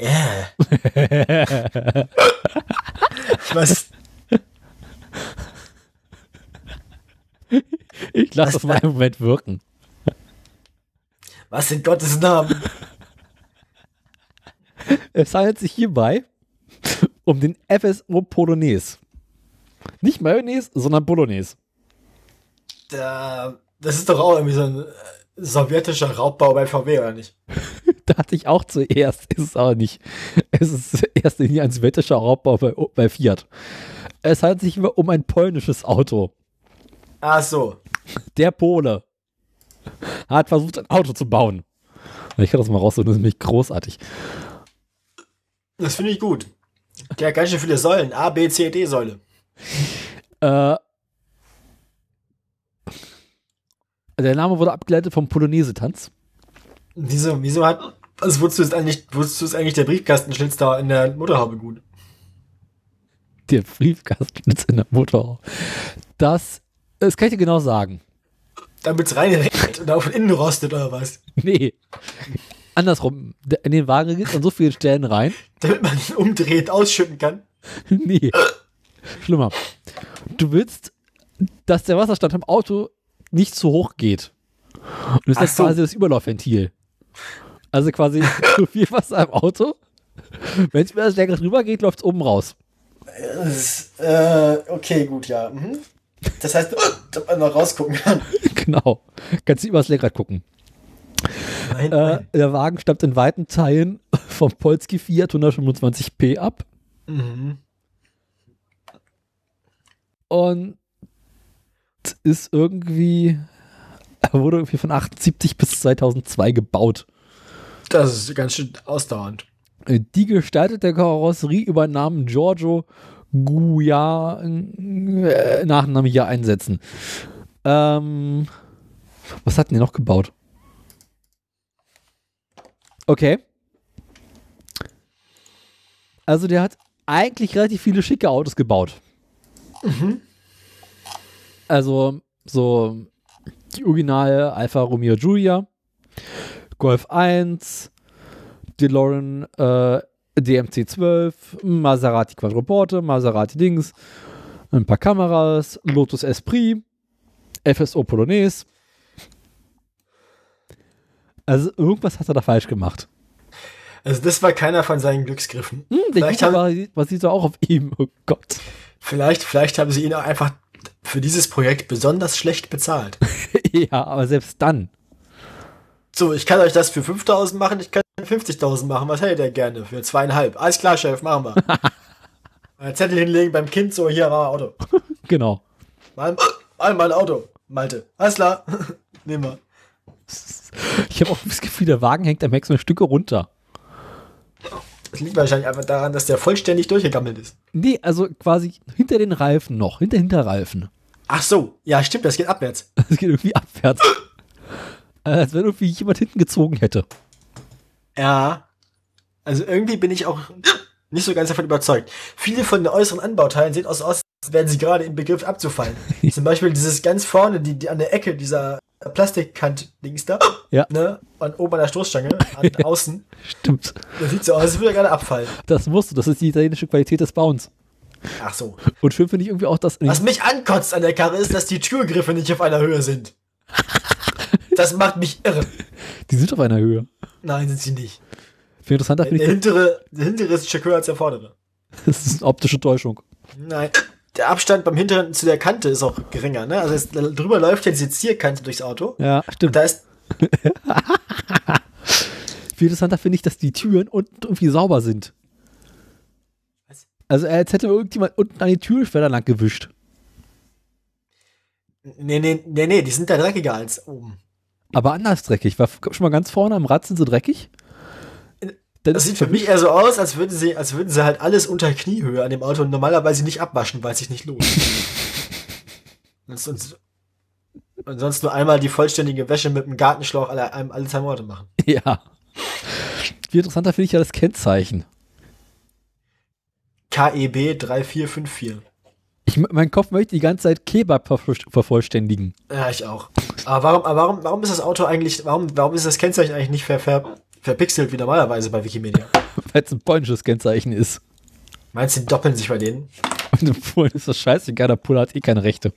Yeah. ich weiß, Ich lasse das mal einen Moment wirken. was in Gottes Namen? Es handelt sich hierbei um den FSO Polonaise. Nicht Mayonnaise, sondern Bolognese. Da, das ist doch auch irgendwie so ein äh, sowjetischer Raubbau bei VW, oder nicht? Dachte ich auch zuerst, ist es aber nicht. Es ist erst in ein sowjetischer Raubbau bei, bei Fiat. Es handelt sich um ein polnisches Auto. Ach so. Der Pole hat versucht, ein Auto zu bauen. Ich kann das mal raussuchen, das ist nämlich großartig. Das finde ich gut. Der hat ganz schön viele Säulen. A, B, C, D Säule. Äh, der Name wurde abgeleitet vom Polonaise-Tanz. Wieso, wieso hat, also wozu ist eigentlich, wozu ist eigentlich der Briefkastenschlitz da in der Motorhaube gut? Der Briefkasten ist in der Motorhaube. Das, das kann ich dir genau sagen. Damit's reinrennt und auf innen rostet oder was? Nee. Andersrum. Der- In den Wagen geht an so vielen Stellen rein. Damit man ihn umdreht, ausschütten kann. Nee. Schlimmer. Du willst, dass der Wasserstand im Auto nicht zu hoch geht. Und das Ach ist so. quasi das Überlaufventil. Also quasi zu viel Wasser im Auto. Wenn es mir das Lenkrad rüber geht, läuft es oben raus. Äh, okay, gut, ja. Mhm. Das heißt, dass man noch rausgucken kann. Genau. Kannst du übers Lenkrad gucken. Nein, Äh, nein. der Wagen stammt in weiten Teilen vom Polski Fiat 125p ab. Mhm. Und ist irgendwie, er wurde irgendwie von 78 bis 2002 gebaut. Das ist ganz schön ausdauernd. Die Gestaltung der Karosserie übernahm Giorgio Guia äh, Nachname hier einsetzen. Ähm, was hatten die noch gebaut? Okay. Also der hat eigentlich relativ viele schicke Autos gebaut. Also so die originale Alfa Romeo Giulia, Golf 1, DeLorean äh, DMC12, Maserati Quadruporte, Maserati Dings, ein paar Kameras, Lotus Esprit, FSO Polonaise. Also irgendwas hat er da falsch gemacht. Also das war keiner von seinen Glücksgriffen. Hm, der Vielleicht haben- war, was sieht er auch auf ihm? Oh Gott. Vielleicht, vielleicht haben sie ihn auch einfach für dieses Projekt besonders schlecht bezahlt. ja, aber selbst dann. So, ich kann euch das für 5000 machen, ich kann 50.000 machen. Was hätte der gerne für zweieinhalb? Alles klar, Chef, machen wir. Ein Zettel hinlegen beim Kind, so hier war Auto. Genau. Mal, mal mein Auto, Malte. Alles klar. Nehmen wir. Ich habe auch das Gefühl, der Wagen hängt am Heck so ein Stücke runter. Das liegt wahrscheinlich einfach daran, dass der vollständig durchgegammelt ist. Nee, also quasi hinter den Reifen noch, hinter Hinterreifen. Ach so, ja, stimmt, das geht abwärts. Das geht irgendwie abwärts. Äh, Als wenn irgendwie jemand hinten gezogen hätte. Ja. Also irgendwie bin ich auch nicht so ganz davon überzeugt. Viele von den äußeren Anbauteilen sehen aus, aus als wären sie gerade im Begriff abzufallen. Zum Beispiel dieses ganz vorne, die, die an der Ecke dieser Plastikkant-Dings da. Ja. Ne? Und oben an der Stoßstange, an außen. Stimmt. Das sieht so aus, als würde er gerade abfallen. Das musst du, das ist die italienische Qualität des Bauens. Ach so. Und schön finde ich irgendwie auch, dass. Was mich ankotzt an der Karre ist, dass die Türgriffe nicht auf einer Höhe sind. Das macht mich irre. Die sind auf einer Höhe. Nein, sind sie nicht. Viel interessanter Der finde ich, hintere, der hintere ist stärker als der vordere. das ist eine optische Täuschung. Nein. Der Abstand beim hinteren zu der Kante ist auch geringer, ne? Also es, drüber läuft ja diese Zierkante durchs Auto. Ja, Und stimmt. da ist, Viel interessanter finde ich, dass die Türen unten irgendwie sauber sind. Was? Also als hätte irgendjemand unten an die Türschwelle lang gewischt. nee, nee, nee, nee, die sind da dreckiger als oben. Aber anders dreckig. War schon mal ganz vorne am Rad sind sie dreckig. Dann Das sieht für mich eher so aus, als würden sie, als würden sie halt alles unter Kniehöhe an dem Auto normalerweise nicht abwaschen, weil es sich nicht lohnt. und, sonst, und sonst nur einmal die vollständige Wäsche mit dem Gartenschlauch alle, alle, zwei Monate machen. Ja. Viel interessanter finde ich ja das Kennzeichen. KEB 3454. Ich, mein Kopf möchte die ganze Zeit Kebab vervoll- vervollständigen. Ja, ich auch. Aber warum, aber warum, warum ist das Auto eigentlich, warum, warum ist das Kennzeichen eigentlich nicht ver, ver, verpixelt wie normalerweise bei Wikimedia? Weil es ein polnisches Kennzeichen ist. Meinst du, die doppeln sich bei denen? Und in Polen ist das scheißegal, der Pole hat eh keine Rechte.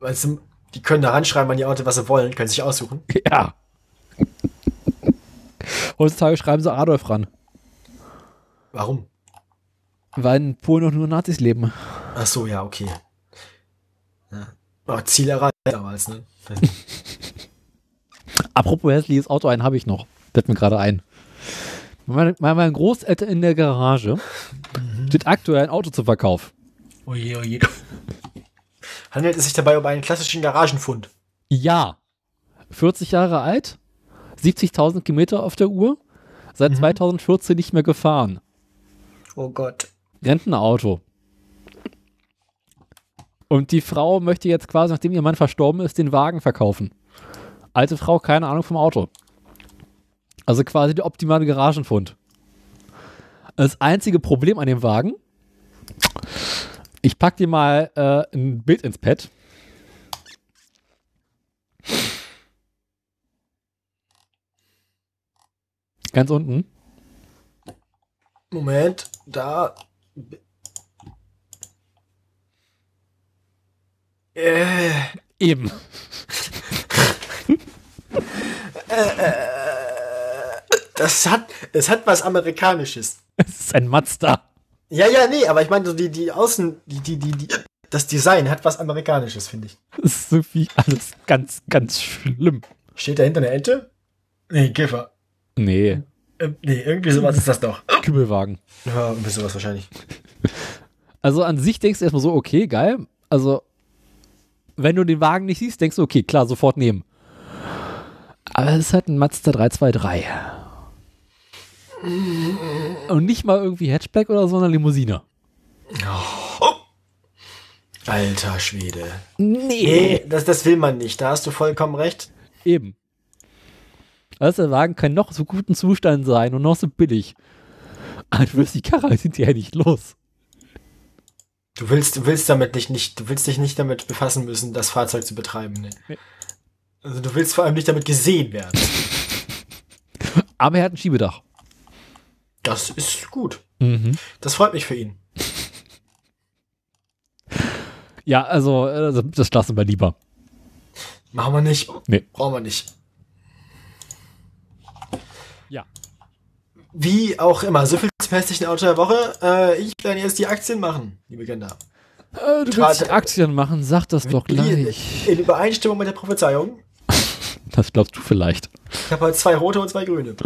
Meinst du, die können da ranschreiben an die Auto, was sie wollen, können sich aussuchen? Ja. Heutzutage schreiben sie Adolf ran. Warum? Weil in Polen noch nur Nazis leben. Ach so, ja, okay. Ja. Oh, Ziel erreicht damals, ne? Apropos hässliches Auto, einen habe ich noch. Fällt mir gerade ein. Meine, meine Großeltern in der Garage steht aktuell ein Auto zu Verkauf. Oje, oje. Handelt es sich dabei um einen klassischen Garagenfund? Ja. 40 Jahre alt, 70.000 Kilometer auf der Uhr, seit 2014 nicht mehr gefahren. Oh Gott. Rentenauto. Und die Frau möchte jetzt quasi, nachdem ihr Mann verstorben ist, den Wagen verkaufen. Alte Frau, keine Ahnung vom Auto. Also quasi der optimale Garagenfund. Das einzige Problem an dem Wagen, ich pack dir mal äh, ein Bild ins Pad. Ganz unten. Moment, da. Äh, Eben. das hat, es hat was Amerikanisches. Es ist ein Mazda. Ja, ja, nee, aber ich meine, so die, die Außen, die, die, die, die, das Design hat was Amerikanisches, finde ich. Das ist so wie alles ganz, ganz schlimm. Steht dahinter eine Ente? Nee, Kiffer. Nee, Ähm, nee, irgendwie sowas ist das doch. Kümmelwagen. Ja, irgendwie sowas wahrscheinlich. Also an sich denkst du erstmal so, okay, geil. Also, wenn du den Wagen nicht siehst, denkst du, okay, klar, sofort nehmen. Aber es ist halt ein Mazda 323. Und nicht mal irgendwie Hatchback oder so, sondern Limousine. Alter Schwede. Nee. Nee, das, das will man nicht. Da hast du vollkommen recht. Eben. Also der Wagen kann noch so guten Zustand sein und noch so billig. Aber du wirst die Karre hinterher nicht los. Du willst, du willst damit nicht, nicht, du willst dich nicht damit befassen müssen, das Fahrzeug zu betreiben. Ne? Nee. Also du willst vor allem nicht damit gesehen werden. Aber er hat ein Schiebedach. Das ist gut. Mhm. Das freut mich für ihn. Ja, also äh, das lassen wir lieber. Machen wir nicht. Nee. Brauchen wir nicht. Ja. Wie auch immer, so viel zum hässlichen Auto der Woche. Äh, ich werde jetzt die Aktien machen, liebe Kinder. Äh, du Tra- willst Aktien machen, sag das doch gleich. In Übereinstimmung mit der Prophezeiung. Das glaubst du vielleicht. Ich habe heute zwei rote und zwei grüne.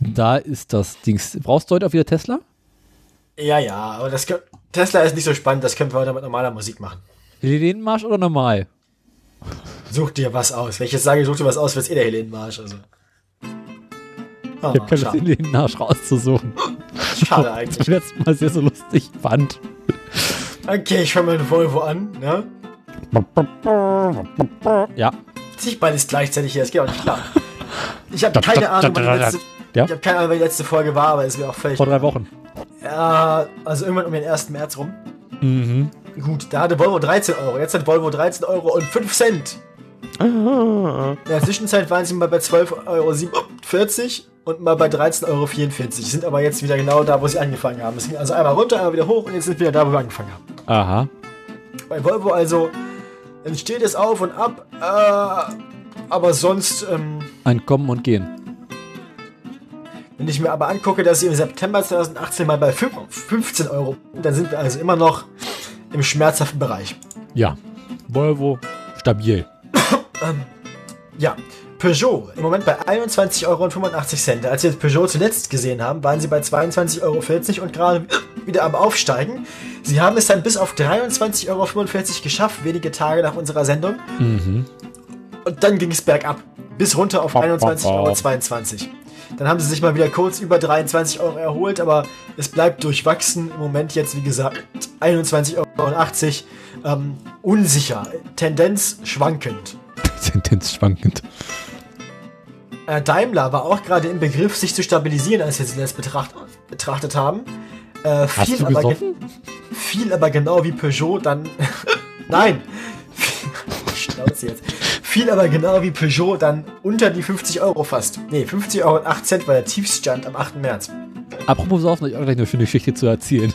Da ist das Dings. Brauchst du heute auch wieder Tesla? Ja, ja, aber das Tesla ist nicht so spannend, das können wir heute mit normaler Musik machen. Helenenmarsch oder normal? Such dir was aus. Wenn ich jetzt sage, such dir was aus, wird's eh der Helenenmarsch. Also. Ah, Ich habe keine schade. Helenenmarsch rauszusuchen. schade Das eigentlich. letzte Mal sehr so lustig fand. Okay, ich fange mal den Volvo an. Ne? Ja. Zieh ich beides gleichzeitig hier, das geht auch nicht klar. Ich habe keine Ahnung, wann die letzte, Ja. ich habe keine Ahnung, wann die letzte Folge war, aber ist mir auch völlig. Vor drei Wochen. Ja, also irgendwann um den 1. März rum. Mhm. Gut, da hatte Volvo 13 Euro. Jetzt hat Volvo 13 Euro und 5 Cent. In der Zwischenzeit waren sie mal bei 12,47 Euro und mal bei 13,44 Euro. Sind aber jetzt wieder genau da, wo sie angefangen haben. Es ging also einmal runter, einmal wieder hoch und jetzt sind wir wieder da, wo wir angefangen haben. Aha. Bei Volvo also entsteht es auf und ab, äh, aber sonst, ähm, Ein Kommen und Gehen. Wenn ich mir aber angucke, dass sie im September 2018 mal bei fünf- 15 Euro, dann sind wir also immer noch im schmerzhaften Bereich. Ja. Volvo stabil. Ja, Peugeot im Moment bei 21,85 Euro. Als wir Peugeot zuletzt gesehen haben, waren sie bei 22,40 Euro und gerade wieder am Aufsteigen. Sie haben es dann bis auf 23,45 Euro geschafft, wenige Tage nach unserer Sendung. Und dann ging es bergab, bis runter auf 21,22 Euro. Dann haben sie sich mal wieder kurz über 23 Euro erholt, aber es bleibt durchwachsen. Im Moment jetzt, wie gesagt, 21,80 Euro. Ähm, unsicher, Tendenz schwankend. Tendenz schwankend. Äh, Daimler war auch gerade im Begriff, sich zu stabilisieren, als wir sie letzt betracht, betrachtet haben. Äh, du aber fiel aber genau wie Peugeot dann. Nein! Schnauze jetzt. Fiel aber genau wie Peugeot dann unter die 50 Euro fast. Nee, 50 Euro und 8 Cent war der Tiefstand am 8. März. Apropos Saufen, ich auch gleich eine schöne Geschichte zu erzählen.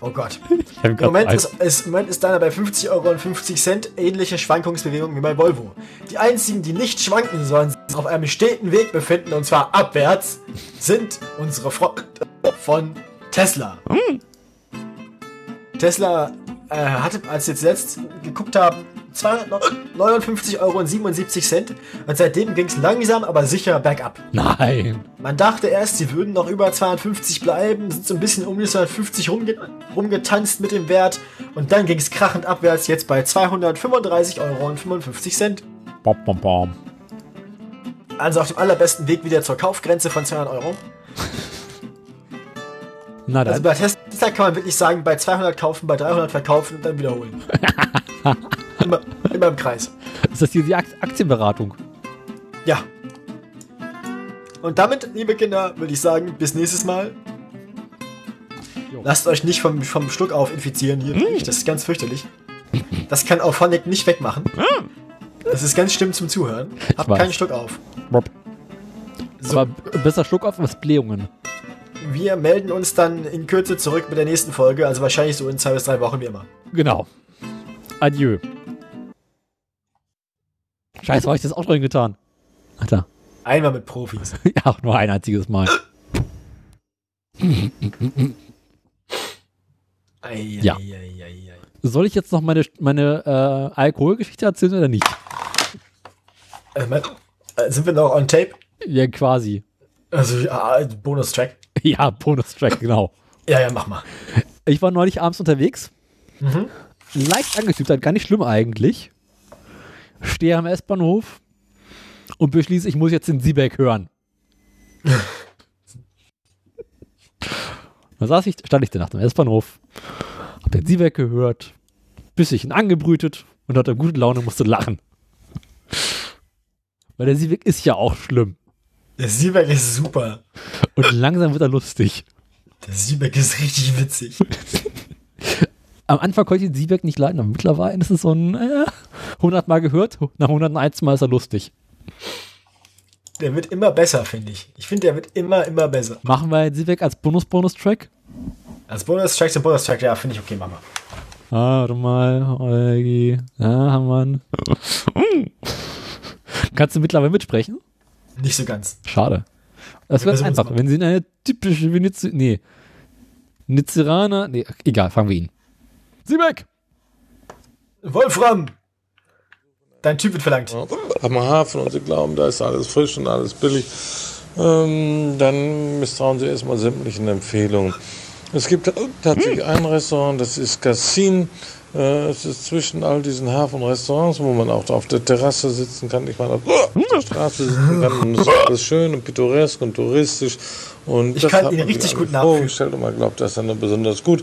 Oh Gott. Ich Im Moment ist, ist, Moment ist Daimler bei 50 Euro und 50 Cent ähnliche Schwankungsbewegungen wie bei Volvo. Die einzigen, die nicht schwanken, sondern sich auf einem steten Weg befinden, und zwar abwärts, sind unsere Freunde von Tesla. Tesla äh, hatte, als wir jetzt letzt geguckt haben, 259,77 Euro und seitdem ging es langsam, aber sicher bergab. Nein. Man dachte erst, sie würden noch über 250 bleiben, sind so ein bisschen um die 250 rumge rumgetanzt mit dem Wert und dann ging es krachend abwärts, jetzt bei 235,55 Euro. Bom, bom, bom. Also auf dem allerbesten Weg wieder zur Kaufgrenze von 200 Euro. Na dann. Also bei Tesla kann man wirklich sagen, bei 200 kaufen, bei 300 verkaufen und dann wiederholen. immer, immer im Kreis. ist das hier die Akt- Aktienberatung? Ja. Und damit, liebe Kinder, würde ich sagen, bis nächstes Mal. Jo. Lasst euch nicht vom, vom Schluck auf infizieren hier. Das ist ganz fürchterlich. Das kann auch Phonic nicht wegmachen. Das ist ganz schlimm zum Zuhören. Habt keinen Schluck auf. Bob. So, Aber besser Schluck auf als Blähungen. wir melden uns dann in Kürze zurück mit der nächsten Folge. Also wahrscheinlich so in zwei bis drei Wochen wie immer. Genau. Adieu. Scheiße, habe ich das auch drin getan? Alter. Einmal mit Profis. Ja, auch nur ein einziges Mal. Ei, Ja. ei, ei. Soll ich jetzt noch meine, meine äh, Alkoholgeschichte erzählen oder nicht? Äh, mein, äh, sind wir noch on tape? Ja, quasi. Also, Bonustrack. Ja, Bonustrack, genau. Ja, ja, mach mal. Ich war neulich abends unterwegs. Mhm. Leicht angetübt, gar nicht schlimm eigentlich. Stehe am S-Bahnhof und beschließe, ich muss jetzt den Siebeck hören. da saß ich, stand ich dann nach dem S-Bahnhof, hab den Siebeck gehört, bisschen angebrütet und hatte gute Laune und musste lachen. Weil der Siebeck ist ja auch schlimm. Der Siebeck ist super. Und langsam wird er lustig. Der Siebeck ist richtig witzig. Am Anfang konnte ich den Siebeck nicht leiden, aber mittlerweile ist es so ein äh, 100 Mal gehört, nach 101 Mal ist er lustig. Der wird immer besser, finde ich. Ich finde, der wird immer, immer besser. Machen wir den Siebeck als Bonus-Bonus-Track? Als Bonustrack zum Bonustrack, ja, finde ich okay, Mama. Ah, warte mal, Eugi. Ja, haben wir ihn. Kannst du mittlerweile mitsprechen? Nicht so ganz. Schade. Das Wir versuchen's einfach. Wenn sie eine typische Venez nee. Nizeraner, nee, egal, fangen wir ihn. Siebeck! Wolfram! Dein Typ wird verlangt. am Hafen und sie glauben, da ist alles frisch und alles billig. ähm, dann misstrauen Sie erstmal sämtlichen Empfehlungen. Es gibt tatsächlich ein Restaurant, das ist Cassin. Äh, es ist zwischen all diesen Hafenrestaurants, wo man auch auf der Terrasse sitzen kann. Ich meine, auf der Straße sitzen kann. Und es ist alles schön und pittoresk und touristisch. Und Ich das kann hat ihn man richtig gut vorgestellt und man glaubt, das ist dann besonders gut.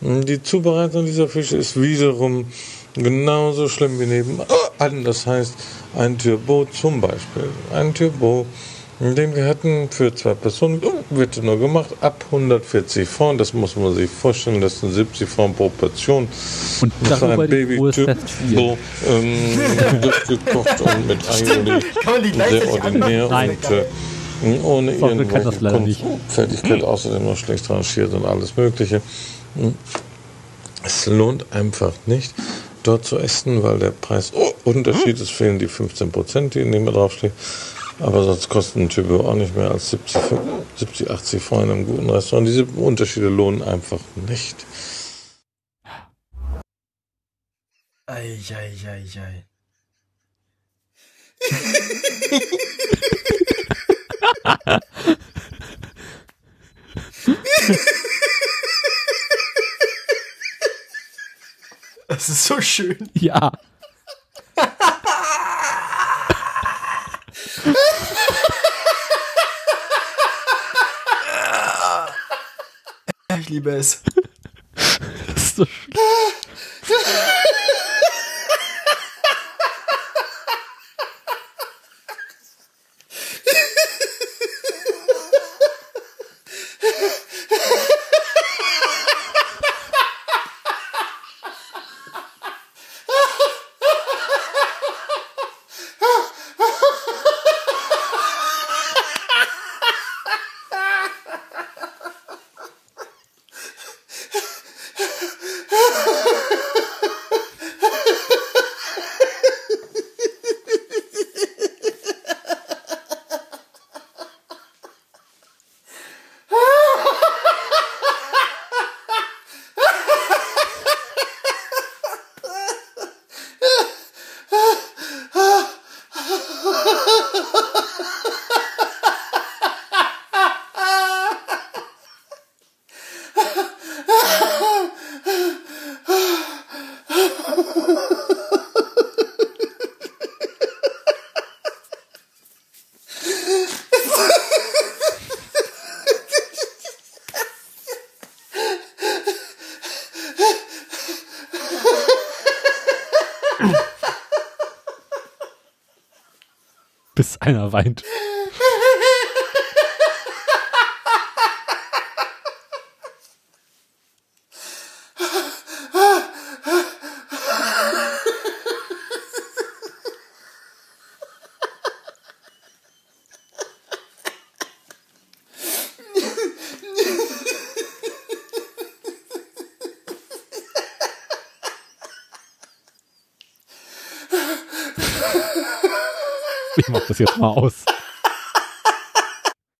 die Zubereitung dieser Fische ist wiederum genauso schlimm wie nebenan. Das heißt, ein Turbo zum Beispiel. Ein Turbo, den wir hatten für zwei Personen, wird nur gemacht ab 140 Franc. Das muss man sich vorstellen, das sind 70 Franc pro Portion. Und Das war darüber ein Fest so ähm, durchgekocht und mit Aioli. Sehr ordinär Nein. und äh, ohne irgendwelche. Kunstfertigkeit, außerdem noch schlecht rangiert und alles Mögliche. Es lohnt einfach nicht, dort zu essen, weil der Preisunterschied ist, fehlen die 15 Prozent, die neben mir draufstehen. Aber sonst kosten ein Typ auch nicht mehr als 70, 70 80 Franc in einem guten Restaurant. Diese Unterschiede lohnen einfach nicht. Ei, ei, ei, ei. Es ist so schön. Ja. Ich liebe es. Das ist so schlimm. jetzt mal aus.